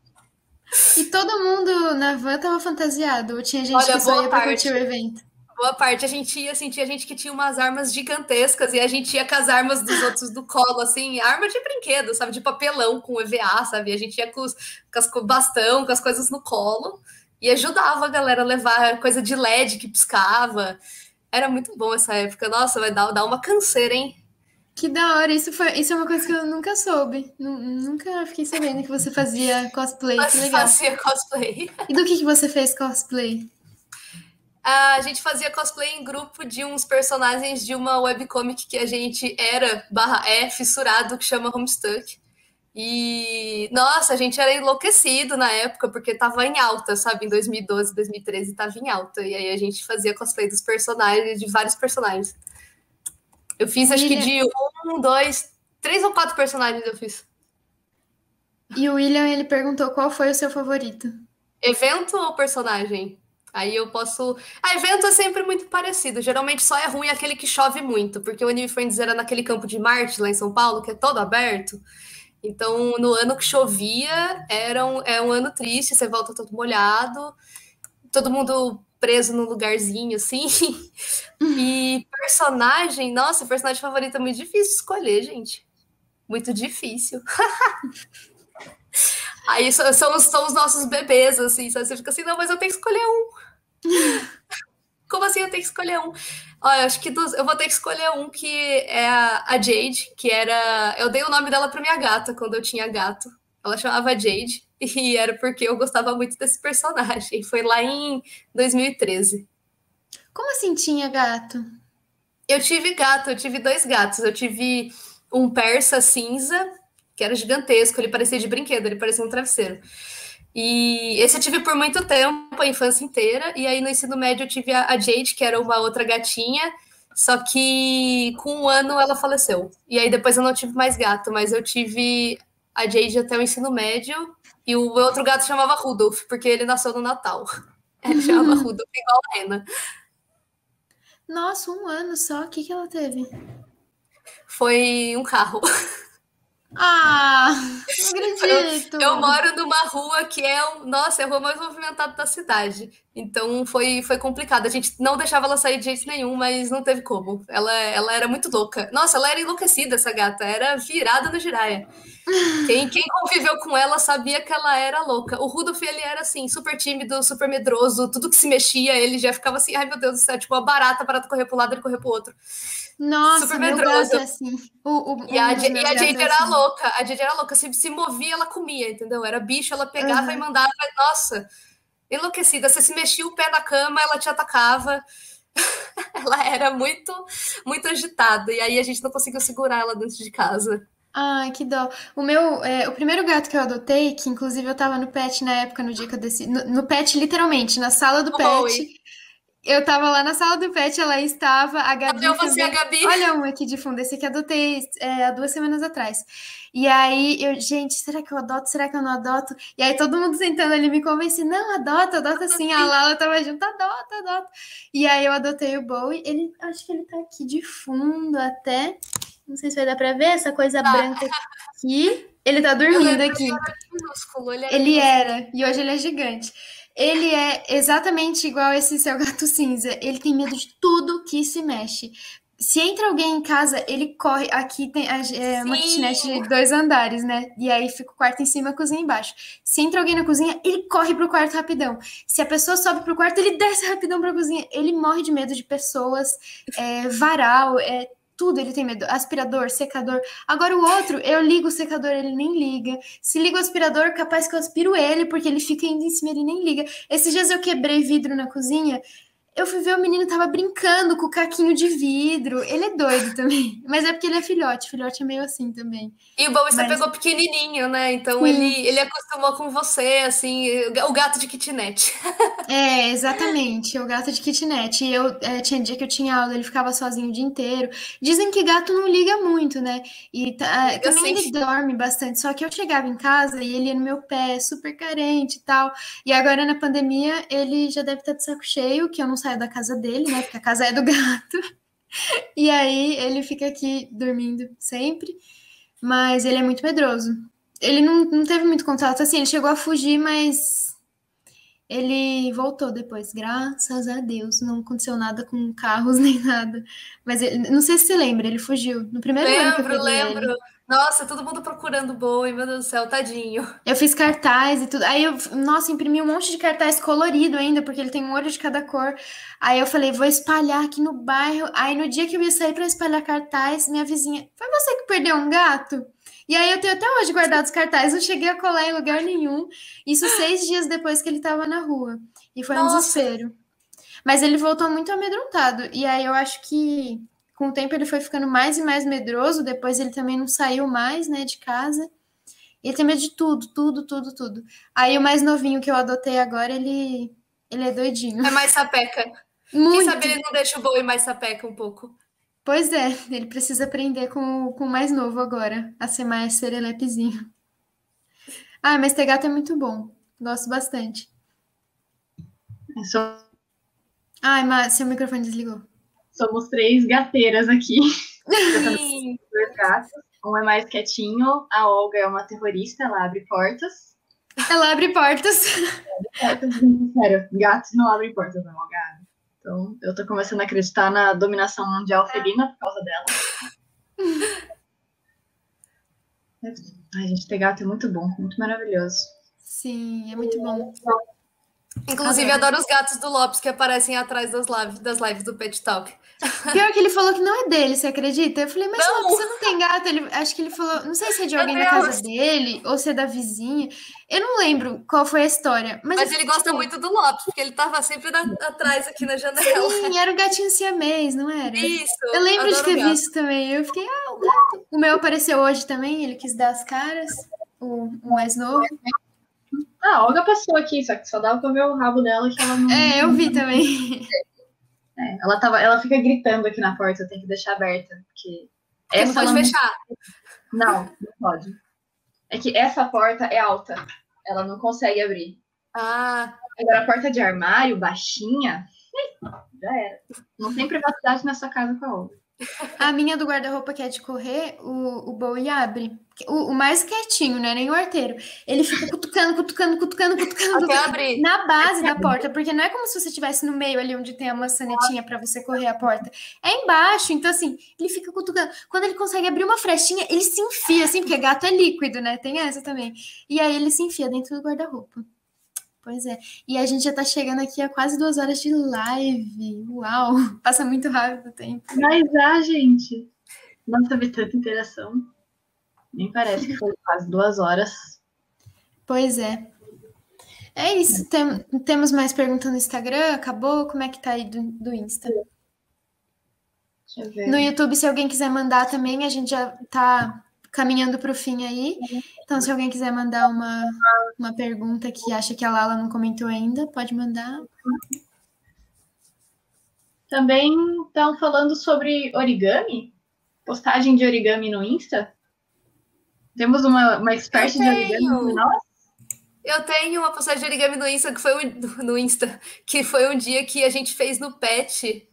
E todo mundo na van tava fantasiado, tinha gente Olha, que só ia pra curtir o evento? Boa parte a gente ia, assim, tinha gente que tinha umas armas gigantescas e a gente ia com as armas dos outros do colo, assim, arma de brinquedo, sabe? De papelão com EVA, sabe? A gente ia com, os, com as bastão, com as coisas no colo e ajudava a galera a levar coisa de LED que piscava. Era muito bom essa época. Nossa, vai dar, dar uma canseira, hein? Que da hora, isso, foi, isso é uma coisa que eu nunca soube. Nunca fiquei sabendo que você fazia cosplay. Mas que legal. fazia cosplay. E do que, que você fez cosplay? A gente fazia cosplay em grupo de uns personagens de uma webcomic que a gente era, barra é, fissurado, que chama Homestuck. E, nossa, a gente era enlouquecido na época, porque tava em alta, sabe? Em 2012, 2013 tava em alta. E aí a gente fazia cosplay dos personagens, de vários personagens. Eu fiz, acho que de um, dois, três ou quatro personagens eu fiz. E o William, ele perguntou qual foi o seu favorito. Evento ou personagem? Aí eu posso. A evento é sempre muito parecido. Geralmente só é ruim aquele que chove muito, porque o Anime Friends era naquele campo de Marte, lá em São Paulo, que é todo aberto. Então, no ano que chovia, era um, é um ano triste, você volta todo molhado, todo mundo preso num lugarzinho assim. E personagem, nossa, personagem favorito é muito difícil escolher, gente. Muito difícil. Aí são, são, os, nossos bebês, assim, sabe? Você fica assim, não, mas eu tenho que escolher um. Como assim eu tenho que escolher um? Olha, acho que dos, eu vou ter que escolher um que é a, a, Jade, que era. Eu dei o nome dela para minha gata quando eu tinha gato. Ela chamava Jade, e era porque eu gostava muito desse personagem. Foi lá em 2013. Como assim tinha gato? Eu tive gato, eu tive dois gatos. Eu tive um persa cinza que era gigantesco, ele parecia de brinquedo, ele parecia um travesseiro. E esse eu tive por muito tempo, a infância inteira, e aí no ensino médio eu tive a Jade, que era uma outra gatinha, só que com um ano ela faleceu. E aí depois eu não tive mais gato, mas eu tive a Jade até o ensino médio, e o outro gato chamava Rudolph, porque ele nasceu no Natal. Ele chamava Rudolph igual a Rena. Nossa, um ano só, o que, que ela teve? Foi um carro. Ah, não acredito. Eu, eu, moro numa rua que é, nossa, é a rua mais movimentada da cidade. Então foi, foi complicado. A gente não deixava ela sair de jeito nenhum, mas não teve como. Ela, ela era muito louca. Nossa, ela era enlouquecida, essa gata. Era virada no giraia. Quem, quem conviveu com ela sabia que ela era louca. O Rudolf, ele era assim, super tímido, super medroso. Tudo que se mexia, ele já ficava assim, ai meu Deus do céu, tipo uma barata, barata correr pro lado, ele correr pro outro. Nossa, super medroso. É assim. O, o, e a, e a Jade era assim. louca. A Jade era louca. Se, se movia, ela comia, entendeu? Era bicho, ela pegava uhum. e mandava. Nossa, enlouquecida. Você se mexia o pé na cama, ela te atacava. ela era muito, muito agitada. E aí a gente não conseguiu segurar ela dentro de casa. Ai, que dó. O meu, é, o primeiro gato que eu adotei, que inclusive eu tava no pet na época, no dia que eu desci, no, no pet, literalmente, na sala do pet. Eu tava lá na sala do pet, ela estava, a Gabi. Olha você, a Gabi. Olha um aqui de fundo, esse aqui adotei é, há duas semanas atrás. E aí, eu, gente, será que eu adoto? Será que eu não adoto? E aí, todo mundo tentando ali me convencer, não, adota, adota sim. A Lala tava junto, adota, adota. E aí, eu adotei o Bowie, ele, acho que ele tá aqui de fundo até. Não sei se vai dar pra ver essa coisa ah. branca aqui. Ele tá dormindo aqui. Ele, é ele era, e hoje ele é gigante. Ele é exatamente igual esse seu gato cinza. Ele tem medo de tudo que se mexe. Se entra alguém em casa, ele corre. Aqui tem é, uma kitnet de dois andares, né? E aí fica o quarto em cima, a cozinha embaixo. Se entra alguém na cozinha, ele corre pro quarto rapidão. Se a pessoa sobe pro quarto, ele desce rapidão pra cozinha. Ele morre de medo de pessoas, é, varal, é, tudo ele tem medo. Aspirador, secador. Agora o outro, eu ligo o secador, ele nem liga. Se liga o aspirador, capaz que eu aspiro ele, porque ele fica indo em cima, ele nem liga. Esses dias eu quebrei vidro na cozinha, eu fui ver o menino tava brincando com o caquinho de vidro. Ele é doido também. Mas é porque ele é filhote. Filhote é meio assim também. E o bom é você Mas... pegou pequenininho, né? Então ele, ele acostumou com você, assim, o gato de kitnet. É, exatamente. O gato de kitnet. E eu é, tinha dia que eu tinha aula, ele ficava sozinho o dia inteiro. Dizem que gato não liga muito, né? E tá, também ele dorme bastante. Só que eu chegava em casa e ele ia no meu pé, super carente e tal. E agora na pandemia ele já deve estar de saco cheio, que eu não saio da casa dele, né? Porque a casa é do gato. E aí ele fica aqui dormindo sempre. Mas ele é muito medroso. Ele não, não teve muito contato, assim, ele chegou a fugir, mas ele voltou depois, graças a Deus. Não aconteceu nada com carros nem nada. Mas ele, não sei se você lembra, ele fugiu. No primeiro lembro, ano Lembro, lembro. Nossa, todo mundo procurando boi, meu Deus do céu, tadinho. Eu fiz cartaz e tudo. Aí eu, nossa, imprimi um monte de cartaz colorido ainda, porque ele tem um olho de cada cor. Aí eu falei, vou espalhar aqui no bairro. Aí no dia que eu ia sair para espalhar cartaz, minha vizinha, foi você que perdeu um gato? E aí eu tenho até hoje guardado os cartazes, não cheguei a colar em lugar nenhum. Isso seis dias depois que ele estava na rua. E foi nossa. um desespero. Mas ele voltou muito amedrontado. E aí eu acho que com o tempo ele foi ficando mais e mais medroso. Depois ele também não saiu mais, né, de casa. Ele tem medo de tudo, tudo, tudo, tudo. Aí o mais novinho que eu adotei agora, ele, ele é doidinho. É mais sapeca. Muito. Quem sabe ele não deixa o boi mais sapeca um pouco. Pois é, ele precisa aprender com, com o mais novo agora, a ser mais serelepezinho. Ah, mas ter gato é muito bom. Gosto bastante. É só... Ai, mas seu microfone desligou. Somos três gateiras aqui. dois gatos. Um é mais quietinho, a Olga é uma terrorista, ela abre portas. Ela abre portas. Sério, gatos não abrem portas, não, Olga. Então, eu tô começando a acreditar na dominação mundial felina por causa dela. Ai, gente, ter gato é muito bom, muito maravilhoso. Sim, é muito bom. Inclusive, adoro os gatos do Lopes que aparecem atrás das lives, das lives do Pet Talk. Pior que ele falou que não é dele, você acredita? Eu falei, mas não. Lopes, você não tem gato? Ele, acho que ele falou, não sei se é de alguém da casa dele ou se é da vizinha. Eu não lembro qual foi a história. Mas, mas ele gosta muito do Lopes, porque ele tava sempre na, atrás aqui na janela. Sim, era o gatinho siamês, não era? Isso. Eu lembro de ter visto também. Eu fiquei, ah, o gato. O meu apareceu hoje também, ele quis dar as caras, o, o mais novo. Ah, a Olga passou aqui, só que só dava pra ver o rabo dela que ela não. É, eu vi também. É, ela, tava, ela fica gritando aqui na porta, eu tenho que deixar aberta, porque. Essa não pode fechar. Não, não pode. É que essa porta é alta, ela não consegue abrir. Ah. Agora a porta de armário, baixinha, já era. Não tem privacidade nessa casa com a Olga. A minha do guarda-roupa que é de correr, o, o Bowie abre. O, o, mais quietinho, né? Nem o arteiro. Ele fica cutucando, cutucando, cutucando, cutucando. Abrir. Na base da porta, porque não é como se você estivesse no meio ali onde tem a maçanetinha para você correr a porta. É embaixo, então assim, ele fica cutucando. Quando ele consegue abrir uma frechinha, ele se enfia, assim, porque gato é líquido, né? Tem essa também. E aí ele se enfia dentro do guarda-roupa. Pois é. E a gente já tá chegando aqui a quase duas horas de live. Uau! Passa muito rápido o tempo. Mas ah, gente. Não teve tanta interação. Nem parece que foi quase duas horas. Pois é. É isso. Tem, temos mais perguntas no Instagram? Acabou? Como é que tá aí do, do Insta? No YouTube, se alguém quiser mandar também, a gente já tá caminhando para o fim aí. Então, se alguém quiser mandar uma, uma pergunta que acha que a Lala não comentou ainda, pode mandar. Também estão falando sobre origami? Postagem de origami no Insta? Temos uma, uma expert de origami no nosso? Eu tenho uma postagem de origami no Insta que foi um, no Insta, que foi um dia que a gente fez no Pet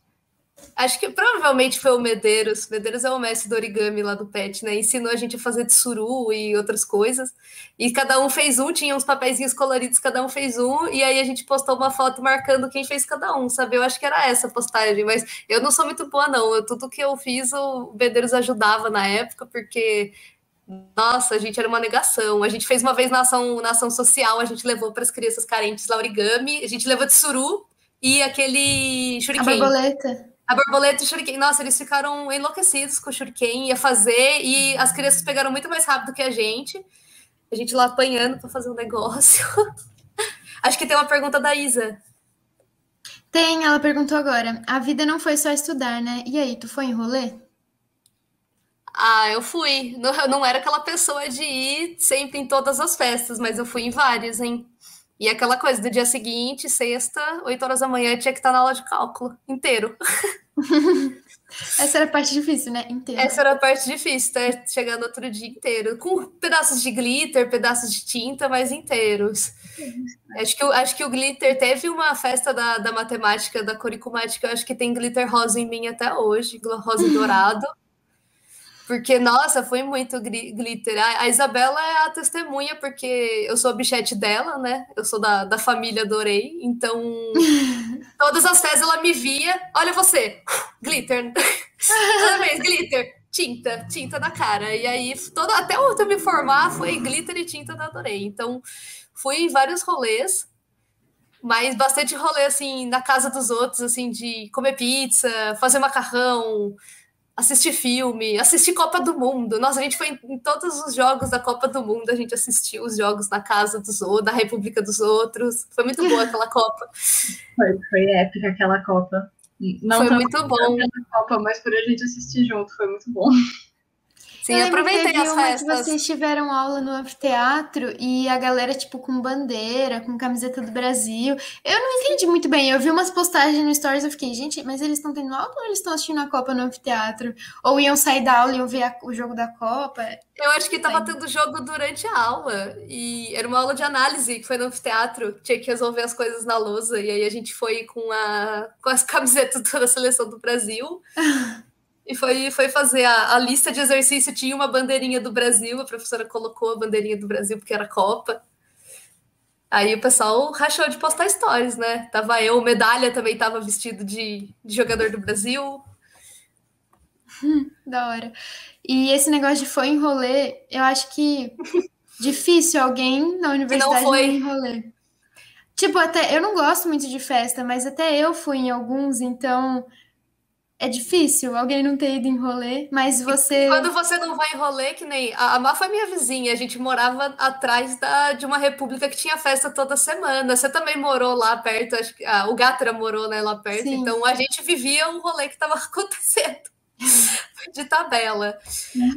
Acho que provavelmente foi o Medeiros. Medeiros é o mestre do origami lá do Pet, né? Ensinou a gente a fazer tsuru e outras coisas. E cada um fez um, tinha uns papeizinhos coloridos, cada um fez um. E aí a gente postou uma foto marcando quem fez cada um, sabe? Eu acho que era essa postagem, mas eu não sou muito boa, não. Eu, tudo que eu fiz, o Medeiros ajudava na época, porque nossa, a gente era uma negação. A gente fez uma vez na ação, na ação social, a gente levou para as crianças carentes lá origami, a gente levou tsuru e aquele shuriken. A borboleta. A borboleta e o shuriken. Nossa, eles ficaram enlouquecidos com o shuriken, ia fazer, e as crianças pegaram muito mais rápido que a gente. A gente lá apanhando para fazer um negócio. Acho que tem uma pergunta da Isa. Tem, ela perguntou agora. A vida não foi só estudar, né? E aí, tu foi em rolê? Ah, eu fui. Não, eu não era aquela pessoa de ir sempre em todas as festas, mas eu fui em várias, hein? E aquela coisa do dia seguinte, sexta, 8 horas da manhã, tinha que estar na aula de cálculo inteiro. Essa era a parte difícil, né? Inteiro. Essa era a parte difícil, tá? Chegando outro dia inteiro. Com pedaços de glitter, pedaços de tinta, mas inteiros. Acho que, acho que o glitter teve uma festa da, da matemática, da coricomática. Eu acho que tem glitter rosa em mim até hoje, rosa e dourado. Porque, nossa, foi muito glitter. A, Isabela é a testemunha, porque eu sou a bichete dela, né? Eu sou da, da família Dorei. Então, todas as festas ela me via. Olha você, glitter. Toda vez, glitter. Tinta, tinta na cara. E aí, toda, até eu me formar, foi glitter e tinta da Dorei. Então, fui em vários rolês mas bastante rolê assim na casa dos outros, assim de comer pizza, fazer macarrão, assistir filme, assistir Copa do Mundo. Nossa, a gente foi em, todos os jogos da Copa do Mundo, a gente assistiu os jogos na casa dos outros, da República dos Outros. Foi muito boa aquela Copa. Foi, foi épica aquela Copa. Não foi muito bom. Copa, mas por a gente assistir junto, foi muito bom. Sim, eu aproveitei as festas. Que vocês tiveram aula no anfiteatro e a galera, tipo, com bandeira, com camiseta do Brasil. Eu não entendi muito bem. Eu vi umas postagens no Stories e fiquei, gente, mas eles estão tendo aula ou eles estão assistindo a Copa no anfiteatro? Ou iam sair da aula e iam ver a, o jogo da Copa? Eu acho que tava tendo jogo durante a aula. E era uma aula de análise que foi no anfiteatro. Tinha que resolver as coisas na lousa. E aí a gente foi com, a, com as camisetas da seleção do Brasil. e foi, foi fazer a, a, lista de exercício. Tinha uma bandeirinha do Brasil, a professora colocou a bandeirinha do Brasil porque era Copa. Aí o pessoal rachou de postar stories, né? Tava eu, medalha também tava vestido de, de jogador do Brasil. Da hora. E esse negócio de foi em rolê, eu acho que difícil alguém na universidade não foi em rolê. Tipo, até eu não gosto muito de festa, mas até eu fui em alguns, então é difícil alguém não ter ido em rolê, mas você. Quando você não vai em rolê, que nem. A Má foi minha vizinha, a gente morava atrás da, de uma república que tinha festa toda semana. Você também morou lá perto, acho que. Ah, o Gatra morou né, lá perto, Sim. então a gente vivia o rolê que estava acontecendo. de tabela.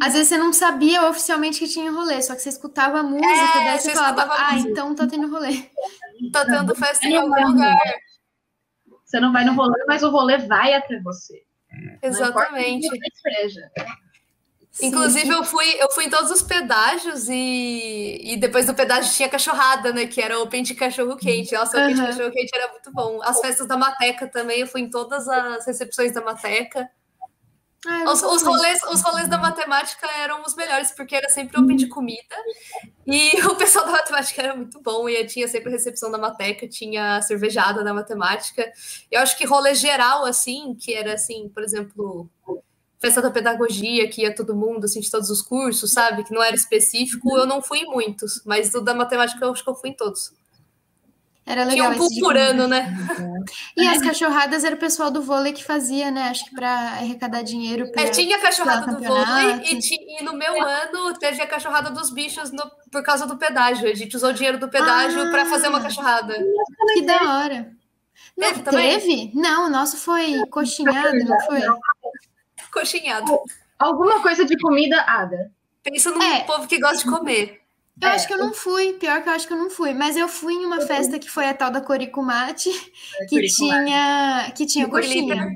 Às vezes você não sabia oficialmente que tinha rolê, só que você escutava a música, é, daí você, você falava, ah, então tá tendo rolê. Tá tendo festa em algum lugar. Você não vai no rolê, mas o rolê vai até você. Exatamente. Inclusive, eu fui, eu fui em todos os pedágios e, e depois do pedágio tinha cachorrada, né? Que era open de cachorro quente. Nossa, o open de cachorro quente era muito bom. As festas da Mateca também, eu fui em todas as recepções da Mateca. Ah, os, os, rolês, os rolês da matemática eram os melhores, porque era sempre open de comida. E o pessoal da matemática era muito bom, e tinha sempre recepção da mateca, tinha cervejada da matemática. Eu acho que rolê geral, assim, que era assim, por exemplo, festa da pedagogia, que ia todo mundo, assim, de todos os cursos, sabe? Que não era específico, eu não fui em muitos, mas do da matemática eu acho que eu fui em todos. Era legal. Tinha um por ano, né? E as cachorradas era o pessoal do vôlei que fazia, né? Acho que para arrecadar dinheiro. Pra, é, tinha a cachorrada do vôlei e, e, no meu ano teve a cachorrada dos bichos no, por causa do pedágio. A gente usou o dinheiro do pedágio ah, para fazer uma cachorrada. Que da hora. Não, teve, teve? Não, o nosso foi coxinhado, não foi? Coxinhado. Alguma coisa de comida, Ada. Pensa no é. povo que gosta de comer. Eu é, acho que eu não fui, pior que eu acho que eu não fui, mas eu fui em uma festa que foi a tal da Coricumate, é, que tinha que tinha coxinha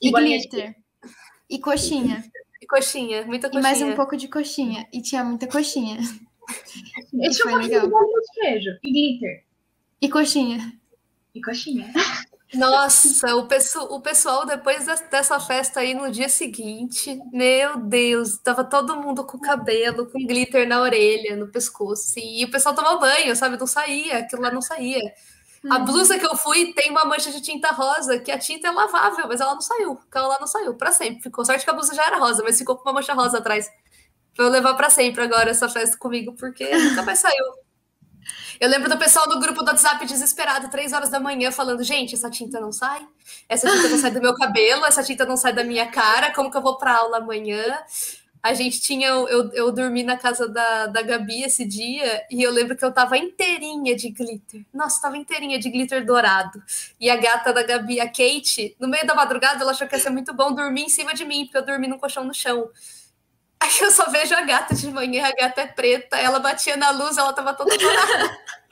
e glitter e coxinha. E coxinha, muita coxinha. E mais um pouco de coxinha e tinha muita coxinha. E foi legal. de queijo e glitter. E coxinha. E coxinha. Nossa, o, pessoal, o pessoal depois dessa festa aí no dia seguinte, meu Deus, tava todo mundo com cabelo, com glitter na orelha, no pescoço, assim, e o pessoal tomava banho, sabe? Não saía, aquilo lá não saía. A uhum. blusa que eu fui tem uma mancha de tinta rosa, que a tinta é lavável, mas ela não saiu. Aquela lá não saiu, para sempre. Ficou sorte que a blusa já era rosa, mas ficou com uma mancha rosa atrás. Eu levar para sempre agora essa festa comigo, porque nunca mais saiu. Eu lembro do pessoal do grupo do WhatsApp desesperado, três horas da manhã, falando: gente, essa tinta não sai, essa tinta não sai do meu cabelo, essa tinta não sai da minha cara, como que eu vou para aula amanhã? A gente tinha, eu, eu dormi na casa da, da Gabi esse dia e eu lembro que eu tava inteirinha de glitter. Nossa, tava inteirinha de glitter dourado. E a gata da Gabi, a Kate, no meio da madrugada, ela achou que ia ser muito bom dormir em cima de mim, porque eu dormi num colchão no chão. Aí eu só vejo a gata de manhã, a gata é preta, ela batia na luz, ela tava toda dourada.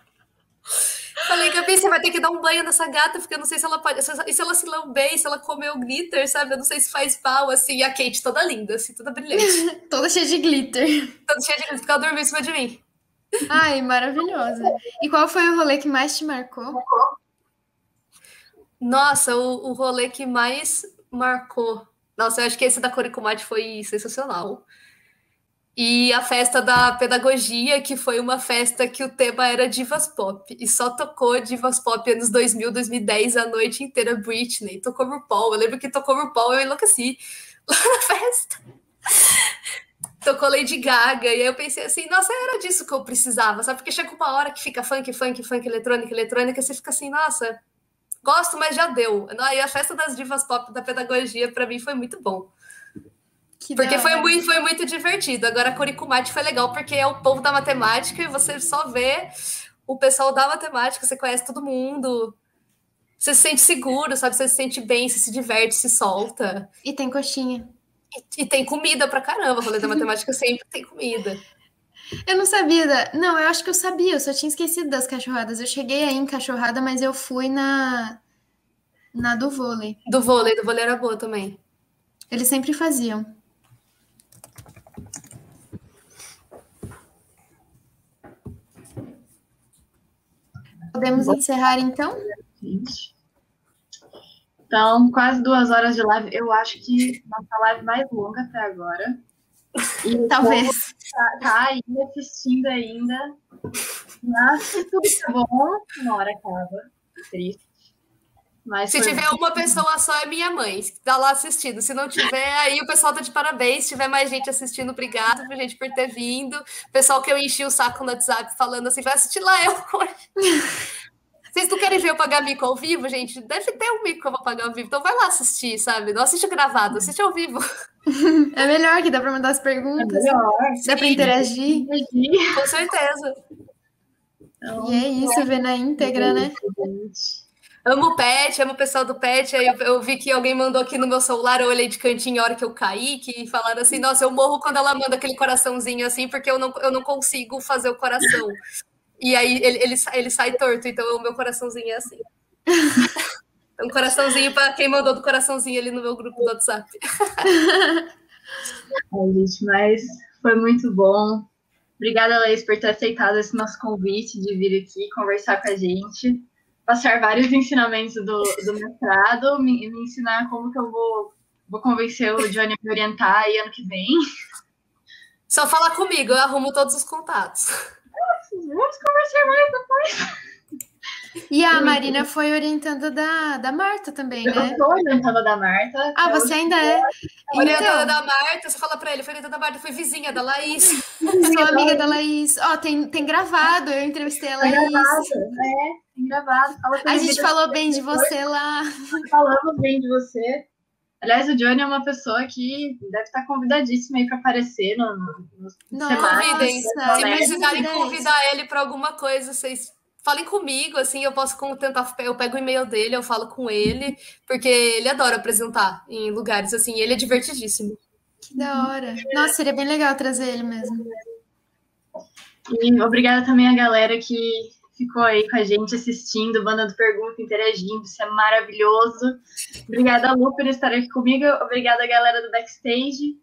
Falei, Gabi, você vai ter que dar um banho nessa gata, porque eu não sei se ela pode. E se ela se lamber, se ela comeu glitter, sabe? Eu não sei se faz pau, assim. E a Kate toda linda, assim, toda brilhante. toda cheia de glitter. Toda cheia de glitter, porque ela dormiu em cima de mim. Ai, maravilhosa. E qual foi o rolê que mais te marcou? Nossa, o, o rolê que mais marcou. Nossa, eu acho que esse da Coricumate foi sensacional. E a festa da pedagogia, que foi uma festa que o tema era divas pop. E só tocou divas pop anos 2000, 2010, a noite inteira Britney. Tocou RuPaul. Eu lembro que tocou RuPaul, eu enlouqueci lá na festa. tocou Lady Gaga. E aí eu pensei assim, nossa, era disso que eu precisava, sabe? Porque chega uma hora que fica funk, funk, funk, eletrônica, eletrônica, você fica assim, nossa, gosto, mas já deu. E a festa das divas pop da pedagogia, para mim, foi muito bom. Que porque foi muito, foi muito divertido. Agora, a Curicumate foi legal porque é o povo da matemática e você só vê o pessoal da matemática, você conhece todo mundo. você se sente seguro, sabe? Você se sente bem, você se diverte, se solta. E tem coxinha. E, e tem comida pra caramba. O rolê da matemática sempre tem comida. Eu não sabia da... Não, eu acho que eu sabia, eu só tinha esquecido das cachorradas. Eu cheguei aí em cachorrada, mas eu fui na. Na do vôlei. Do vôlei, do vôlei era boa também. Eles sempre faziam. Podemos encerrar então? Gente. Então, quase duas horas de live. Eu acho que nossa live mais longa até agora. E Talvez. Tá, tá ainda assistindo ainda. Mas tudo tá bom, uma hora acaba. Triste. Mas Se tiver uma pessoa só, é minha mãe, que tá lá assistindo. Se não tiver, aí o pessoal tá de parabéns. Se tiver mais gente assistindo, obrigado, viu, gente, por ter vindo. Pessoal que eu enchi o saco no WhatsApp falando assim, vai assistir lá eu. Vocês não querem ver eu pagar mico ao vivo, gente? Deve ter um mico que eu vou pagar ao vivo. Então vai lá assistir, sabe? Não assiste gravado, assiste ao vivo. É melhor que dá pra mandar as É perguntas. melhor. Dá pra interagir. Com certeza. Então, E é isso, ver na íntegra, né? gente. Amo pet, amo o pessoal do pet. Aí eu, eu vi que alguém mandou aqui no meu celular, eu olhei de cantinho a hora que eu caí, que falaram assim, nossa, eu morro quando ela manda aquele coraçãozinho assim, porque eu não, eu não consigo fazer o coração. E aí ele, ele, ele sai torto, então o meu coraçãozinho é assim. Um coraçãozinho para quem mandou do coraçãozinho ali no meu grupo do WhatsApp. Ai, gente, mas foi muito bom. Obrigada, Laís, por ter aceitado esse nosso convite de vir aqui conversar com a gente, passar vários ensinamentos do, do mestrado, me, me ensinar como que eu vou, vou convencer o Johnny a me orientar aí ano que vem. Só falar comigo, eu arrumo todos os contatos. Vamos conversar mais depois. E a Marina foi orientando da, da Marta também, Eu né? sou orientada da Marta. Ah, você ainda é? Orientada Então, da Marta, você fala pra ele, foi orientada da Marta, foi vizinha da Laís. sou amiga da Laís. Ó, tem, tem gravado, eu entrevistei a Tá Laís. gravado, é, tem gravado. A gente falou bem de você lá. falamos bem de você. Aliás, o Johnny é uma pessoa que deve estar convidadíssima aí para aparecer no, no, no Nossa, cenário. Convidem. Nossa, Se né? precisarem convidar ele pra alguma coisa, vocês falem comigo, assim, eu posso tentar, eu pego o e-mail dele, eu falo com ele, porque ele adora apresentar em lugares assim, ele é divertidíssimo. Que da hora. Nossa, seria bem legal trazer ele mesmo. E obrigada também a galera que ficou aí com a gente assistindo, mandando pergunta, interagindo, isso é maravilhoso. Obrigada, Lu, por estar aqui comigo. Obrigada, galera do backstage.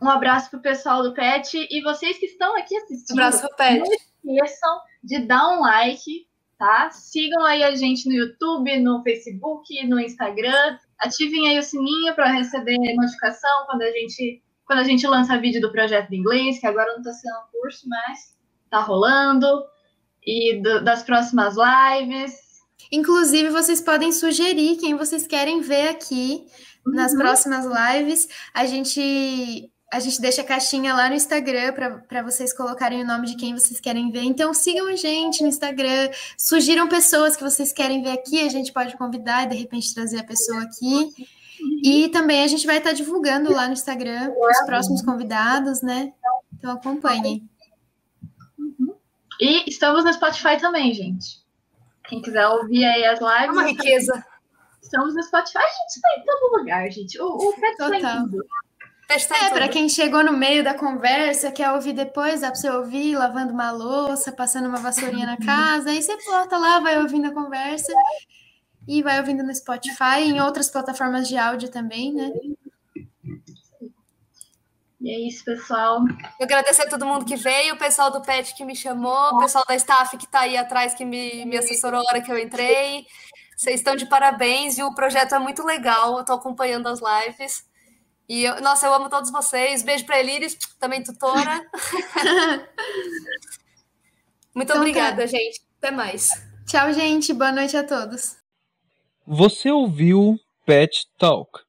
Um abraço pro pessoal do PET e vocês que estão aqui assistindo. Abraço pro Pet. esqueçam de dar um like, tá? Sigam aí a gente no YouTube, no Facebook, no Instagram. Ativem aí o sininho para receber notificação quando a gente quando a gente lança vídeo do projeto de inglês, que agora não está sendo um curso, mas tá rolando. E do- das próximas lives. Inclusive, vocês podem sugerir quem vocês querem ver aqui nas Uhum. próximas lives. A gente, a gente deixa a caixinha lá no Instagram para vocês colocarem o nome de quem vocês querem ver. Então, sigam a gente no Instagram. Sugiram pessoas que vocês querem ver aqui. A gente pode convidar e, de repente, trazer a pessoa aqui. E também a gente vai estar divulgando lá no Instagram os próximos convidados, né? Então, acompanhem. E estamos no Spotify também, gente. Quem quiser ouvir aí as É uma lives, riqueza. estamos no Spotify. A gente tá em todo lugar, gente. O, o Pet tá em tudo. É, para quem chegou no meio da conversa, quer ouvir depois, dá para você ouvir lavando uma louça, passando uma vassourinha na casa, aí você volta lá, vai ouvindo a conversa e vai ouvindo no Spotify, em outras plataformas de áudio também, né? E é isso, pessoal. Eu agradecer a todo mundo que veio, o pessoal do PET que me chamou, o pessoal da staff que tá aí atrás que me, me assessorou a hora que eu entrei. Vocês estão de parabéns e o projeto é muito legal. Eu tô acompanhando as lives. E eu- nossa, eu amo todos vocês. Beijo para Elíris, também tutora. Muito Então tá. obrigada, gente. Até mais. Tchau, gente. Boa noite a todos. Você ouviu Pet Talk.